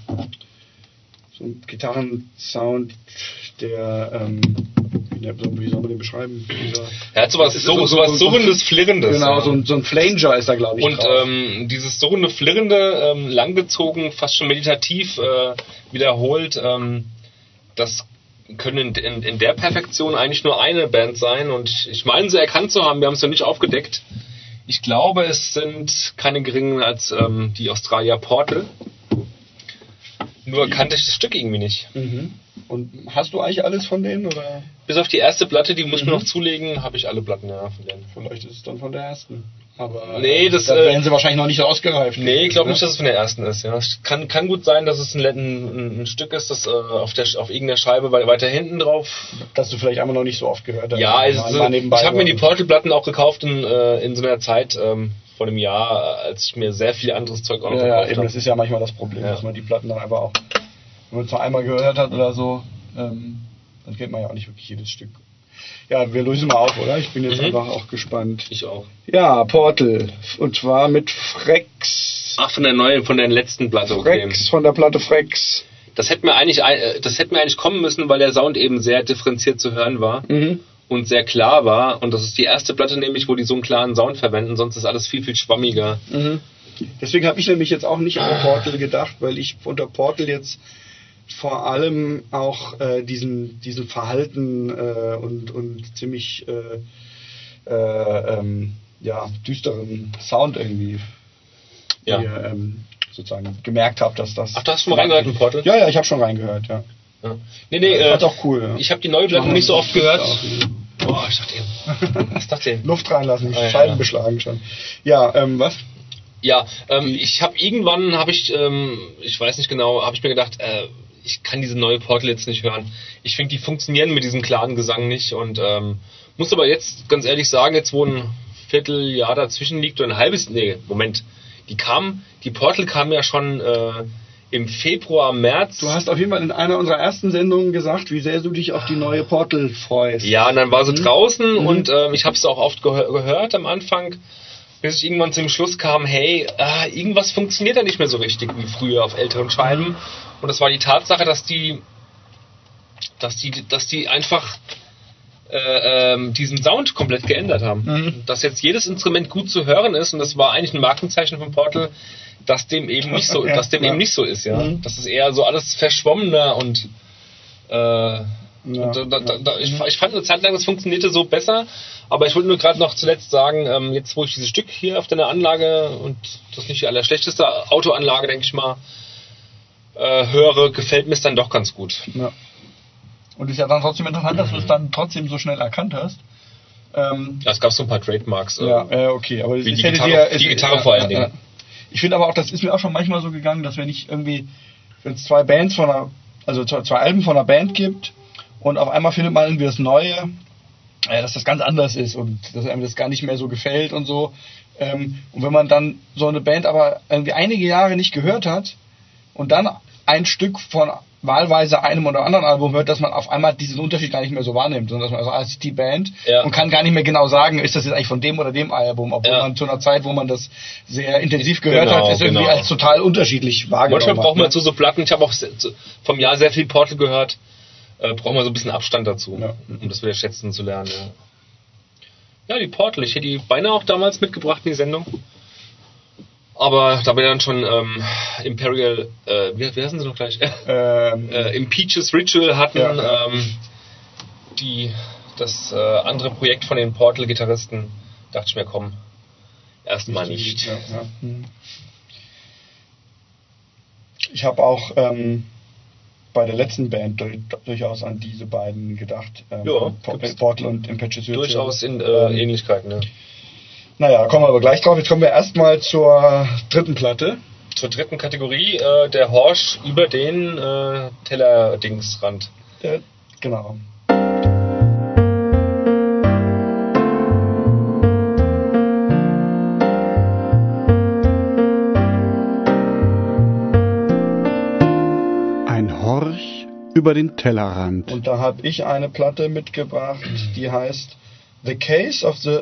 so ein Gitarrensound, der ähm, wie, soll man den beschreiben? Dieser, Er hat sowas, so, so- sowas so- Surrendes, Flirrendes. genau, ja. so ein, so ein Flanger ist da, glaube ich. Und ähm, dieses surrende, flirrende, ähm, langgezogen, fast schon meditativ äh, wiederholt, ähm, das können in, in, in der Perfektion eigentlich nur eine Band sein. Und ich meine, sie erkannt zu haben, wir haben es noch nicht aufgedeckt. Ich glaube, es sind keine geringen als ähm, die Australier Portal. Nur kannte ich das Stück irgendwie nicht. Mhm. Und hast du eigentlich alles von denen oder Bis auf die erste Platte, die muss ich mir Mhm. noch zulegen, habe ich alle Platten ja von denen. vielleicht ist es dann von der ersten? Aber Nee, das, da äh, wären sie wahrscheinlich noch nicht so ausgereift. Nee, ich glaube nicht, dass es von der ersten ist. Ja. Es kann, kann gut sein, dass es ein, ein, ein Stück ist, das äh, auf, der, auf irgendeiner Scheibe wei- weiter hinten drauf. Dass du vielleicht einmal noch nicht so oft gehört hast. Ja, also, nebenbei ich habe mir die. Portal-Platten auch gekauft in, äh, in so einer Zeit ähm, vor einem Jahr, äh, als ich mir sehr viel anderes Zeug auch noch Ja, ja, gekauft eben, habe. das ist ja manchmal das Problem, Ja. dass man die Platten dann einfach auch, wenn man es nur einmal gehört hat oder so, ähm, dann kennt man ja auch nicht wirklich jedes Stück. Ja, wir lösen mal auf, oder? Ich bin jetzt Mhm. einfach auch gespannt. Ich auch. Ja, Portal. Und zwar mit Frex. Ach, von der neuen, von der letzten Platte, okay. Frex, von der Platte Frex. Das hätte mir eigentlich, äh, das hätte mir eigentlich kommen müssen, weil der Sound eben sehr differenziert zu hören war Mhm. und sehr klar war. Und das ist die erste Platte nämlich, wo die so einen klaren Sound verwenden. Sonst ist alles viel, viel schwammiger. Mhm. Deswegen habe ich nämlich jetzt auch nicht an Portal gedacht, weil ich unter Portal jetzt vor allem auch äh, diesen, diesen Verhalten äh, und, und ziemlich äh, äh, ähm, ja, düsteren Sound irgendwie Ja. hier, ähm, sozusagen gemerkt habe, dass das. Ach, du hast schon mal reingehört in Portal? Ja, ja, ich habe schon reingehört, ja. Ja. Nee, nee, äh, auch cool. Ja. ich habe die neue Platte nicht so oft gehört. Boah, ich dachte eben. Was dachte ich? Luft reinlassen, Ah, Scheiben ja. beschlagen schon. Ja, ähm, was? Ja, ähm, ich habe irgendwann, habe ich, ähm, ich weiß nicht genau, habe ich mir gedacht, äh, ich kann diese neue Portal jetzt nicht hören. Ich finde, die funktionieren mit diesem klaren Gesang nicht und ähm, muss aber jetzt ganz ehrlich sagen, jetzt wo ein Vierteljahr dazwischen liegt oder ein halbes, nee, Moment, die kam, die Portal kam ja schon äh, im Februar, März. Du hast auf jeden Fall in einer unserer ersten Sendungen gesagt, wie sehr du dich auf die neue Portal freust. Ja, und dann war sie draußen Mhm. und ähm, ich habe es auch oft gehör gehört am Anfang, bis ich irgendwann zum Schluss kam, hey, ah, irgendwas funktioniert da nicht mehr so richtig wie früher auf älteren Scheiben. Und das war die Tatsache, dass die, dass die, dass die einfach äh, ähm, diesen Sound komplett geändert haben. Mhm. Dass jetzt jedes Instrument gut zu hören ist und das war eigentlich ein Markenzeichen von Portal, dass dem eben nicht so, Ja, dass dem ja. eben nicht so ist, ja. Mhm. Das ist eher so alles verschwommener und äh, Ja, und da, da, da, ich, ich fand eine Zeit lang, das funktionierte so besser, aber ich wollte nur gerade noch zuletzt sagen, ähm, jetzt wo ich dieses Stück hier auf deiner Anlage und das ist nicht die allerschlechteste Autoanlage, denke ich mal, äh, höre, gefällt mir es dann doch ganz gut. Ja. Und ist ja dann trotzdem interessant, dass du es dann trotzdem so schnell erkannt hast. Ähm, Ja, es gab so ein paar Trademarks. äh, ja, äh, okay, aber Wie es die Gitarre- dir- die es- Gitarre vor allen Dingen. Ich finde aber auch, das ist mir auch schon manchmal so gegangen, dass wenn ich irgendwie, wenn es zwei Bands von einer, also zwei Alben von einer Band gibt und auf einmal findet man irgendwie das Neue, äh, dass das ganz anders ist und dass einem das gar nicht mehr so gefällt und so. Ähm, und wenn man dann so eine Band aber irgendwie einige Jahre nicht gehört hat und dann ein Stück von wahlweise einem oder anderen Album hört, dass man auf einmal diesen Unterschied gar nicht mehr so wahrnimmt, sondern dass man also als die Band Ja. und kann gar nicht mehr genau sagen, ist das jetzt eigentlich von dem oder dem Album, obwohl Ja. man zu einer Zeit, wo man das sehr intensiv gehört Genau, hat, es irgendwie genau. als total unterschiedlich wahrgenommen Manchmal braucht man hat. zu so Platten, ich habe auch vom Jahr sehr viel Portal gehört, äh, braucht man so ein bisschen Abstand dazu, Ja. um das wieder schätzen zu lernen. Ja. ja, die Portal, ich hätte die beinahe auch damals mitgebracht in die Sendung. Aber da wir dann schon ähm, Imperial, äh, wie, wie heißen sie noch gleich? Ähm, äh, Impeaches Ritual hatten, Ja. Ähm, die, das äh, andere Projekt von den Portal-Gitarristen, dachte ich mir, komm, erstmal nicht. Ja, ja. Hm. Ich habe auch ähm, bei der letzten Band dur durchaus an diese beiden gedacht. Ähm, Ja, Portal und Impetuous. Durchaus in äh, Ähm, Ähnlichkeiten. Ne? Naja, da kommen wir aber gleich drauf. Jetzt kommen wir erstmal zur dritten Platte. Zur dritten Kategorie, äh, der Horsch über den äh, Teller-Dingsrand. Äh, genau. Über den Tellerrand. Und da habe ich eine Platte mitgebracht, die heißt The Case of the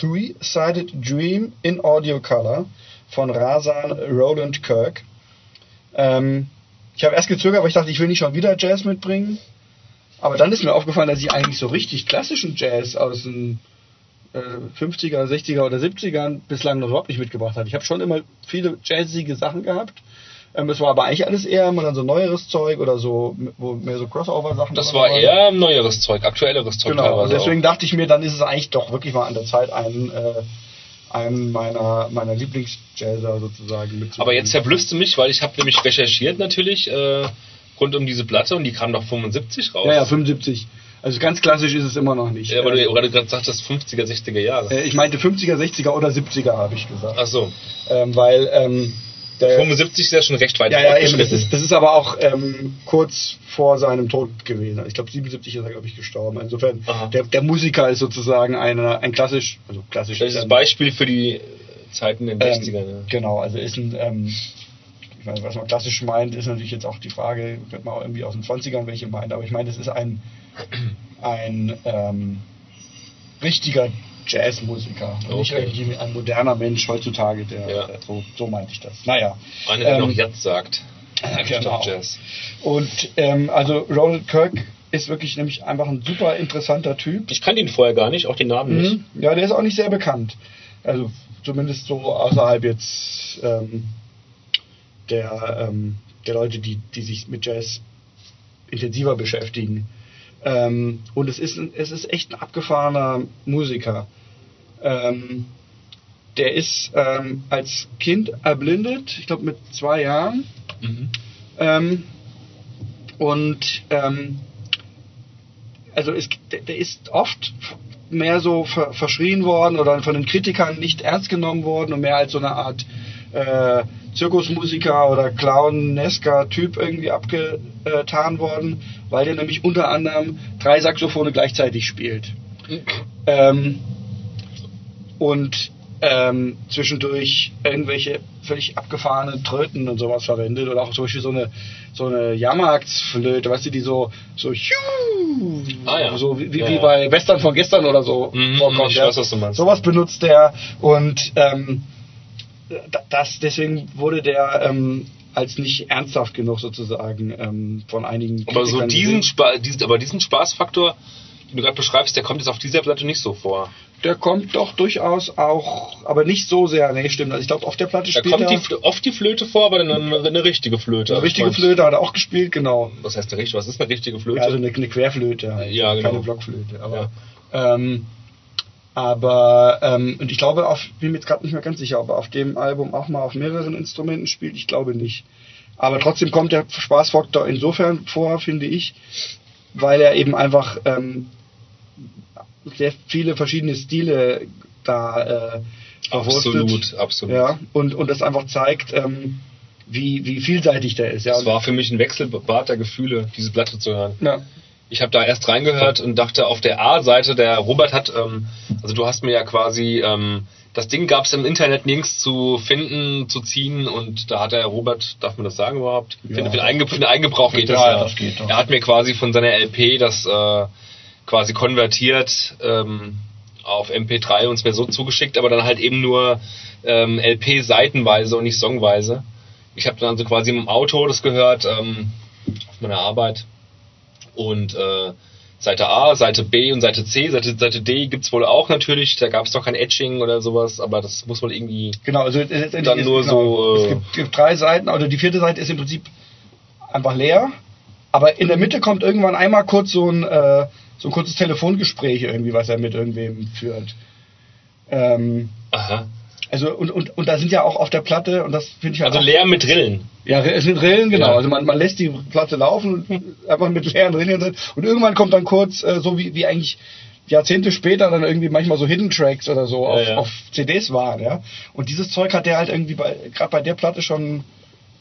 Three-Sided Dream in Audio Color von Rasan Roland Kirk. Ähm, ich habe erst gezögert, aber ich dachte, ich will nicht schon wieder Jazz mitbringen. Aber dann ist mir aufgefallen, dass ich eigentlich so richtig klassischen Jazz aus den äh, 50er, 60er oder 70ern bislang noch überhaupt nicht mitgebracht habe. Ich habe schon immer viele jazzige Sachen gehabt. Ähm, es war aber eigentlich alles eher immer dann so neueres Zeug oder so, wo mehr so Crossover-Sachen. Das war eher neueres Zeug, aktuelleres Zeug Genau, also deswegen auch. dachte ich mir, dann ist es eigentlich doch wirklich mal an der Zeit, einen, äh, einen meiner, meiner Lieblingsjazzer sozusagen mitzubringen. Aber jetzt verblüffst du mich, weil ich habe nämlich recherchiert natürlich äh, rund um diese Platte und die kam doch 75 raus. Ja, ja, 75. Also ganz klassisch ist es immer noch nicht. Ja, aber Ähm, du gerade sagtest 50er, 60er Jahre. äh, ich meinte 50er, 60er oder 70er, habe ich gesagt. Ach so. Ähm, weil ähm, der, 75 ist ja schon recht weit ja, ja, eben, das ist, das ist aber auch ähm, kurz vor seinem Tod gewesen. Ich glaube, 77 ist er, glaube ich, gestorben. Insofern, der, der Musiker ist sozusagen eine, ein klassisch, also klassisch. Das ist ein ähm, Beispiel für die Zeiten in den 60ern. Ähm, genau, also ist ein, ähm, ich meine, was man klassisch meint, ist natürlich jetzt auch die Frage, könnte man auch irgendwie aus den 20ern welche meint, aber ich meine, es ist ein, ein ähm, richtiger Jazzmusiker. Und Nicht Okay. irgendwie ein moderner Mensch heutzutage, der, Ja. der so, so meinte ich das. Naja. Einer, der ähm, noch jetzt sagt. genau. Statt Jazz. Und ähm, also Ronald Kirk ist wirklich nämlich einfach ein super interessanter Typ. Ich kannte ihn vorher gar nicht, auch den Namen nicht. Mhm. Ja, der ist auch nicht sehr bekannt. Also zumindest so außerhalb jetzt ähm, der, ähm, der Leute, die, die sich mit Jazz intensiver beschäftigen. Ähm, und es ist, es ist echt ein abgefahrener Musiker. Ähm, der ist ähm, als Kind erblindet, ich glaube mit zwei Jahren. Mhm. Ähm, und ähm, also es, der, der ist oft mehr so ver, verschrien worden oder von den Kritikern nicht ernst genommen worden und mehr als so eine Art äh, Zirkusmusiker oder clownesker Typ irgendwie abgetan worden, weil der nämlich unter anderem drei Saxophone gleichzeitig spielt. Ähm, und ähm, zwischendurch irgendwelche völlig abgefahrene Tröten und sowas verwendet oder auch zum Beispiel so eine so eine Jahrmarktsflöte, weißt du, die so so Ah, ja. so wie, wie, Ja, wie ja. bei Western von gestern oder so Mhm, vorkommt. ich weiß, was du meinst. Sowas benutzt der und ähm, das deswegen wurde der ähm, als nicht ernsthaft genug sozusagen ähm, von einigen Aber so diesen. Spa diesen, aber diesen Spaßfaktor, den du gerade beschreibst, der kommt jetzt auf dieser Platte nicht so vor. Der kommt doch durchaus auch, aber nicht so sehr. Nee, stimmt. Also ich glaube, auf der Platte Da spielt kommt die, er Fl- oft die Flöte vor, aber dann eine, eine richtige Flöte. eine richtige Flöte, hat er auch gespielt, genau. Was heißt eine richtige? Was ist eine richtige Flöte? Ja, also eine, eine Querflöte. Ja, genau. keine Blockflöte. Aber, ähm, aber ähm, und ich glaube, auf, bin mir jetzt gerade nicht mehr ganz sicher, ob er auf dem Album auch mal auf mehreren Instrumenten spielt. Ich glaube nicht. Aber trotzdem kommt der Spaßfaktor insofern vor, finde ich, weil er eben einfach ähm, sehr viele verschiedene Stile da äh, verwurstet. absolut, absolut. Ja, und, und das einfach zeigt, ähm, wie, wie vielseitig der ist. Ja, Es war für mich ein Wechselbad der Gefühle, diese Platte zu hören. ja. Ich habe da erst reingehört und dachte, auf der A-Seite, der Robert hat, ähm, also du hast mir ja quasi, ähm, das Ding gab es im Internet nirgends zu finden, zu ziehen und da hat der Robert, darf man das sagen überhaupt? Ja. für, für, den Einge für den Eingebrauch geht das Ja, ja. das geht doch. Er hat mir quasi von seiner LP das äh, quasi konvertiert ähm, auf MP3 und es mir so zugeschickt, aber dann halt eben nur ähm, LP seitenweise und nicht songweise. Ich habe dann also quasi im Auto das gehört, ähm, auf meiner Arbeit. Und äh, Seite A, Seite B und Seite C, Seite, Seite D gibt's wohl auch natürlich. Da gab's doch kein Etching oder sowas, aber das muss wohl irgendwie. Genau, also letztendlich Dann ist, nur genau, so, äh, es gibt, gibt drei Seiten, also die vierte Seite ist im Prinzip einfach leer, aber in der Mitte kommt irgendwann einmal kurz so ein, äh, so ein kurzes Telefongespräch irgendwie, was er mit irgendwem führt. Ähm, Aha. Also und, und, und da sind ja auch auf der Platte, und das finde ich halt Also leer mit Rillen. Ja, es sind Rillen, genau. Ja. Also man, man lässt die Platte laufen und einfach mit leeren Rillen drin. Und irgendwann kommt dann kurz, äh, so wie, wie eigentlich Jahrzehnte später dann irgendwie manchmal so Hidden Tracks oder so auf, ja. auf CDs waren, ja. Und dieses Zeug hat der halt irgendwie bei, gerade bei der Platte schon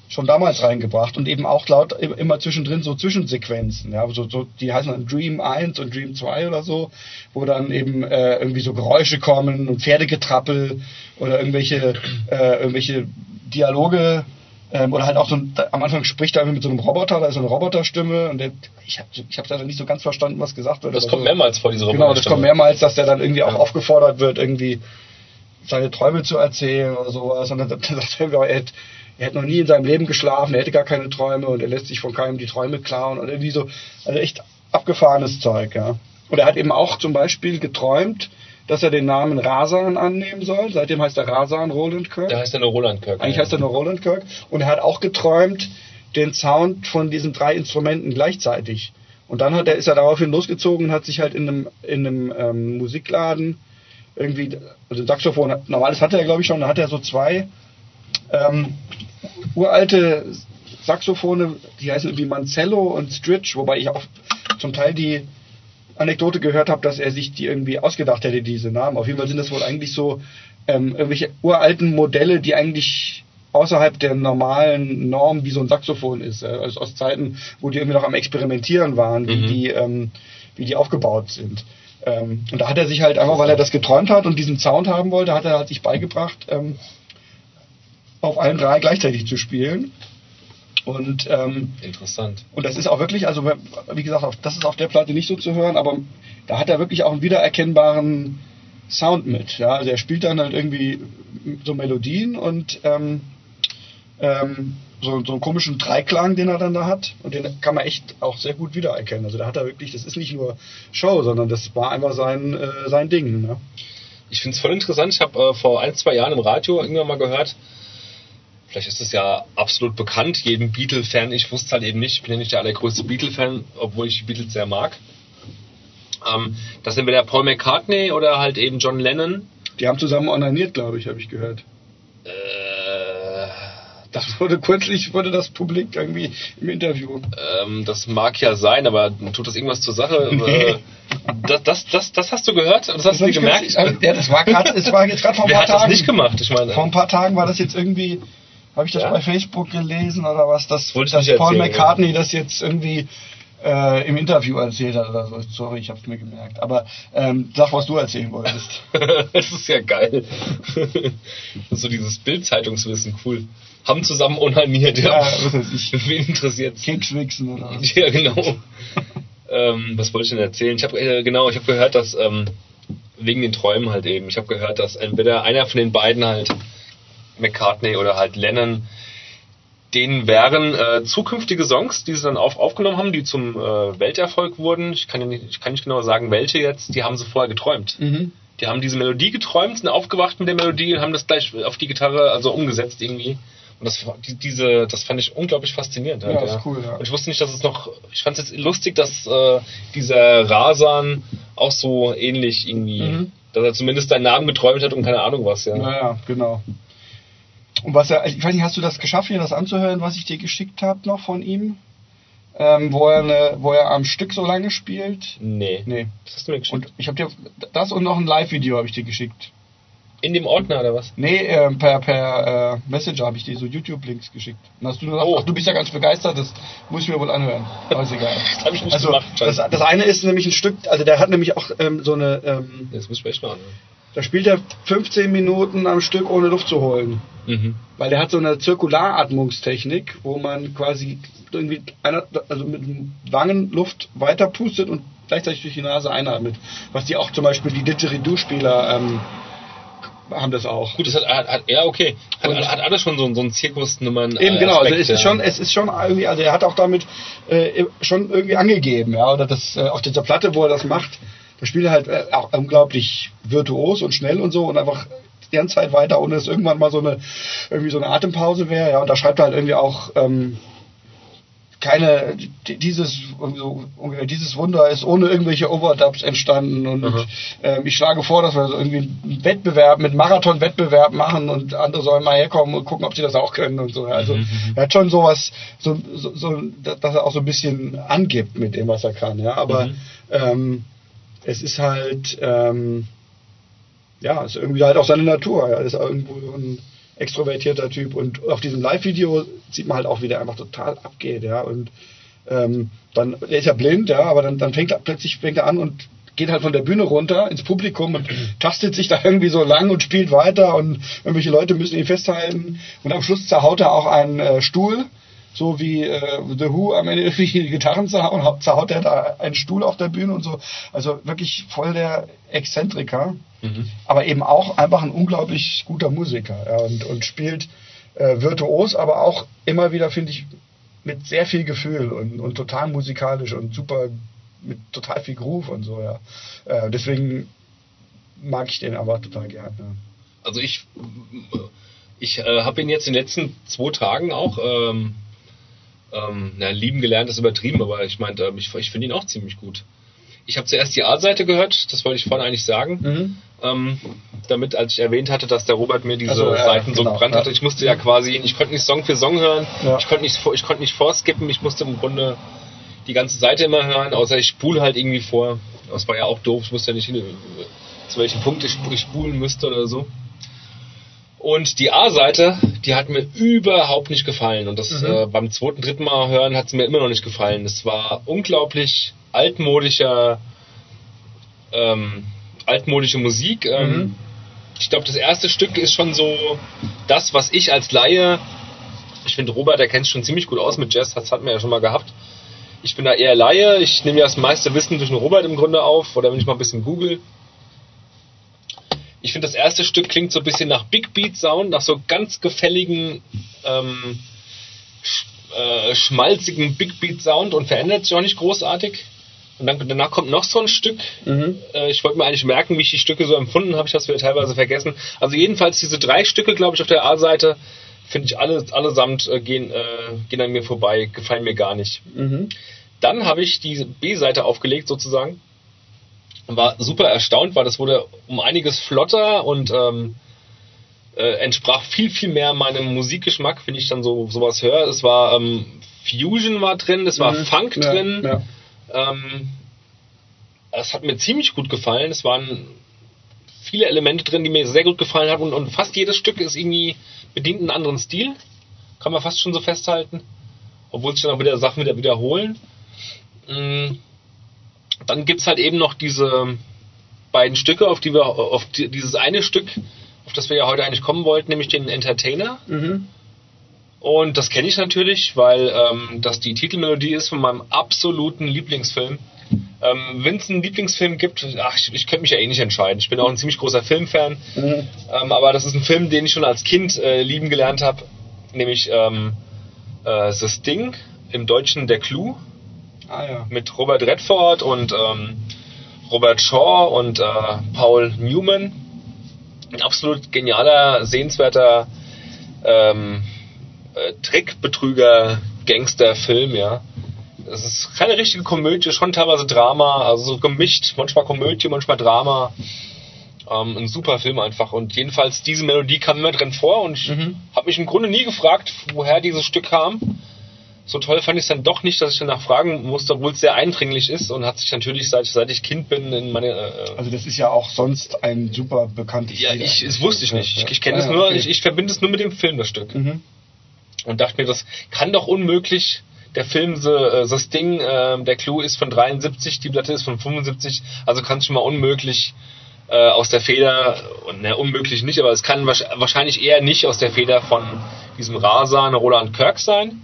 schon damals reingebracht und eben auch laut immer zwischendrin so Zwischensequenzen, ja, so, so die heißen dann Dream 1 und Dream 2 oder so, wo dann eben äh, irgendwie so Geräusche kommen und Pferdegetrappel oder irgendwelche äh, irgendwelche Dialoge ähm, oder halt auch so ein, da, am Anfang spricht er mit so einem Roboter, da ist so eine Roboterstimme und der, ich habe ich hab leider nicht so ganz verstanden, was gesagt wird. Das kommt so. mehrmals vor, diese Genau, das Roboterstimme. kommt mehrmals, dass der dann irgendwie auch Ja. aufgefordert wird, irgendwie seine Träume zu erzählen oder sowas. Und dann, sagt er, irgendwie, er hätte, er hätte noch nie in seinem Leben geschlafen, er hätte gar keine Träume und er lässt sich von keinem die Träume klauen und irgendwie so, also echt abgefahrenes Zeug, ja. Und er hat eben auch zum Beispiel geträumt, dass er den Namen Rasan annehmen soll. Seitdem heißt er Rasan Roland Kirk. Da heißt er nur Roland Kirk. Eigentlich heißt er nur Roland Kirk. Und er hat auch geträumt, den Sound von diesen drei Instrumenten gleichzeitig. Und dann hat er, ist er daraufhin losgezogen und hat sich halt in einem, in einem ähm, Musikladen irgendwie, also ein Saxophon, hat- normales hatte er glaube ich schon, da hat er so zwei ähm, uralte Saxophone, die heißen irgendwie Manzello und Stritch, wobei ich auch zum Teil die Anekdote gehört habe, dass er sich die irgendwie ausgedacht hätte, diese Namen. Auf jeden Fall sind das wohl eigentlich so ähm, irgendwelche uralten Modelle, die eigentlich außerhalb der normalen Norm wie so ein Saxophon ist. Äh, also aus Zeiten, wo die irgendwie noch am Experimentieren waren, wie, Mhm. die, ähm, wie die aufgebaut sind. Ähm, und da hat er sich halt einfach, weil er das geträumt hat und diesen Sound haben wollte, hat er hat sich beigebracht, ähm, auf allen drei gleichzeitig zu spielen. Und ähm, Interessant. und das ist auch wirklich, also wie gesagt, das ist auf der Platte nicht so zu hören, aber da hat er wirklich auch einen wiedererkennbaren Sound mit. Ja? Also er spielt dann halt irgendwie so Melodien und ähm, ähm, so, so einen komischen Dreiklang, den er dann da hat. Und den kann man echt auch sehr gut wiedererkennen. Also da hat er wirklich, das ist nicht nur Show, sondern das war einfach sein, äh, sein Ding. Ne? Ich finde es voll interessant. Ich habe äh, vor ein, zwei Jahren im Radio irgendwann mal gehört, vielleicht ist es ja absolut bekannt, jedem Beatle-Fan, ich wusste halt eben nicht, ich bin ja nicht der allergrößte Beatle-Fan, obwohl ich die Beatles sehr mag. Ähm, dass entweder Paul McCartney oder halt eben John Lennon Die haben zusammen onaniert, glaube ich, habe ich gehört. äh, Das wurde kürzlich, wurde das publik irgendwie im Interview. ähm, das mag ja sein, aber tut das irgendwas zur Sache? Nee. Äh, das, das, das, das hast du gehört? Das hast du dir ich gemerkt? kürzlich- Ja, das war jetzt gerade vor ein Wer paar hat das Tagen. nicht gemacht? Ich meine, Vor ein paar Tagen war das jetzt irgendwie, habe ich das Ja? bei Facebook gelesen oder was, dass, dass Paul McCartney das jetzt irgendwie äh, im Interview erzählt hat oder so. Sorry, ich habe es mir gemerkt. Aber ähm, sag, was du erzählen wolltest. das ist ja geil. Das ist so dieses Bild-Zeitungswissen, cool. Haben zusammen onaniert, ja. Ja, was weiß ich. Wen interessiert's? Kekswichsen oder was. Ja, genau. ähm, was wollte ich denn erzählen? Ich habe äh, genau, ich habe gehört, dass ähm, wegen den Träumen halt eben. Ich habe gehört, dass entweder einer von den beiden halt McCartney oder halt Lennon denen wären äh, zukünftige Songs, die sie dann auf, aufgenommen haben, die zum äh, Welterfolg wurden. Ich kann, ja nicht, ich kann nicht genau sagen, welche jetzt. Die haben sie vorher geträumt. Mhm. Die haben diese Melodie geträumt, sind aufgewacht mit der Melodie und haben das gleich auf die Gitarre also umgesetzt irgendwie. Und das, die, diese, das fand ich unglaublich faszinierend. Ja, ist cool, ja. Und ich wusste nicht, dass es noch. Ich fand es jetzt lustig, dass äh, dieser Rasan auch so ähnlich irgendwie, Mhm. dass er zumindest seinen Namen geträumt hat und keine Ahnung was, ja. Naja, genau. Und was er, ich weiß nicht, hast du das geschafft, dir das anzuhören, was ich dir geschickt habe noch von ihm? Ähm, wo, er eine, wo er am Stück so lange spielt? Nee. Nee. Was hast du mir geschickt? Und ich habe dir das und noch ein Live-Video habe ich dir geschickt. In dem Ordner oder was? Nee, ähm, per, per äh, Messenger habe ich dir so YouTube-Links geschickt. Und hast du gesagt, Oh. ach, du bist ja ganz begeistert, das muss ich mir wohl anhören. Aber ist egal. Das habe ich nicht Also, gemacht. das, das eine ist nämlich ein Stück, also der hat nämlich auch ähm, so eine, ähm, das muss ich mir echt mal anhören. Da spielt er 15 Minuten am Stück ohne Luft zu holen. Mhm. Weil der hat so eine Zirkularatmungstechnik, wo man quasi irgendwie einer, also mit Wangen Luft weiterpustet und gleichzeitig durch die Nase einatmet. Was die auch zum Beispiel die Didgeridoo-Spieler ähm, haben das auch. Gut, das hat, hat, hat ja okay. Hat, Und- hat alles schon so, so ein Zirkusnummern. Eben äh, genau, also Aspekt, es ist schon, es ist schon irgendwie, also er hat auch damit äh, schon irgendwie angegeben, ja, oder das äh, auf dieser Platte, wo er das macht, da spielt er halt äh, auch unglaublich virtuos und schnell und so und einfach die ganze Zeit weiter, ohne dass irgendwann mal so eine irgendwie so eine Atempause wäre, ja, und da schreibt er halt irgendwie auch ähm, keine die- dieses so dieses Wunder ist ohne irgendwelche Overdubs entstanden und ähm, ich schlage vor, dass wir so irgendwie einen Wettbewerb mit Marathon-Wettbewerb machen und andere sollen mal herkommen und gucken, ob sie das auch können und so. Also Mhm, er hat schon sowas, so, so, so, dass er auch so ein bisschen angibt mit dem, was er kann. Ja, aber Mhm. ähm, es ist halt ähm, ja, es ist irgendwie halt auch seine Natur. Er ist irgendwo ein extrovertierter Typ und auf diesem Live-Video sieht man halt auch, wie der einfach total abgeht, ja. Und ähm, dann er ist ja blind, ja, aber dann, dann fängt er plötzlich fängt er an und geht halt von der Bühne runter ins Publikum und tastet sich da irgendwie so lang und spielt weiter und irgendwelche Leute müssen ihn festhalten. Und am Schluss zerhaut er auch einen äh, Stuhl, so wie äh, The Who am Ende wie die Gitarren zerhauen, hau- zerhaut er da einen Stuhl auf der Bühne und so. Also wirklich voll der Exzentriker, Mhm. aber eben auch einfach ein unglaublich guter Musiker ja, und, und spielt äh, virtuos, aber auch immer wieder, finde ich, mit sehr viel Gefühl und, und total musikalisch und super mit total viel Groove und so, ja. Äh, deswegen mag ich den aber total gerne. Also ich, ich äh, habe ihn jetzt in den letzten zwei Tagen auch ähm, ähm, na, lieben gelernt, ist übertrieben, aber ich meinte, ähm, ich, ich finde ihn auch ziemlich gut. Ich habe zuerst die A-Seite gehört, das wollte ich vorhin eigentlich sagen, Mhm. ähm, damit, als ich erwähnt hatte, dass der Robert mir diese Ach so, ja, Seiten so genau, gebrannt hatte, ich musste ja quasi, ich konnte nicht Song für Song hören, Ja. ich konnte nicht, ich konnte nicht vorskippen, ich musste im Grunde die ganze Seite immer hören, außer ich spule halt irgendwie vor. Das war ja auch doof, ich wusste ja nicht, zu welchem Punkt ich spulen müsste oder so. Und die A-Seite, die hat mir überhaupt nicht gefallen. Und das Mhm. äh, beim zweiten, dritten Mal hören hat es mir immer noch nicht gefallen. Es war unglaublich altmodischer, ähm, altmodische Musik. Ähm, Mhm. Ich glaube, das erste Stück ist schon so das, was ich als Laie, ich finde Robert, der kennt sich schon ziemlich gut aus mit Jazz, das hatten wir ja schon mal gehabt. Ich bin da eher Laie, ich nehme ja das meiste Wissen durch den Robert im Grunde auf, oder wenn ich mal ein bisschen google. Ich finde, das erste Stück klingt so ein bisschen nach Big Beat Sound, nach so ganz gefälligen, ähm, sch äh, schmalzigen Big Beat Sound und verändert sich auch nicht großartig. Und dann, danach kommt noch so ein Stück. Mhm. Äh, ich wollte mir eigentlich merken, wie ich die Stücke so empfunden habe. Ich habe es wieder teilweise vergessen. Also jedenfalls diese drei Stücke, glaube ich, auf der A-Seite, finde ich alle, allesamt äh, gehen, äh, gehen an mir vorbei, gefallen mir gar nicht. Mhm. Dann habe ich die B-Seite aufgelegt sozusagen. War super erstaunt, weil das wurde um einiges flotter und ähm, äh, entsprach viel, viel mehr meinem Musikgeschmack, wenn ich dann so sowas höre. Es war ähm, Fusion war drin, es war Mhm. Funk Ja, drin. Ja. Ähm, es hat mir ziemlich gut gefallen. Es waren viele Elemente drin, die mir sehr gut gefallen haben und, und fast jedes Stück ist irgendwie bedient einen anderen Stil. Kann man fast schon so festhalten. Obwohl sich dann auch wieder Sachen wieder wiederholen. Mm, Dann gibt's halt eben noch diese beiden Stücke, auf die wir, auf die, dieses eine Stück, auf das wir ja heute eigentlich kommen wollten, nämlich den Entertainer. Mhm. Und das kenne ich natürlich, weil ähm, das die Titelmelodie ist von meinem absoluten Lieblingsfilm. Ähm, Wenn es einen Lieblingsfilm gibt, ach, ich, ich könnte mich ja eh nicht entscheiden. Ich bin auch ein ziemlich großer Filmfan. Mhm. Ähm, aber das ist ein Film, den ich schon als Kind äh, lieben gelernt habe, nämlich ähm, äh, The Sting, im Deutschen Der Clou, Ah ja. mit Robert Redford und ähm, Robert Shaw und äh, Paul Newman. Ein absolut genialer, sehenswerter ähm, äh, Trickbetrüger, Gangsterfilm, ja. Es ist keine richtige Komödie, schon teilweise Drama, also so gemischt, manchmal Komödie, manchmal Drama. Ähm, ein super Film einfach. Und jedenfalls diese Melodie kam immer drin vor und ich Mhm. habe mich im Grunde nie gefragt, woher dieses Stück kam. So toll fand ich es dann doch nicht, dass ich danach fragen musste, obwohl es sehr eindringlich ist und hat sich natürlich seit, seit ich Kind bin in meine äh, Also das ist ja auch sonst ein super bekanntes ja, Lied ich, das wusste ich nicht. Ich, ich kenne Ah, nur, okay. ich, ich verbinde es nur mit dem Film, das Stück. Mhm. Und dachte mir, das kann doch unmöglich. Der Film The, äh, The Sting, äh, der Clou ist von 73, die Platte ist von 75, also kann es schon mal unmöglich äh, aus der Feder, und ne, unmöglich nicht, aber es kann wahrsch- wahrscheinlich eher nicht aus der Feder von diesem Rasan Roland Kirk sein.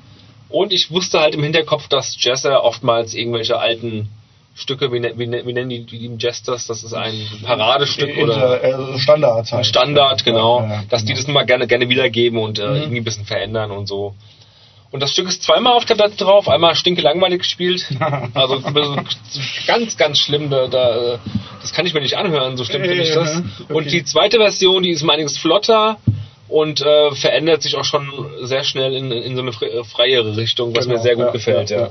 Und ich wusste halt im Hinterkopf, dass Jazzer oftmals irgendwelche alten Stücke, wie, ne- wie, ne- wie nennen die, die Jazz das? Ist ein Paradestück oder Inter, äh, Standard halt. ein Standard, genau, Ja, ja, dass die genau. das immer gerne, gerne wiedergeben und äh, Mhm. irgendwie ein bisschen verändern und so. Und das Stück ist zweimal auf der Platte drauf, einmal stinke langweilig gespielt. Also so ganz, ganz schlimm, da, da, das kann ich mir nicht anhören, so schlimm finde ich das. Und die zweite Version, die ist um einiges flotter und äh, verändert sich auch schon sehr schnell in, in so eine fre- freiere Richtung, was Genau, mir sehr gut ja, gefällt, ja. ja.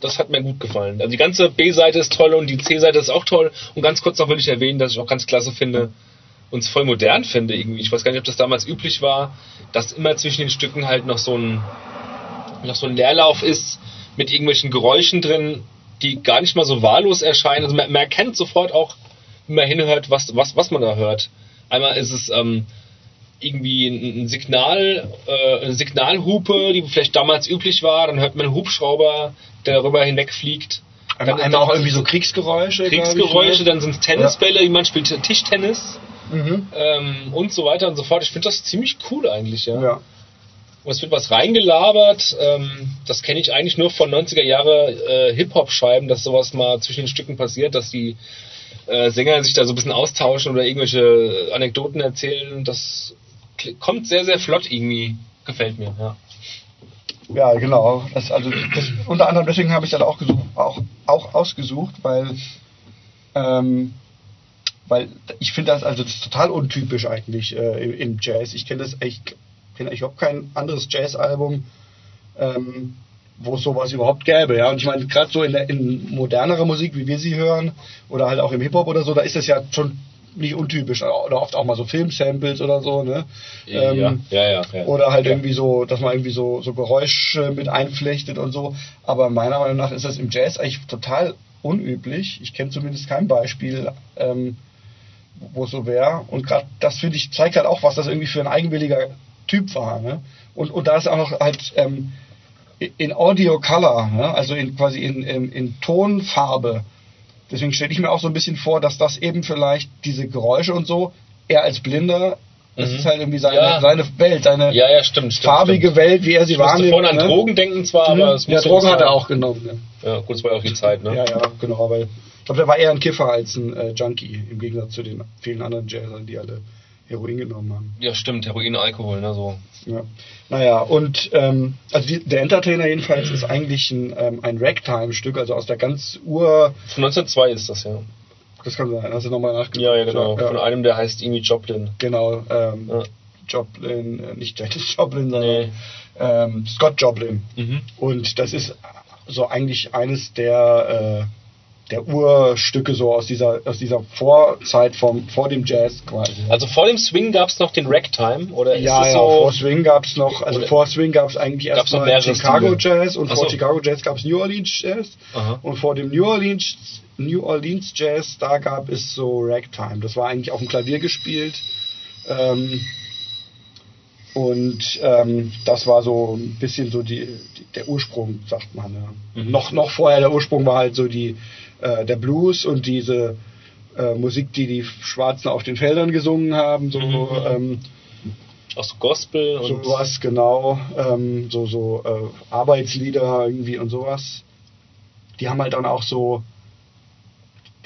Das hat mir gut gefallen. Also die ganze B-Seite ist toll und die C-Seite ist auch toll. Und ganz kurz noch will ich erwähnen, dass ich auch ganz klasse finde und es voll modern finde irgendwie. Ich weiß gar nicht, ob das damals üblich war, dass immer zwischen den Stücken halt noch so ein noch so ein Leerlauf ist mit irgendwelchen Geräuschen drin, die gar nicht mal so wahllos erscheinen. Also man, man erkennt sofort auch, wenn man hinhört, was, was, was man da hört. Einmal ist es ähm, irgendwie ein, Signal, äh, eine Signalhupe, die vielleicht damals üblich war. Dann hört man einen Hubschrauber, der darüber hinwegfliegt. Einmal, einmal auch irgendwie so Kriegsgeräusche. ich, Kriegsgeräusche, ne? dann sind es Tennisbälle, wie man spielt Tischtennis Mhm. ähm, und so weiter und so fort. Ich finde das ziemlich cool eigentlich, ja. Ja. Und es wird was reingelabert. Ähm, das kenne ich eigentlich nur von 90er Jahre äh, Hip-Hop-Scheiben, dass sowas mal zwischen den Stücken passiert, dass die äh, Sänger sich da so ein bisschen austauschen oder irgendwelche Anekdoten erzählen. Das kommt sehr, sehr flott irgendwie. Gefällt mir, ja. Ja, genau. Das, also das, unter anderem deswegen habe ich das auch gesucht, auch, auch ausgesucht, weil ähm, weil ich finde das also das ist total untypisch eigentlich äh, im, Jazz. Ich kenne das echt, kenne ich überhaupt kein anderes Jazzalbum, ähm, wo es sowas überhaupt gäbe, ja. Und ich meine gerade so in in modernerer Musik, wie wir sie hören, oder halt auch im Hip Hop oder so, da ist das ja schon nicht untypisch oder oft auch mal so Filmsamples oder so, ne? Ähm, ja, ja, ja, ja. oder halt ja. irgendwie so, dass man irgendwie so, so Geräusche mit einflechtet und so. Aber meiner Meinung nach ist das im Jazz eigentlich total unüblich. Ich kenne zumindest kein Beispiel, ähm, wo es so wäre. Und gerade das finde ich zeigt halt auch, was das irgendwie für ein eigenwilliger Typ war. Ne? Und, und da ist auch noch halt ähm, in Audio Color, ne? also in quasi in, in, in Tonfarbe. Deswegen stelle ich mir auch so ein bisschen vor, dass das eben vielleicht diese Geräusche und so, er als Blinder, das Mhm. ist halt irgendwie seine, Ja. seine Welt, seine Ja, ja, stimmt, stimmt. farbige stimmt. Welt, wie er sie Ich wahrnimmt. vorhin an ne? Drogen denken zwar, aber es Mhm. Ja, Drogen hat er auch genommen. Ne? Ja, gut, es war ja auch die Zeit, ne? Ja, ja, genau, weil ich glaube, der war eher ein Kiffer als ein äh, Junkie, im Gegensatz zu den vielen anderen Jazzern, die alle Heroin genommen haben. Ja, stimmt, Heroin, Alkohol, ne, so. Ja. Naja, und ähm, also die, der Entertainer jedenfalls ist eigentlich ein, ähm, ein Ragtime-Stück, also aus der ganz Ur... Von 1902 ist das, ja. Das kann sein, hast du nochmal nachgeguckt? Ja, ja, genau. Ja, Von einem, der heißt Amy Joplin. genau, ähm, Ja. Joplin, äh, nicht Janis Joplin, sondern Nee. ähm, Scott Joplin. Mhm. Und das ist so eigentlich eines der, äh, der Urstücke so aus dieser, aus dieser Vorzeit vom, vor dem Jazz quasi. Also vor dem Swing gab es noch den Ragtime, oder ja, ja, so? vor Swing gab es noch, also vor Swing gab es eigentlich erstmal Chicago Stile? Jazz und Ach vor so. Chicago Jazz gab es New Orleans Jazz Aha. und vor dem New Orleans New Orleans Jazz, da gab es so Ragtime. Das war eigentlich auf dem Klavier gespielt. Ähm, und ähm, das war so ein bisschen so die, die der Ursprung, sagt man. Ja. Mhm. Noch, noch vorher der Ursprung war halt so die äh, der Blues und diese äh, Musik, die die Schwarzen auf den Feldern gesungen haben, so Mhm. ähm, Auch so Gospel und. sowas genau, ähm, so so äh, Arbeitslieder irgendwie und sowas. Die haben halt dann auch so,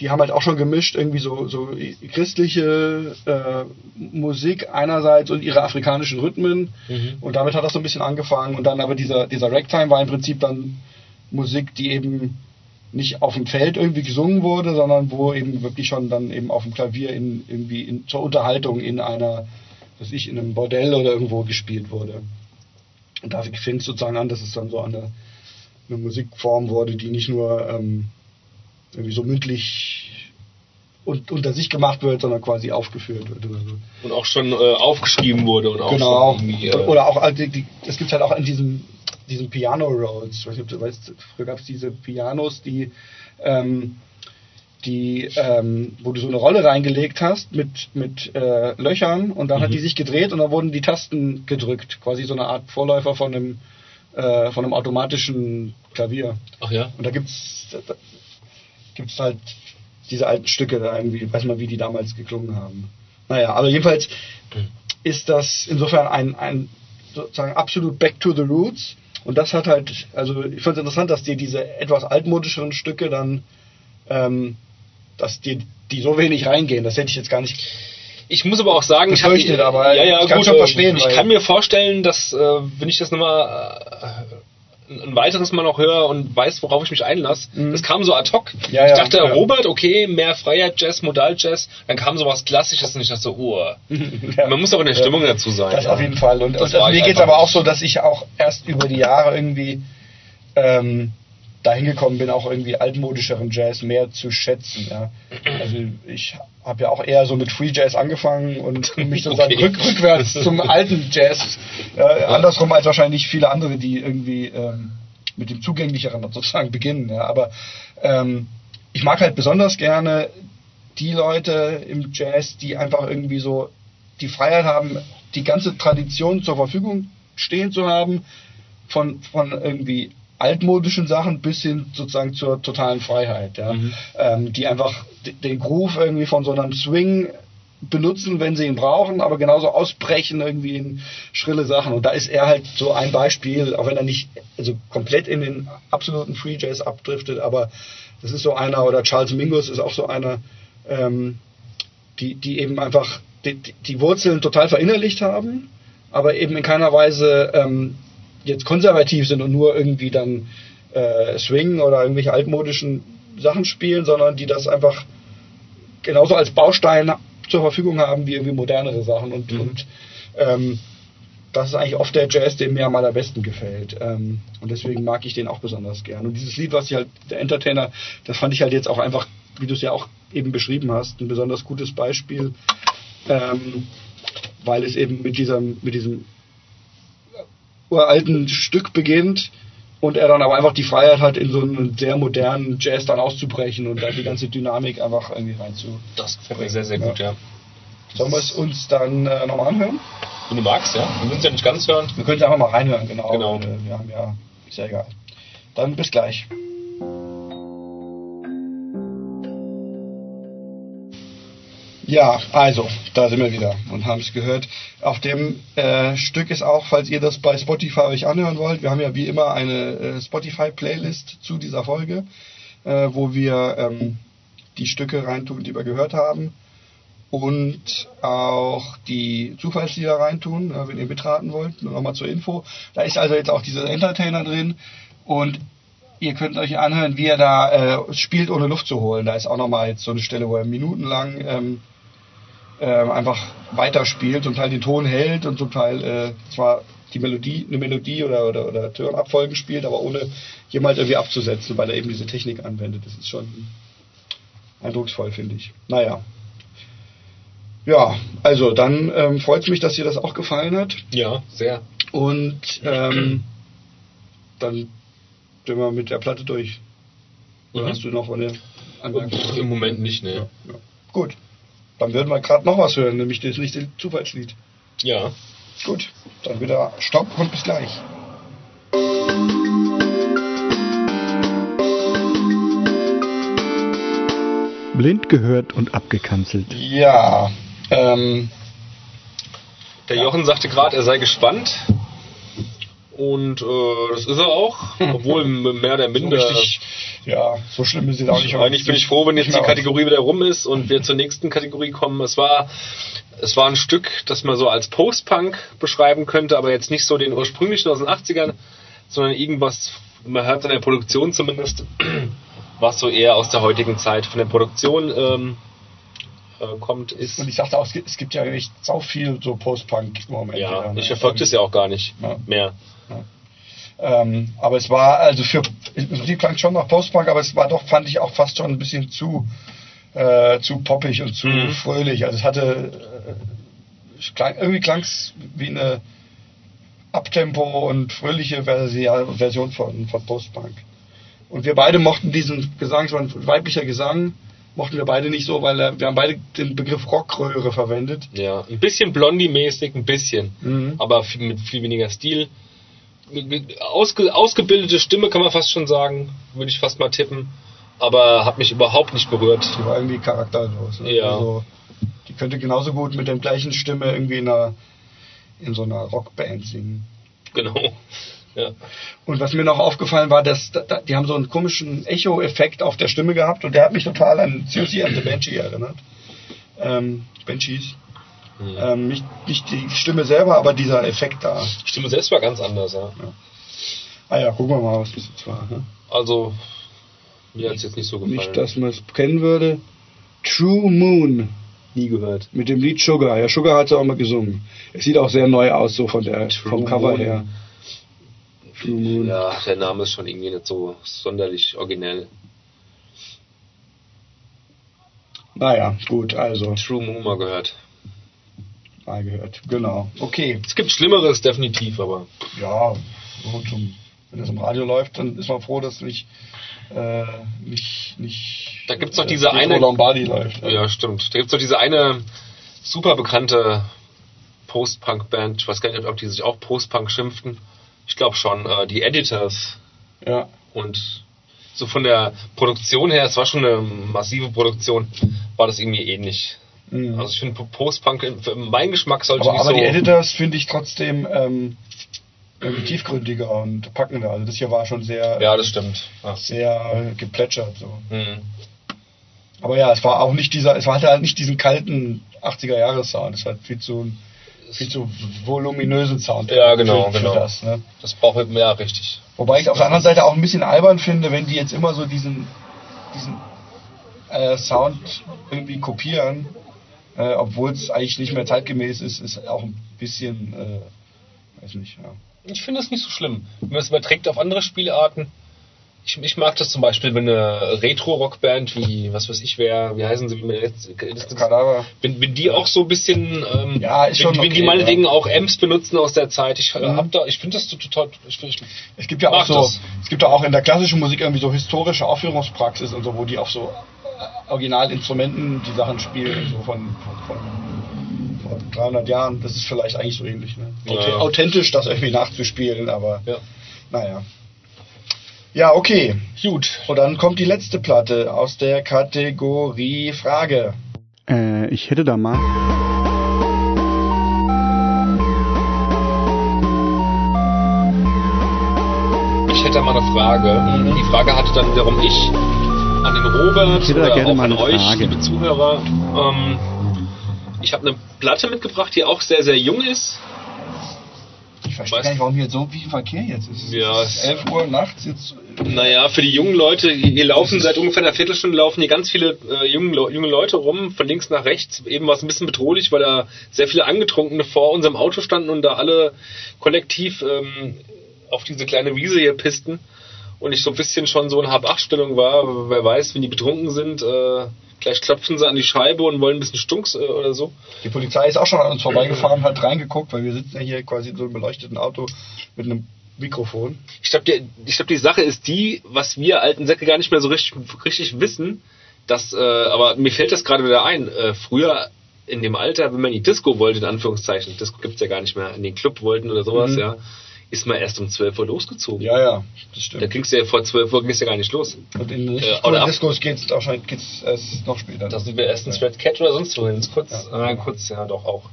die haben halt auch schon gemischt irgendwie so so christliche äh, Musik einerseits und ihre afrikanischen Rhythmen Mhm. und damit hat das so ein bisschen angefangen und dann aber dieser dieser Ragtime war im Prinzip dann Musik, die eben nicht auf dem Feld irgendwie gesungen wurde, sondern wo eben wirklich schon dann eben auf dem Klavier in, irgendwie in, zur Unterhaltung in einer, was ich, in einem Bordell oder irgendwo gespielt wurde. Und da fing es sozusagen an, dass es dann so eine, eine Musikform wurde, die nicht nur ähm, irgendwie so mündlich und unter sich gemacht wird, sondern quasi aufgeführt wird oder so. Und auch schon äh, aufgeschrieben wurde und auch Genau. Äh, Oder auch, also die, es gibt halt auch in diesem, diesem Piano Rolls, ich weiß nicht, ob du weißt, früher gab es diese Pianos, die, ähm, die, ähm, wo du so eine Rolle reingelegt hast mit, mit äh, Löchern und dann hat Mhm. die sich gedreht und dann wurden die Tasten gedrückt, quasi so eine Art Vorläufer von einem, äh, von einem automatischen Klavier. Ach ja. Und da gibt's, da gibt's halt diese alten Stücke da irgendwie, weiß mal, wie die damals geklungen haben. Naja, aber jedenfalls ist das insofern ein, ein sozusagen absolut back to the roots. Und das hat halt, also ich fand es interessant, dass dir diese etwas altmodischeren Stücke dann, ähm, dass dir die so wenig reingehen. Das hätte ich jetzt gar nicht. Ich muss aber auch sagen, ich Befürchtet, aber ja, ja, ich kann gut, schon verstehen, Ich kann mir vorstellen, dass äh, wenn ich das nochmal äh, ein weiteres Mal noch höre und weiß, worauf ich mich einlasse, Mhm. das kam so ad hoc. Ja, ich dachte, ja. Robert, okay, mehr Freiheit Jazz, Modal Jazz, dann kam so was Klassisches und ich dachte so, oh. Ja. Man muss auch in der. Stimmung dazu sein. Das auf jeden Fall. Und, Das und mir geht es aber auch so, dass ich auch erst über die Jahre irgendwie ähm, dahin gekommen bin, auch irgendwie altmodischeren Jazz mehr zu schätzen. Ja. Also ich habe ja auch eher so mit Free Jazz angefangen und mich sozusagen Okay. rück, rückwärts zum alten Jazz. Äh, andersrum als wahrscheinlich viele andere, die irgendwie ähm, mit dem zugänglicheren sozusagen beginnen. Ja. Aber ähm, ich mag halt besonders gerne die Leute im Jazz, die einfach irgendwie so die Freiheit haben, die ganze Tradition zur Verfügung stehen zu haben, von, von irgendwie altmodischen Sachen bis hin sozusagen zur totalen Freiheit, ja. Mhm. Ähm, die einfach den Groove irgendwie von so einem Swing benutzen, wenn sie ihn brauchen, aber genauso ausbrechen irgendwie in schrille Sachen. Und da ist er halt so ein Beispiel, auch wenn er nicht also komplett in den absoluten Free Jazz abdriftet, aber das ist so einer, oder Charles Mingus ist auch so einer, ähm, die, die eben einfach die, die- die Wurzeln total verinnerlicht haben, aber eben in keiner Weise ähm, jetzt konservativ sind und nur irgendwie dann äh, Swing oder irgendwelche altmodischen Sachen spielen, sondern die das einfach genauso als Baustein zur Verfügung haben wie irgendwie modernere Sachen und, Mhm. und ähm, das ist eigentlich oft der Jazz, der mir am allerbesten gefällt. Ähm, und deswegen mag ich den auch besonders gern. Und dieses Lied, was ich halt, der Entertainer, das fand ich halt jetzt auch einfach, wie du es ja auch eben beschrieben hast, ein besonders gutes Beispiel, ähm, weil es eben mit diesem, mit diesem uralten Stück beginnt und er dann aber einfach die Freiheit hat, in so einen sehr modernen Jazz dann auszubrechen und da die ganze Dynamik einfach irgendwie reinzu. Das gefällt mir sehr, sehr gut, ja. Sollen wir es uns dann äh, nochmal anhören? Wenn du magst, ja. Wir müssen es ja nicht ganz hören. Wir können es einfach mal reinhören, genau. Genau. Äh, Wir haben ja, ist ja egal. Dann bis gleich. Ja, also, da sind wir wieder und haben es gehört. Auf dem äh, Stück ist auch, falls ihr das bei Spotify euch anhören wollt, wir haben ja wie immer eine äh, Spotify-Playlist zu dieser Folge, äh, wo wir ähm, die Stücke reintun, die wir gehört haben und auch die Zufallslieder reintun, äh, wenn ihr mitraten wollt. Nur nochmal zur Info. Da ist also jetzt auch dieser Entertainer drin und ihr könnt euch anhören, wie er da äh, spielt, ohne Luft zu holen. Da ist auch nochmal jetzt so eine Stelle, wo er minutenlang ähm, ähm, einfach weiterspielt, zum Teil den Ton hält und zum Teil äh, zwar die Melodie, eine Melodie oder, oder, oder Turnabfolgen spielt, aber ohne jemals irgendwie abzusetzen, weil er eben diese Technik anwendet. Das ist schon eindrucksvoll, finde ich. Naja. Ja, also dann ähm, freut es mich, dass dir das auch gefallen hat. Ja, sehr. Und ähm, dann sind wir mit der Platte durch. Oder Mhm. hast du noch eine Anmerkung? Im Moment nicht, ne? Ja. Gut. Dann würden wir gerade noch was hören, nämlich das nächste Zufallslied. Ja. Gut, dann wieder Stopp und bis gleich. Blind gehört und abgekanzelt. Ja, ähm, Der Jochen sagte gerade, er sei gespannt. Und äh, das ist er auch. Obwohl mehr oder so minder. richtig, ja, so schlimm ist es auch nicht. Eigentlich bin ich froh, wenn jetzt die Kategorie wieder rum ist und wir zur nächsten Kategorie kommen. Es war, es war ein Stück, das man so als Post-Punk beschreiben könnte, aber jetzt nicht so den ursprünglichen aus den 80ern, sondern irgendwas, man hört an der Produktion zumindest, was so eher aus der heutigen Zeit von der Produktion ähm, äh, kommt, ist. Und ich sagte auch, es gibt, ja echt sau viel so Post-Punk im Moment. Ja, ne? ich verfolge das ja auch gar nicht Ja. mehr. Ähm, aber es war also für im Prinzip klang schon nach Postpunk, aber es war doch fand ich auch fast schon ein bisschen zu äh, zu poppig und zu Mhm. fröhlich. Also es hatte äh, klang, irgendwie klang es wie eine Abtempo und fröhliche Versi- Version von von Postpunk. Und wir beide mochten diesen Gesang, es war ein weiblicher Gesang, mochten wir beide nicht so, weil wir haben beide den Begriff Rockröhre verwendet. Ja, ein bisschen Blondie-mäßig, ein bisschen. Mhm. Aber viel, mit viel weniger Stil. Ausge, ausgebildete Stimme kann man fast schon sagen, würde ich fast mal tippen. Aber hat mich überhaupt nicht berührt. Die war irgendwie charakterlos. Ne? Ja. Also, die könnte genauso gut mit der gleichen Stimme irgendwie in einer in so einer Rockband singen. Genau. Ja. Und was mir noch aufgefallen war, dass da, da- die haben so einen komischen Echo-Effekt auf der Stimme gehabt und der hat mich total an Susie and the Banshee erinnert. Ähm, Banshees. Hm. Ähm, nicht, nicht die Stimme selber, aber dieser Effekt da. Die Stimme selbst war ganz anders, ja. Ah ja, gucken wir mal, was das jetzt war. Ne? Also, mir hat es jetzt nicht so gefallen. Nicht, dass man es kennen würde. True Moon. nie gehört. Mit dem Lied Sugar. Ja, Sugar hat sie auch mal gesungen. Es sieht auch sehr neu aus, so von der, True vom Cover Moon. her. True Moon. Ja, der Name ist schon irgendwie nicht so sonderlich originell. Naja, gut, also, True Moon mal gehört. Mal gehört. Genau. Okay. Es gibt Schlimmeres, definitiv, aber Ja, zum, wenn das im Radio läuft, dann ist man froh, dass nicht, äh, nicht, nicht. Da gibt's doch äh, diese Pietro eine- Lombardi läuft. Ja, stimmt. Da gibt's doch diese eine super bekannte Post-Punk-Band. Ich weiß gar nicht, ob die sich auch Post-Punk schimpften. Ich glaube schon. Äh, die Editors. Ja. Und so von der Produktion her, es war schon eine massive Produktion, war das irgendwie ähnlich. Mhm. Also ich finde Post-Punk, für meinen Geschmack sollte aber nicht aber so... die Editors finde ich trotzdem ähm, tiefgründiger und packender. Also das hier war schon sehr, ja, das stimmt. Ja. sehr äh, geplätschert. So. Mhm. Aber ja, es war auch nicht dieser, es hatte halt nicht diesen kalten 80er Jahres Sound. Es hat viel zu viel zu voluminösen Sound. Ja, genau, für, für genau. Das, ne? Das braucht man, ja, richtig. Wobei ich es auf der anderen Seite auch ein bisschen albern finde, wenn die jetzt immer so diesen, diesen äh, Sound irgendwie kopieren, äh, obwohl es eigentlich nicht mehr zeitgemäß ist, ist auch ein bisschen, äh, weiß nicht, ja. Ich finde das nicht so schlimm. Wenn man es überträgt auf andere Spielarten, ich, ich mag das zum Beispiel, wenn eine Retro-Rockband wie, was weiß ich wer, wie heißen sie, wie jetzt, Kadaver. wenn, wenn die auch so ein bisschen, ähm, Ja, ist schon wenn, wenn die meinetwegen ja. auch Amps benutzen aus der Zeit, ich Mhm. hab da, ich finde das total, ich, ich, Es gibt ja auch so, das. es gibt ja auch in der klassischen Musik irgendwie so historische Aufführungspraxis und so, wo die auf so Originalinstrumenten die Sachen spielen, so von, von, von, von 300 Jahren. Das ist vielleicht eigentlich so ähnlich. Ne? Ja. Auth- Authentisch das irgendwie nachzuspielen, aber ja. naja. Ja, okay. Gut. Und dann kommt die letzte Platte aus der Kategorie Frage. Äh, ich hätte da mal. Ich hätte da mal eine Frage. Mhm. Die Frage hatte dann wiederum ich an den Robert Ich oder gerne auch mal an euch, Frage. liebe Zuhörer. Ähm, ich habe eine Platte mitgebracht, die auch sehr, sehr jung ist. Ich verstehe Weißt- gar nicht, warum hier so viel Verkehr jetzt ist. Ja, es ist 11 Uhr nachts jetzt. Naja, für die jungen Leute, hier laufen seit ungefähr einer Viertelstunde laufen hier ganz viele äh, junge, Le- junge Leute rum, von links nach rechts. Eben war es ein bisschen bedrohlich, weil da sehr viele Angetrunkene vor unserem Auto standen und da alle kollektiv ähm, auf diese kleine Wiese hier pisten. Und ich so ein bisschen schon so in Hab-Acht-Stellung war. Wer weiß, wenn die betrunken sind, äh, gleich klopfen sie an die Scheibe und wollen ein bisschen Stunks äh, oder so. Die Polizei ist auch schon an uns vorbeigefahren, hat reingeguckt, weil wir sitzen ja hier quasi in so einem beleuchteten Auto mit einem Mikrofon. Ich glaube, die, glaub, die Sache ist die, was wir alten Säcke gar nicht mehr so richtig, richtig wissen, dass, äh, aber mir fällt das gerade wieder ein, äh, früher in dem Alter, wenn man in die Disco wollte, in Anführungszeichen, Disco gibt's ja gar nicht mehr, in den Club wollten oder sowas, Mhm. ja, ist man erst um 12 Uhr losgezogen. Ja, ja, das Da stimmt. ging's ja vor 12 Uhr ging's ja gar nicht los. Und in Äh, oder Discos geht's wahrscheinlich geht's erst noch später. Da sind wir erst ins Red Cat oder sonst wohin. Kurz, äh, kurz, ja, doch auch.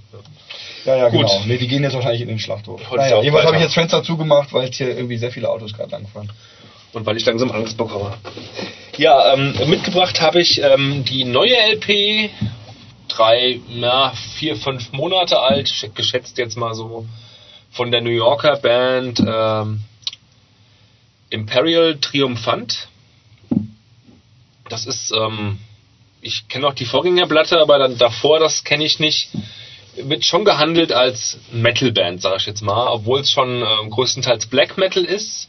Ja. ja, ja, Gut. genau. Nee, die gehen jetzt wahrscheinlich in den Schlachthof. Naja, auch jedenfalls habe ich jetzt Fenster zugemacht, weil hier irgendwie sehr viele Autos gerade langfahren. Und weil ich langsam Angst bekomme. Ja, ähm, mitgebracht habe ich ähm, die neue LP, drei, na, vier, fünf Monate alt, sch- geschätzt jetzt mal so, von der New Yorker Band ähm, Imperial Triumphant. Das ist, ähm, ich kenne auch die Vorgängerplatte, aber dann davor, das kenne ich nicht. Wird schon gehandelt als Metalband, sage ich jetzt mal, obwohl es schon ähm, größtenteils Black Metal ist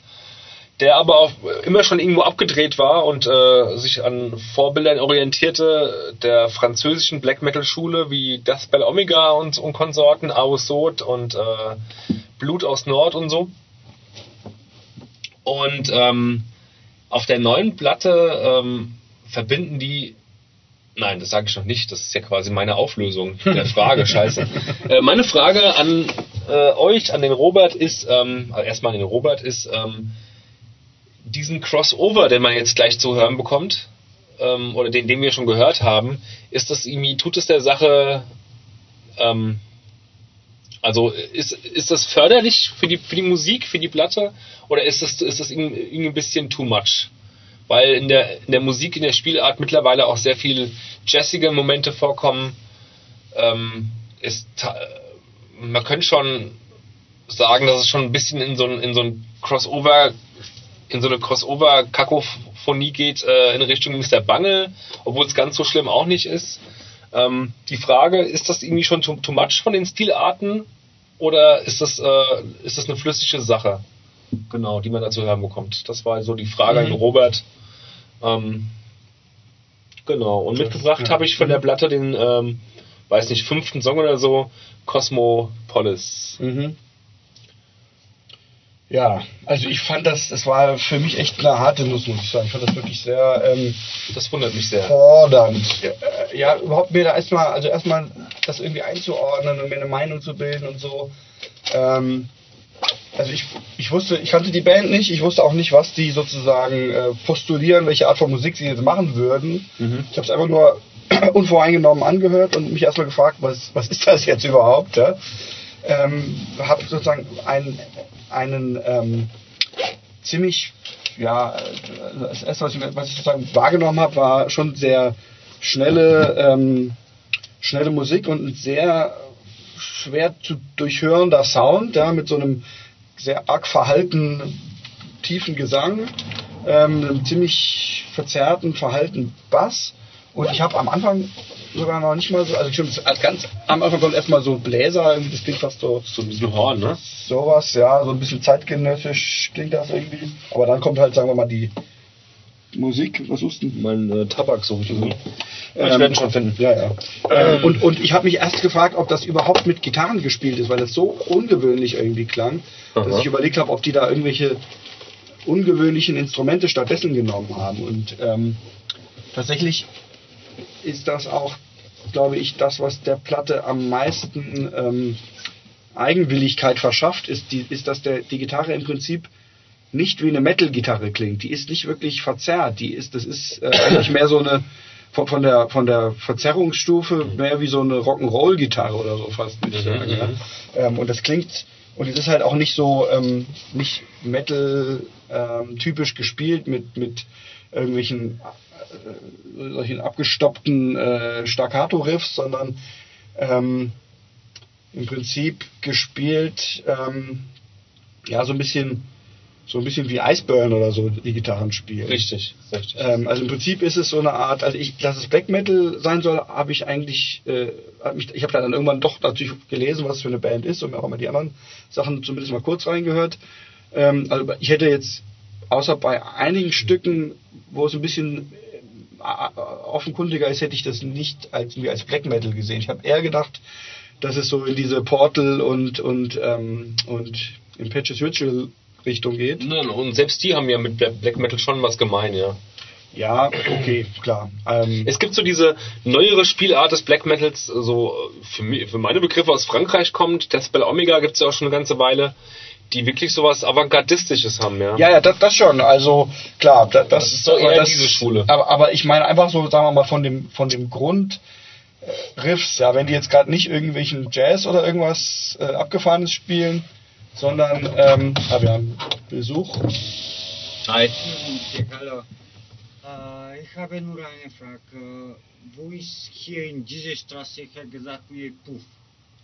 der aber auch immer schon irgendwo abgedreht war und äh, sich an Vorbildern orientierte der französischen Black Metal Schule wie Deathbell Omega und, und Konsorten, Aos Sod und äh, Blut aus Nord und so. Und ähm, auf der neuen Platte ähm, verbinden die Nein, das sage ich noch nicht. Das ist ja quasi meine Auflösung der Frage. Scheiße. Äh, meine Frage an äh, euch, an den Robert ist, ähm, also erstmal an den Robert ist, ähm, diesen Crossover, den man jetzt gleich zu hören bekommt, ähm, oder den, den wir schon gehört haben, ist das irgendwie, tut es der Sache, ähm, also ist, ist das förderlich für die, für die Musik, für die Platte, oder ist das, ist das irgendwie ein bisschen too much? Weil in der, in der Musik, in der Spielart mittlerweile auch sehr viel jazzige Momente vorkommen. Ähm, ist, man könnte schon sagen, dass es schon ein bisschen in so ein, in so ein Crossover in so eine Crossover-Kakophonie geht äh, in Richtung Mr. Bangle, obwohl es ganz so schlimm auch nicht ist. Ähm, die Frage, ist das irgendwie schon too, too much von den Stilarten oder ist das, äh, ist das eine flüssige Sache? Genau, die man dazu hören bekommt. Das war so die Frage Mhm. an Robert. Ähm, genau, und mitgebracht ja. habe ich von der Platte den, ähm, weiß nicht, fünften Song oder so, Cosmopolis. Mhm. Ja, also ich fand das, das war für mich echt eine harte Nuss, muss ich sagen. Ich fand das wirklich sehr ähm, Das wundert mich sehr. fordernd. Ja, äh, ja, überhaupt mir da erstmal, also erstmal das irgendwie einzuordnen und mir eine Meinung zu bilden und so. Ähm, also ich, ich wusste, ich kannte die Band nicht, ich wusste auch nicht, was die sozusagen äh, postulieren, welche Art von Musik sie jetzt machen würden. Mhm. Ich habe es einfach nur unvoreingenommen angehört und mich erstmal gefragt, was, was ist das jetzt überhaupt? Ja? Ähm, habe sozusagen einen, einen ähm, ziemlich, ja, das erste, was ich, was ich sozusagen wahrgenommen habe, war schon sehr schnelle, ähm, schnelle Musik und ein sehr schwer zu durchhörender Sound, ja, mit so einem sehr arg verhalten tiefen Gesang, ähm, einem ziemlich verzerrten, verhalten Bass. Und ich habe am Anfang sogar noch nicht mal so. Also schon als ganz am Anfang kommt erstmal so Bläser, irgendwie das klingt fast so. So ein bisschen Horn, ne? Sowas, ja, so ein bisschen zeitgenössisch klingt das irgendwie. Aber dann kommt halt, sagen wir mal, die Musik. Was suchst du? Mein äh, Tabak suche ich. Mhm. Ähm, ich werde ihn schon finden. Ja, ja. Ähm, und, und ich habe mich erst gefragt, ob das überhaupt mit Gitarren gespielt ist, weil das so ungewöhnlich irgendwie klang, dass Aha. ich überlegt habe, ob die da irgendwelche ungewöhnlichen Instrumente stattdessen genommen haben. Und ähm, tatsächlich ist das auch, glaube ich, das, was der Platte am meisten ähm, Eigenwilligkeit verschafft, ist, die, ist, dass der, die Gitarre im Prinzip nicht wie eine Metal-Gitarre klingt. Die ist nicht wirklich verzerrt. Die ist, das ist äh, eigentlich mehr so eine von, von der von der Verzerrungsstufe mehr wie so eine Rock'n'Roll-Gitarre oder so fast. Würde ich Mhm, sagen, ja. ähm, und das klingt und es ist halt auch nicht so ähm, nicht Metal ähm, typisch gespielt mit mit irgendwelchen solchen abgestoppten äh, Staccato-Riffs, sondern ähm, im Prinzip gespielt ähm, ja so ein bisschen so ein bisschen wie Iceburn oder so die Gitarren spielen. Richtig, richtig. Ähm, also im Prinzip ist es so eine Art, also ich, dass es Black Metal sein soll, habe ich eigentlich, äh, hab mich, ich habe da dann irgendwann doch natürlich gelesen, was es für eine Band ist und mir auch mal die anderen Sachen zumindest mal kurz reingehört. Ähm, also ich hätte jetzt, außer bei einigen Stücken, wo es ein bisschen äh, offenkundiger ist, hätte ich das nicht als, als Black Metal gesehen. Ich habe eher gedacht, dass es so in diese Portal und und ähm, und Impetuous Ritual Richtung geht. Ne, Und selbst die haben ja mit Bla- Black Metal schon was gemein, ja. Ja, okay, klar. Ähm, Es gibt so diese neuere Spielart des Black Metals, so für, mi- für meine Begriffe aus Frankreich kommt. Der Spell Omega gibt es ja auch schon eine ganze Weile, die wirklich sowas Avantgardistisches haben, ja. Ja, ja, das, das schon. Also klar, das, das ist so eher diese Schule. Aber, aber ich meine einfach so, sagen wir mal, von dem von dem Grund äh, Riffs, ja, wenn die jetzt gerade nicht irgendwelchen Jazz oder irgendwas äh, abgefahrenes spielen, sondern ähm, ah, wir haben Besuch. Hi. Hallo. Äh, ich habe nur eine Frage. Wo ist hier in dieser Straße, ich habe gesagt, mir Puff.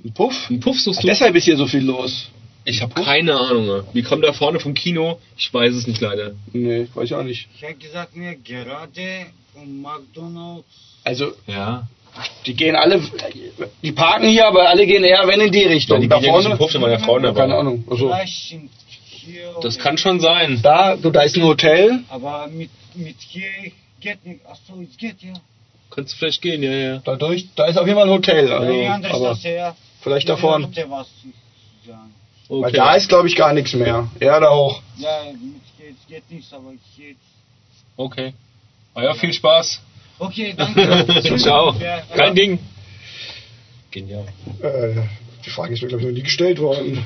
Ein Puff. Ein Puff suchst Ah, deshalb ist hier so viel los. Ich habe keine Ahnung. ja. Wir kommen da vorne vom Kino. Ich weiß es nicht leider. Nee, weiß ich auch nicht. Ich habe gesagt, mir gerade von McDonalds. Also Ja. die gehen alle, die parken hier, aber alle gehen eher wenn in die Richtung. die da gehen ja vorne. Puff, ja Frauen dabei. Keine Ahnung. Also, Vielleicht sind hier. Das kann schon sein. da, da ist ein Hotel. Aber mit, mit hier geht nicht. Achso, es geht ja. Könntest du vielleicht gehen, ja, ja. Dadurch, da ist auf jeden Fall ein Hotel. Also, andere aber Straße, ja. vielleicht Ja, da vorne. Sagen. Weil da ist, glaube ich, gar nichts mehr. Ja, da hoch. Ja, es geht nichts, aber hier. Okay. Ah ja, viel Spaß. Okay, danke. Ciao. Ja, Kein Ding. Genial. Äh, die Frage ist mir, glaube ich, noch nie gestellt worden.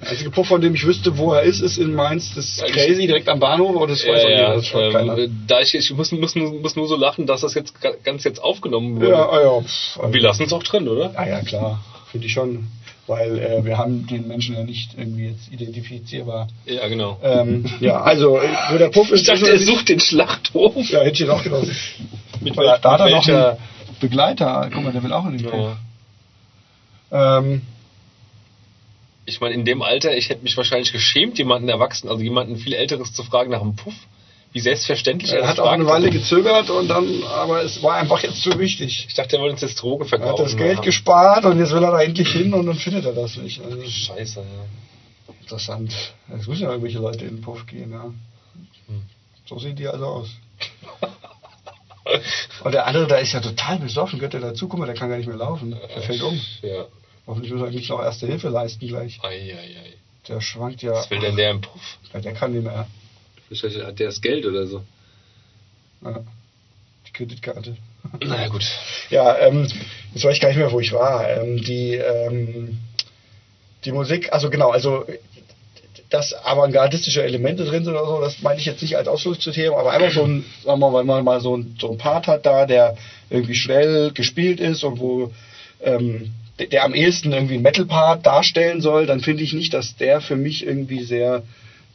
Der einzige Puff, von dem ich wüsste, wo er ist, ist in Mainz. Das ist Ja, ich- Crazy, direkt am Bahnhof. Aber das weiß auch Ja, jeder, ja, das schaut keiner. ähm, da ich, ich muss, muss, muss nur so lachen, dass das jetzt ga- ganz jetzt aufgenommen wurde. Ja, ah, ja. pff, Wir lassen es auch drin, oder? Ja, ja, klar. Finde ich schon. Weil äh, wir haben den Menschen ja nicht irgendwie jetzt identifizierbar. Ja, genau. Ähm, ja, also, äh, wo der Puff ist... Ich dachte, er sucht den Schlachthof. Ja, hätte ich auch gedacht. Mit Weil da, hat er noch einen Begleiter. Guck mal, der will auch in den Puff. Ja. Ähm, Ich meine, in dem Alter, ich hätte mich wahrscheinlich geschämt, jemanden erwachsen, also jemanden viel Älteres zu fragen nach einem Puff. Wie selbstverständlich er das hat auch eine. Weile gezögert und dann, aber es war einfach jetzt zu wichtig. Ich dachte, er wollte uns jetzt Drogen Er verkaufen. hat das Geld Ja. gespart und jetzt will er da endlich hin und dann findet er das nicht. Also, Scheiße, ja. interessant. Es müssen ja irgendwelche Leute in den Puff gehen, ja. Hm. So sehen die also aus. Und der andere, da ist ja total besoffen, gehört der dazu? Guck mal, der kann gar nicht mehr laufen. Der fällt um. Ja. Hoffentlich muss er eigentlich noch Erste Hilfe leisten gleich. Ei, ei, ei. Der schwankt ja. Was will denn der im Puff? Ja, der kann nicht mehr. Vielleicht hat der das Geld oder so. Ja. Die Kreditkarte. Na gut. Ja, ähm, jetzt weiß ich gar nicht mehr, wo ich war. Ähm, die, ähm, die Musik, also genau, also dass avantgardistische Elemente drin sind oder so, das meine ich jetzt nicht als Ausschlusskriterium, aber einfach so ein, sagen wir mal, wenn man mal so ein, so ein Part hat da, der irgendwie schnell gespielt ist und wo ähm, der, der am ehesten irgendwie einen Metal-Part darstellen soll, dann finde ich nicht, dass der für mich irgendwie sehr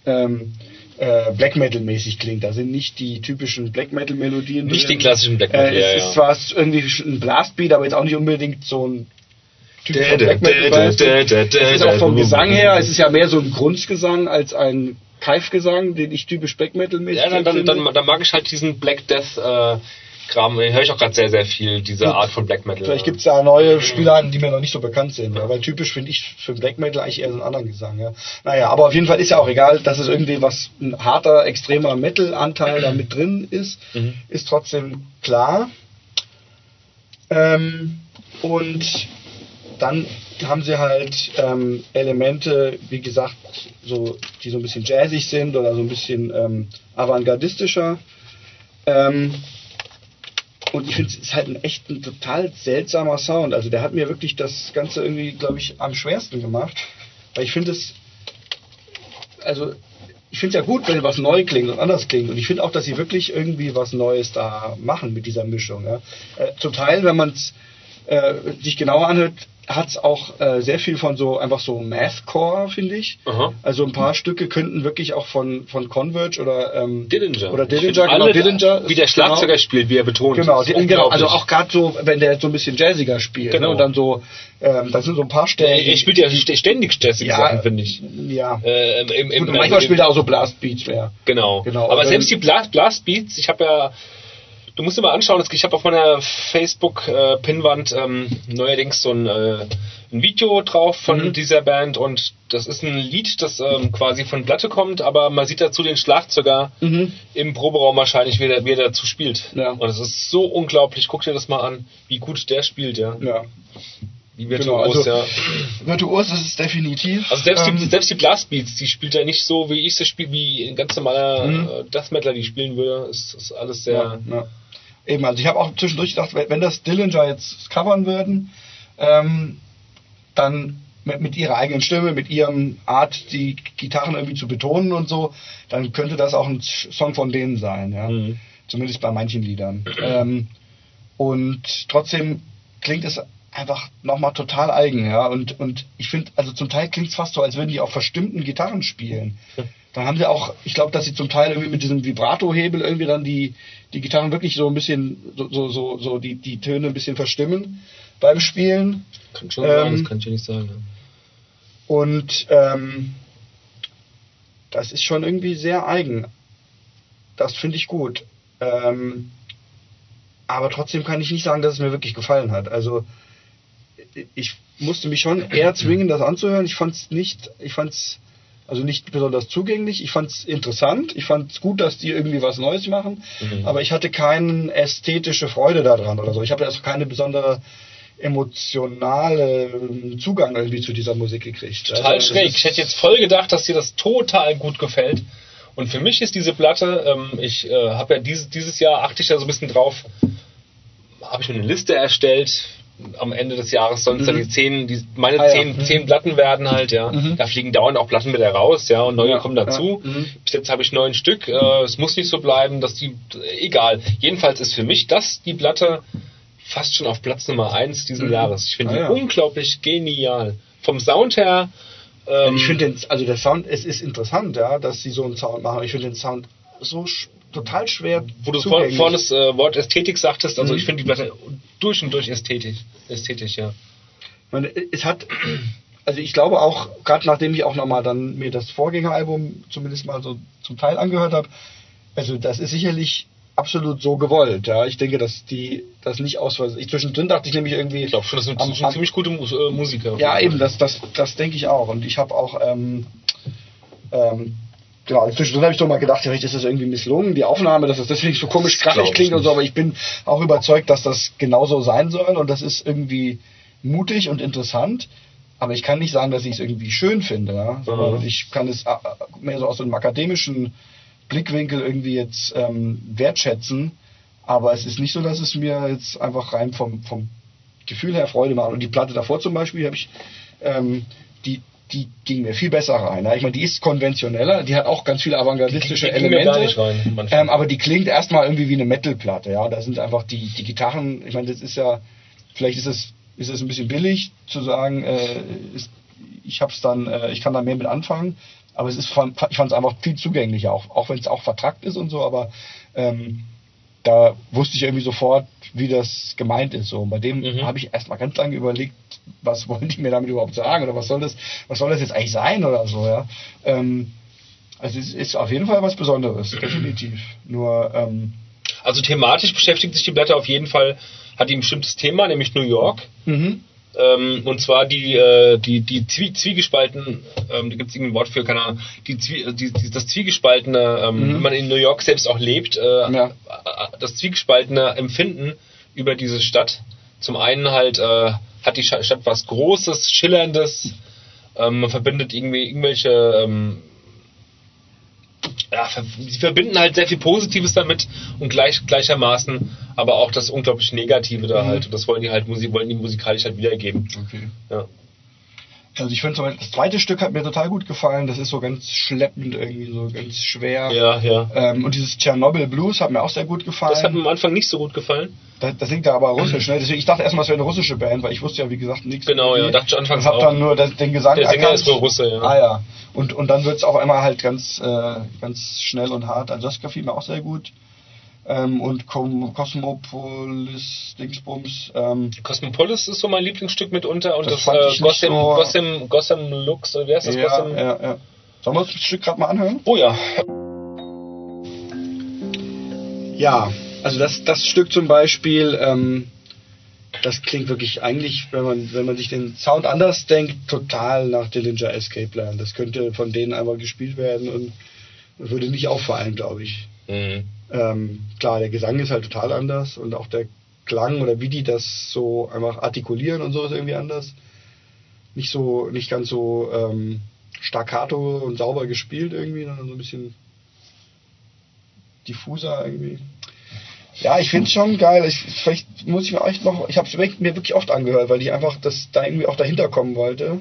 ähm, äh, Black Metal-mäßig klingt. Da sind nicht die typischen Black Metal-Melodien. Nicht drin. die klassischen Black Metal, Äh, es ja. ist zwar irgendwie ein Blastbeat, aber jetzt auch nicht unbedingt so ein typischer Black Metal. Es ist auch vom Gesang her, es ist ja mehr so ein Grundgesang als ein Keifgesang, den ich typisch Black Metal mäßig Ja, dann, dann, dann, dann mag ich halt diesen Black Death, äh, Kram höre ich auch gerade sehr, sehr viel, diese Gut. Art von Black Metal. Vielleicht gibt es da neue Spielarten, die mir noch nicht so bekannt sind. Ja? Weil typisch finde ich für Black Metal eigentlich eher so einen anderen Gesang. Ja? Naja, aber auf jeden Fall ist ja auch egal, dass es irgendwie was, ein harter, extremer Metal-Anteil da mit drin ist, Mhm. ist trotzdem klar. Ähm, und dann haben sie halt ähm, Elemente, wie gesagt, so, die so ein bisschen jazzig sind oder so ein bisschen ähm, avantgardistischer. Ähm, und ich finde, es ist halt ein echt ein total seltsamer Sound. Also der hat mir wirklich das Ganze irgendwie, glaube ich, am schwersten gemacht. Weil ich finde es, also ich finde es ja gut, wenn was neu klingt und anders klingt. Und ich finde auch, dass sie wirklich irgendwie was Neues da machen mit dieser Mischung. Ja. Äh, zum Teil, wenn man es äh, sich genauer anhört, hat es auch äh, sehr viel von so einfach so Mathcore, finde ich. Aha. Also ein paar Stücke könnten wirklich auch von, von Converge oder ähm, Dillinger. oder Dillinger, genau, Dillinger Wie der Schlagzeuger genau, spielt, wie er betont. Genau, Das genau also auch gerade so, wenn der so ein bisschen jazziger spielt. Genau. Ne, und dann so, ähm, da sind so ein paar Stellen. Er, spielt ja st- ständig stressige ja, Sachen, finde ich. Ja. Äh, im, im, im, und manchmal im- spielt er auch so Blastbeats, ja. Genau. Genau, Aber aber- selbst die Blast, Blastbeats, ich habe ja, du musst dir mal anschauen, ich habe auf meiner Facebook-Pinwand ähm, neuerdings so ein, äh, ein Video drauf von Mhm. dieser Band und das ist ein Lied, das ähm, quasi von Platte kommt, aber man sieht dazu den Schlagzeuger Mhm. im Proberaum wahrscheinlich, wie er dazu spielt. Ja. Und es ist so unglaublich. Guck dir das mal an, wie gut der spielt, ja. Ja. Wie Genau, virtuos, also- ja. Virtuos ist es definitiv. Also selbst, die, Ähm, selbst die Blastbeats, die spielt er nicht so, wie ich sie spiele, wie ein ganz normaler Mhm. äh, Death Metaler die spielen würde. Ist, ist alles sehr. ja, ja. Eben, also ich habe auch zwischendurch gedacht, wenn das Dillinger jetzt covern würden, ähm, dann mit, mit ihrer eigenen Stimme, mit ihrem Art, die Gitarren irgendwie zu betonen und so, dann könnte das auch ein Song von denen sein, ja. Mhm. Zumindest bei manchen Liedern. ähm, und trotzdem klingt es einfach nochmal total eigen, ja. Und, und ich finde, also zum Teil klingt es fast so, als würden die auf verstimmten Gitarren spielen. Dann haben sie auch, ich glaube, dass sie zum Teil irgendwie mit diesem Vibrato-Hebel irgendwie dann die, die Gitarren wirklich so ein bisschen, so, so, so, so die, die Töne ein bisschen verstimmen beim Spielen. Kann schon sein, Ähm, das kann ich ja nicht sagen. Ja. Und ähm, das ist schon irgendwie sehr eigen. Das finde ich gut. Ähm, aber trotzdem kann ich nicht sagen, dass es mir wirklich gefallen hat. Also ich musste mich schon eher zwingen, das anzuhören. Ich fand es nicht, ich fand es also nicht besonders zugänglich. Ich fand es interessant. Ich fand es gut, dass die irgendwie was Neues machen. Mhm. Aber ich hatte keine ästhetische Freude daran oder so. Ich habe also keine besondere emotionale ähm, Zugang irgendwie zu dieser Musik gekriegt. Total Also, schräg. Ich hätte jetzt voll gedacht, dass dir das total gut gefällt. Und für mich ist diese Platte, ähm, ich äh, habe ja dieses, dieses Jahr, achte ich da so ein bisschen drauf, habe ich mir eine Liste erstellt. Am Ende des Jahres sollen es dann Mhm. die zehn, die, meine Ah, ja. zehn, Mhm. zehn Platten werden halt, ja. Mhm. Da fliegen dauernd auch Platten wieder raus, ja, und neue Ja, kommen dazu. ja. Mhm. Bis jetzt habe ich neun Stück. Äh, es muss nicht so bleiben, dass die, egal. Jedenfalls ist für mich das die Platte fast schon auf Platz Nummer eins diesen Mhm. Jahres. Ich finde Ah, die ja. unglaublich genial. Vom Sound her, ähm, ich finde den, also der Sound, es ist interessant, ja, dass sie so einen Sound machen. Ich finde den Sound so sch total schwer. wo du vor, zugänglich. vorhin das äh, Wort Ästhetik sagtest, also Mhm. ich finde die Platte durch und durch ästhetisch. Ästhetisch, ja. Ich meine, es hat, also ich glaube auch, gerade nachdem ich auch nochmal dann mir das Vorgängeralbum zumindest mal so zum Teil angehört habe, also das ist sicherlich absolut so gewollt, ja. Ich denke, dass die das nicht aus. Ich zwischendrin dachte ich nämlich irgendwie. Ich glaube schon, das sind, am- am- ziemlich gute äh, Musiker. Ja, eben, das, das, das denke ich auch. Und ich habe auch, ähm, ähm, genau, zwischendrin habe ich doch mal gedacht, vielleicht ist das irgendwie misslungen, die Aufnahme, dass das deswegen so komisch krachig klingt und so, aber ich bin auch überzeugt, dass das genauso sein soll und das ist irgendwie mutig und interessant. Aber ich kann nicht sagen, dass ich es irgendwie schön finde, ja? sondern Mhm. ich kann es äh, mehr so aus so einem akademischen Blickwinkel irgendwie jetzt ähm, wertschätzen. Aber es ist nicht so, dass es mir jetzt einfach rein vom, vom Gefühl her Freude macht. Und die Platte davor zum Beispiel habe ich, ähm, die, die ging mir viel besser rein. Ich meine, die ist konventioneller, die hat auch ganz viele avantgardistische Die- die Elemente. gar nicht rein, ähm, aber die klingt erstmal irgendwie wie eine Metalplatte. Ja, da sind einfach die, die Gitarren. Ich meine, das ist ja, vielleicht ist es, ist es ein bisschen billig zu sagen, äh, ist, ich hab's dann, äh, ich kann da mehr mit anfangen. Aber es ist, von, ich fand es einfach viel zugänglicher, auch, auch wenn es auch vertrackt ist und so. Aber ähm, da wusste ich irgendwie sofort, wie das gemeint ist. So. Und bei dem Mhm. habe ich erstmal ganz lange überlegt, was wollen die mir damit überhaupt sagen oder was soll das, was soll das jetzt eigentlich sein oder so, ja. Ähm, also es ist auf jeden Fall was Besonderes, definitiv. Nur, ähm, Also thematisch beschäftigt sich die Platte auf jeden Fall, hat die ein bestimmtes Thema, nämlich New York. Mhm. Ähm, und zwar die, äh, die, die Zwie Zwiegespalten, ähm, da gibt es irgendein Wort für, keine Ahnung, die, Zwie die, die, das Zwiegespaltene, ähm, Mhm. wenn man in New York selbst auch lebt, äh, Ja. das Zwiegespaltene Empfinden über diese Stadt. Zum einen halt äh, hat die Stadt was Großes, Schillerndes, ähm, man verbindet irgendwie irgendwelche ähm, ja, sie verbinden halt sehr viel Positives damit und gleich, gleichermaßen aber auch das unglaublich Negative da Mhm. halt. Und das wollen die halt Musik, wollen die musikalisch halt wiedergeben. Okay. Ja. Also ich finde zum Beispiel, das zweite Stück hat mir total gut gefallen. Das ist so ganz schleppend irgendwie, so ganz schwer. Ja, ja. Ähm, und dieses Tschernobyl Blues hat mir auch sehr gut gefallen. Das hat mir am Anfang nicht so gut gefallen. Da, das singt er aber russisch, ne? Deswegen, ich dachte erstmal, es wäre eine russische Band, weil ich wusste ja, wie gesagt, nichts. Genau, ja, dachte ich anfangs Und hab auch. dann nur das, den Gesang Der Sänger erkannt. ist wohl Russe, ja. Ah ja. Und, und dann wird es auf einmal halt ganz, äh, ganz schnell und hart. Also das gefiel mir auch sehr gut. Ähm, und Com Cosmopolis Dingsbums. Ähm, Cosmopolis ist so mein Lieblingsstück mitunter und Das das, äh, Gotham, so- Gotham, Gotham Lux, oder wer ist das? ja, Gotham? ja, ja. Sollen wir uns das Stück gerade mal anhören? Oh ja. Ja, also das, das Stück zum Beispiel, ähm, das klingt wirklich eigentlich, wenn man, wenn man sich den Sound anders denkt, total nach Dillinger Escape Plan. Das könnte von denen einmal gespielt werden und würde nicht auffallen, glaube ich. Mhm. Ähm, klar, der Gesang ist halt total anders und auch der Klang oder wie die das so einfach artikulieren und so ist irgendwie anders. Nicht so, nicht ganz so ähm, staccato und sauber gespielt irgendwie, sondern so ein bisschen diffuser irgendwie. Ja, ich finde es schon geil. Ich, vielleicht muss ich mir echt noch, ich habe es mir wirklich oft angehört, weil ich einfach das da irgendwie auch dahinter kommen wollte.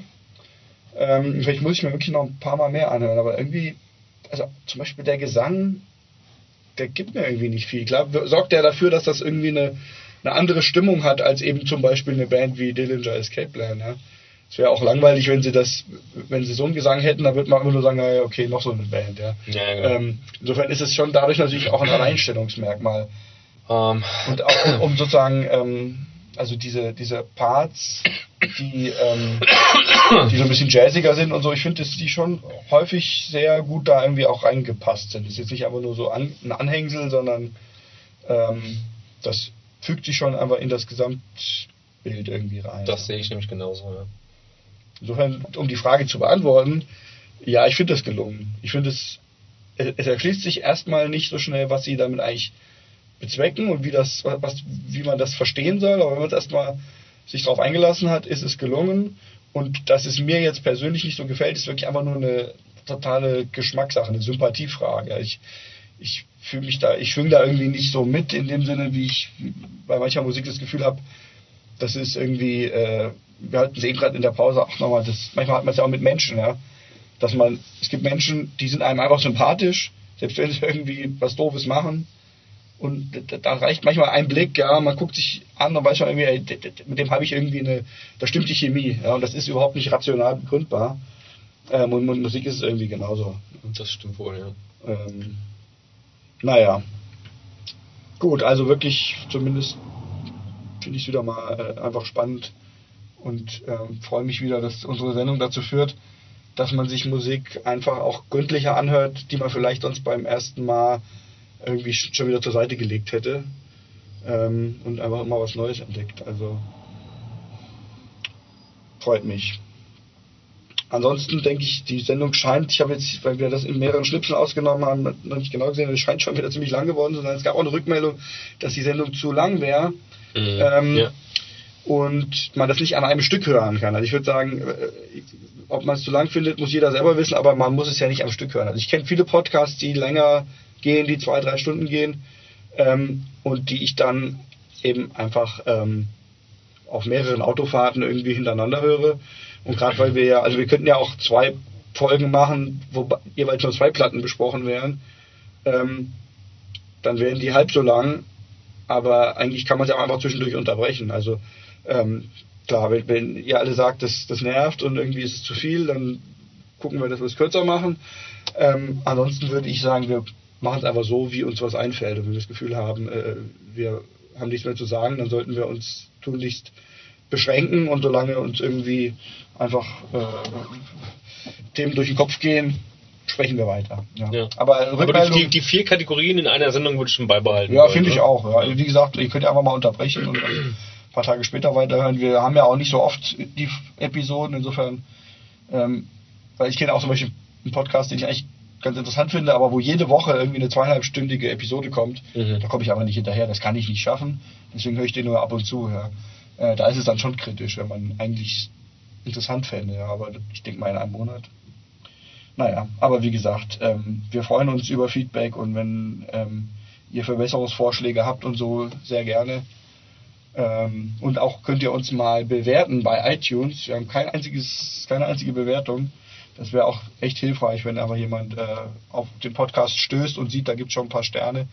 Ähm, vielleicht muss ich mir wirklich noch ein paar Mal mehr anhören, aber irgendwie, also zum Beispiel der Gesang, der gibt mir irgendwie nicht viel. Klar, sorgt der dafür, dass das irgendwie eine, eine andere Stimmung hat als eben zum Beispiel eine Band wie Dillinger Escape Plan. Ja? Es wäre auch langweilig, wenn sie das, wenn sie so einen Gesang hätten, dann würde man immer nur sagen, ja, okay, noch so eine Band. Ja? Ja, genau. Ähm, insofern ist es schon dadurch natürlich auch ein Alleinstellungsmerkmal. Ähm, Und auch um, um sozusagen, ähm, also diese, diese Parts, die, ähm, die so ein bisschen jazziger sind und so, ich finde, dass die schon häufig sehr gut da irgendwie auch reingepasst sind. Das ist jetzt nicht einfach nur so an, ein Anhängsel, sondern ähm, das fügt sich schon einfach in das Gesamtbild irgendwie rein. das sehe ich nämlich genauso, ja. Insofern, um die Frage zu beantworten, ja, ich finde das gelungen. Ich finde es, es erschließt sich erstmal nicht so schnell, was sie damit eigentlich bezwecken und wie das, was, wie man das verstehen soll, aber wenn man es erstmal sich darauf eingelassen hat, ist es gelungen. Und dass es mir jetzt persönlich nicht so gefällt, ist wirklich einfach nur eine totale Geschmackssache, eine Sympathiefrage. Ich, ich fühle mich da, ich schwinge da irgendwie nicht so mit in dem Sinne, wie ich bei mancher Musik das Gefühl habe, das ist irgendwie, äh, wir hatten es eben gerade in der Pause auch nochmal, das, manchmal hat man es ja auch mit Menschen, ja. Dass man, es gibt Menschen, die sind einem einfach sympathisch, selbst wenn sie irgendwie was Doofes machen. Und da, reicht manchmal ein Blick, ja, man guckt sich an und weiß schon irgendwie, mit dem habe ich irgendwie eine, da stimmt die Chemie, ja, und das ist überhaupt nicht rational begründbar. Ähm, und, und Musik ist es irgendwie genauso. Das stimmt wohl, ja. Ähm, naja. Gut, also wirklich, zumindest finde ich es wieder mal äh, einfach spannend und ähm, freue mich wieder, dass unsere Sendung dazu führt, dass man sich Musik einfach auch gründlicher anhört, die man vielleicht sonst beim ersten Mal irgendwie sch- schon wieder zur Seite gelegt hätte ähm, und einfach mal was Neues entdeckt. Also freut mich. Ansonsten denke ich, die Sendung scheint, ich habe jetzt, weil wir das in mehreren Schnipseln ausgenommen haben, noch nicht genau gesehen, es scheint schon wieder ziemlich lang geworden zu sein. Es gab auch eine Rückmeldung, dass die Sendung zu lang wäre Mhm. Ähm, ja. und man das nicht an einem Stück hören kann. Also ich würde sagen, äh, ob man es zu lang findet, muss jeder selber wissen, aber man muss es ja nicht am Stück hören. Also ich kenne viele Podcasts, die länger gehen, die zwei, drei Stunden gehen ähm, und die ich dann eben einfach ähm, auf mehreren Autofahrten irgendwie hintereinander höre. Und gerade weil wir ja, also wir könnten ja auch zwei Folgen machen, wo jeweils nur zwei Platten besprochen wären, ähm, dann wären die halb so lang, aber eigentlich kann man ja auch einfach zwischendurch unterbrechen. Also ähm, klar, wenn, wenn ihr alle sagt, das, das nervt und irgendwie ist es zu viel, dann gucken wir, dass wir es kürzer machen. Ähm, ansonsten würde ich sagen, wir machen es einfach so, wie uns was einfällt. Und wenn wir das Gefühl haben, äh, wir haben nichts mehr zu sagen, dann sollten wir uns tunlichst beschränken und solange uns irgendwie einfach äh, Themen durch den Kopf gehen, sprechen wir weiter. Ja. Ja. Aber Aber die, die vier Kategorien in einer Sendung würde ich schon beibehalten. ja, finde ich ne? auch. Ja. Wie gesagt, ihr könnt ja einfach mal unterbrechen und ein paar Tage später weiterhören. Wir haben ja auch nicht so oft die Episoden, insofern, ähm, weil ich kenne auch zum Beispiel einen Podcast, den ich eigentlich ganz interessant finde, aber wo jede Woche irgendwie eine zweieinhalbstündige Episode kommt, Mhm. da komme ich aber nicht hinterher, das kann ich nicht schaffen. Deswegen höre ich den nur ab und zu. Ja. Äh, da ist es dann schon kritisch, wenn man eigentlich interessant fände, ja, aber ich denke mal in einem Monat. Naja, aber wie gesagt, ähm, wir freuen uns über Feedback und wenn ähm, ihr Verbesserungsvorschläge habt und so, sehr gerne. Ähm, und auch könnt ihr uns mal bewerten bei iTunes. Wir haben kein einziges, keine einzige Bewertung. Das wäre auch echt hilfreich, wenn aber jemand äh, auf den Podcast stößt und sieht, da gibt es schon ein paar Sterne.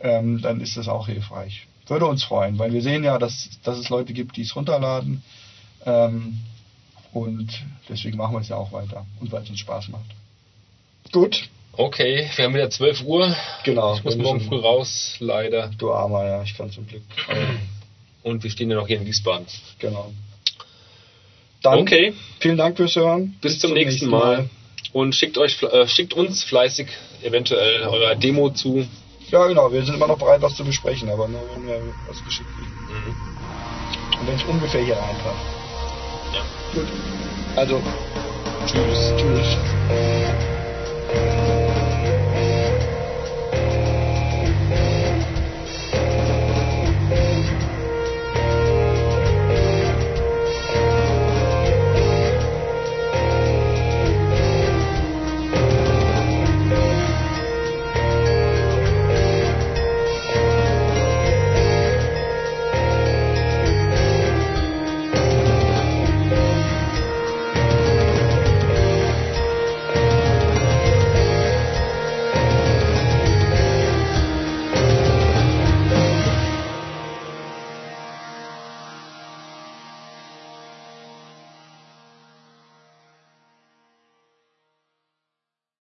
Ähm, dann ist das auch hilfreich. Würde uns freuen, weil wir sehen ja, dass, dass es Leute gibt, die es runterladen. Ähm, und deswegen machen wir es ja auch weiter. Und weil es uns Spaß macht. Gut, Okay, wir haben wieder 12 Uhr. genau. Ich muss morgen früh raus, leider. Du Armer, ja, ich kann zum Glück. Und wir stehen ja noch hier in Wiesbaden. genau. Dann, Okay. Vielen Dank fürs Hören. Bis, zum nächsten Mal. Und schickt euch, äh, schickt uns fleißig eventuell eure Demo zu. Ja, genau. Wir sind immer noch bereit, was zu besprechen, aber nur wenn wir was geschickt kriegen. Mhm. Und wenn es ungefähr hier reinpasst. Ja. Gut. Also, Tschüss. tschüss.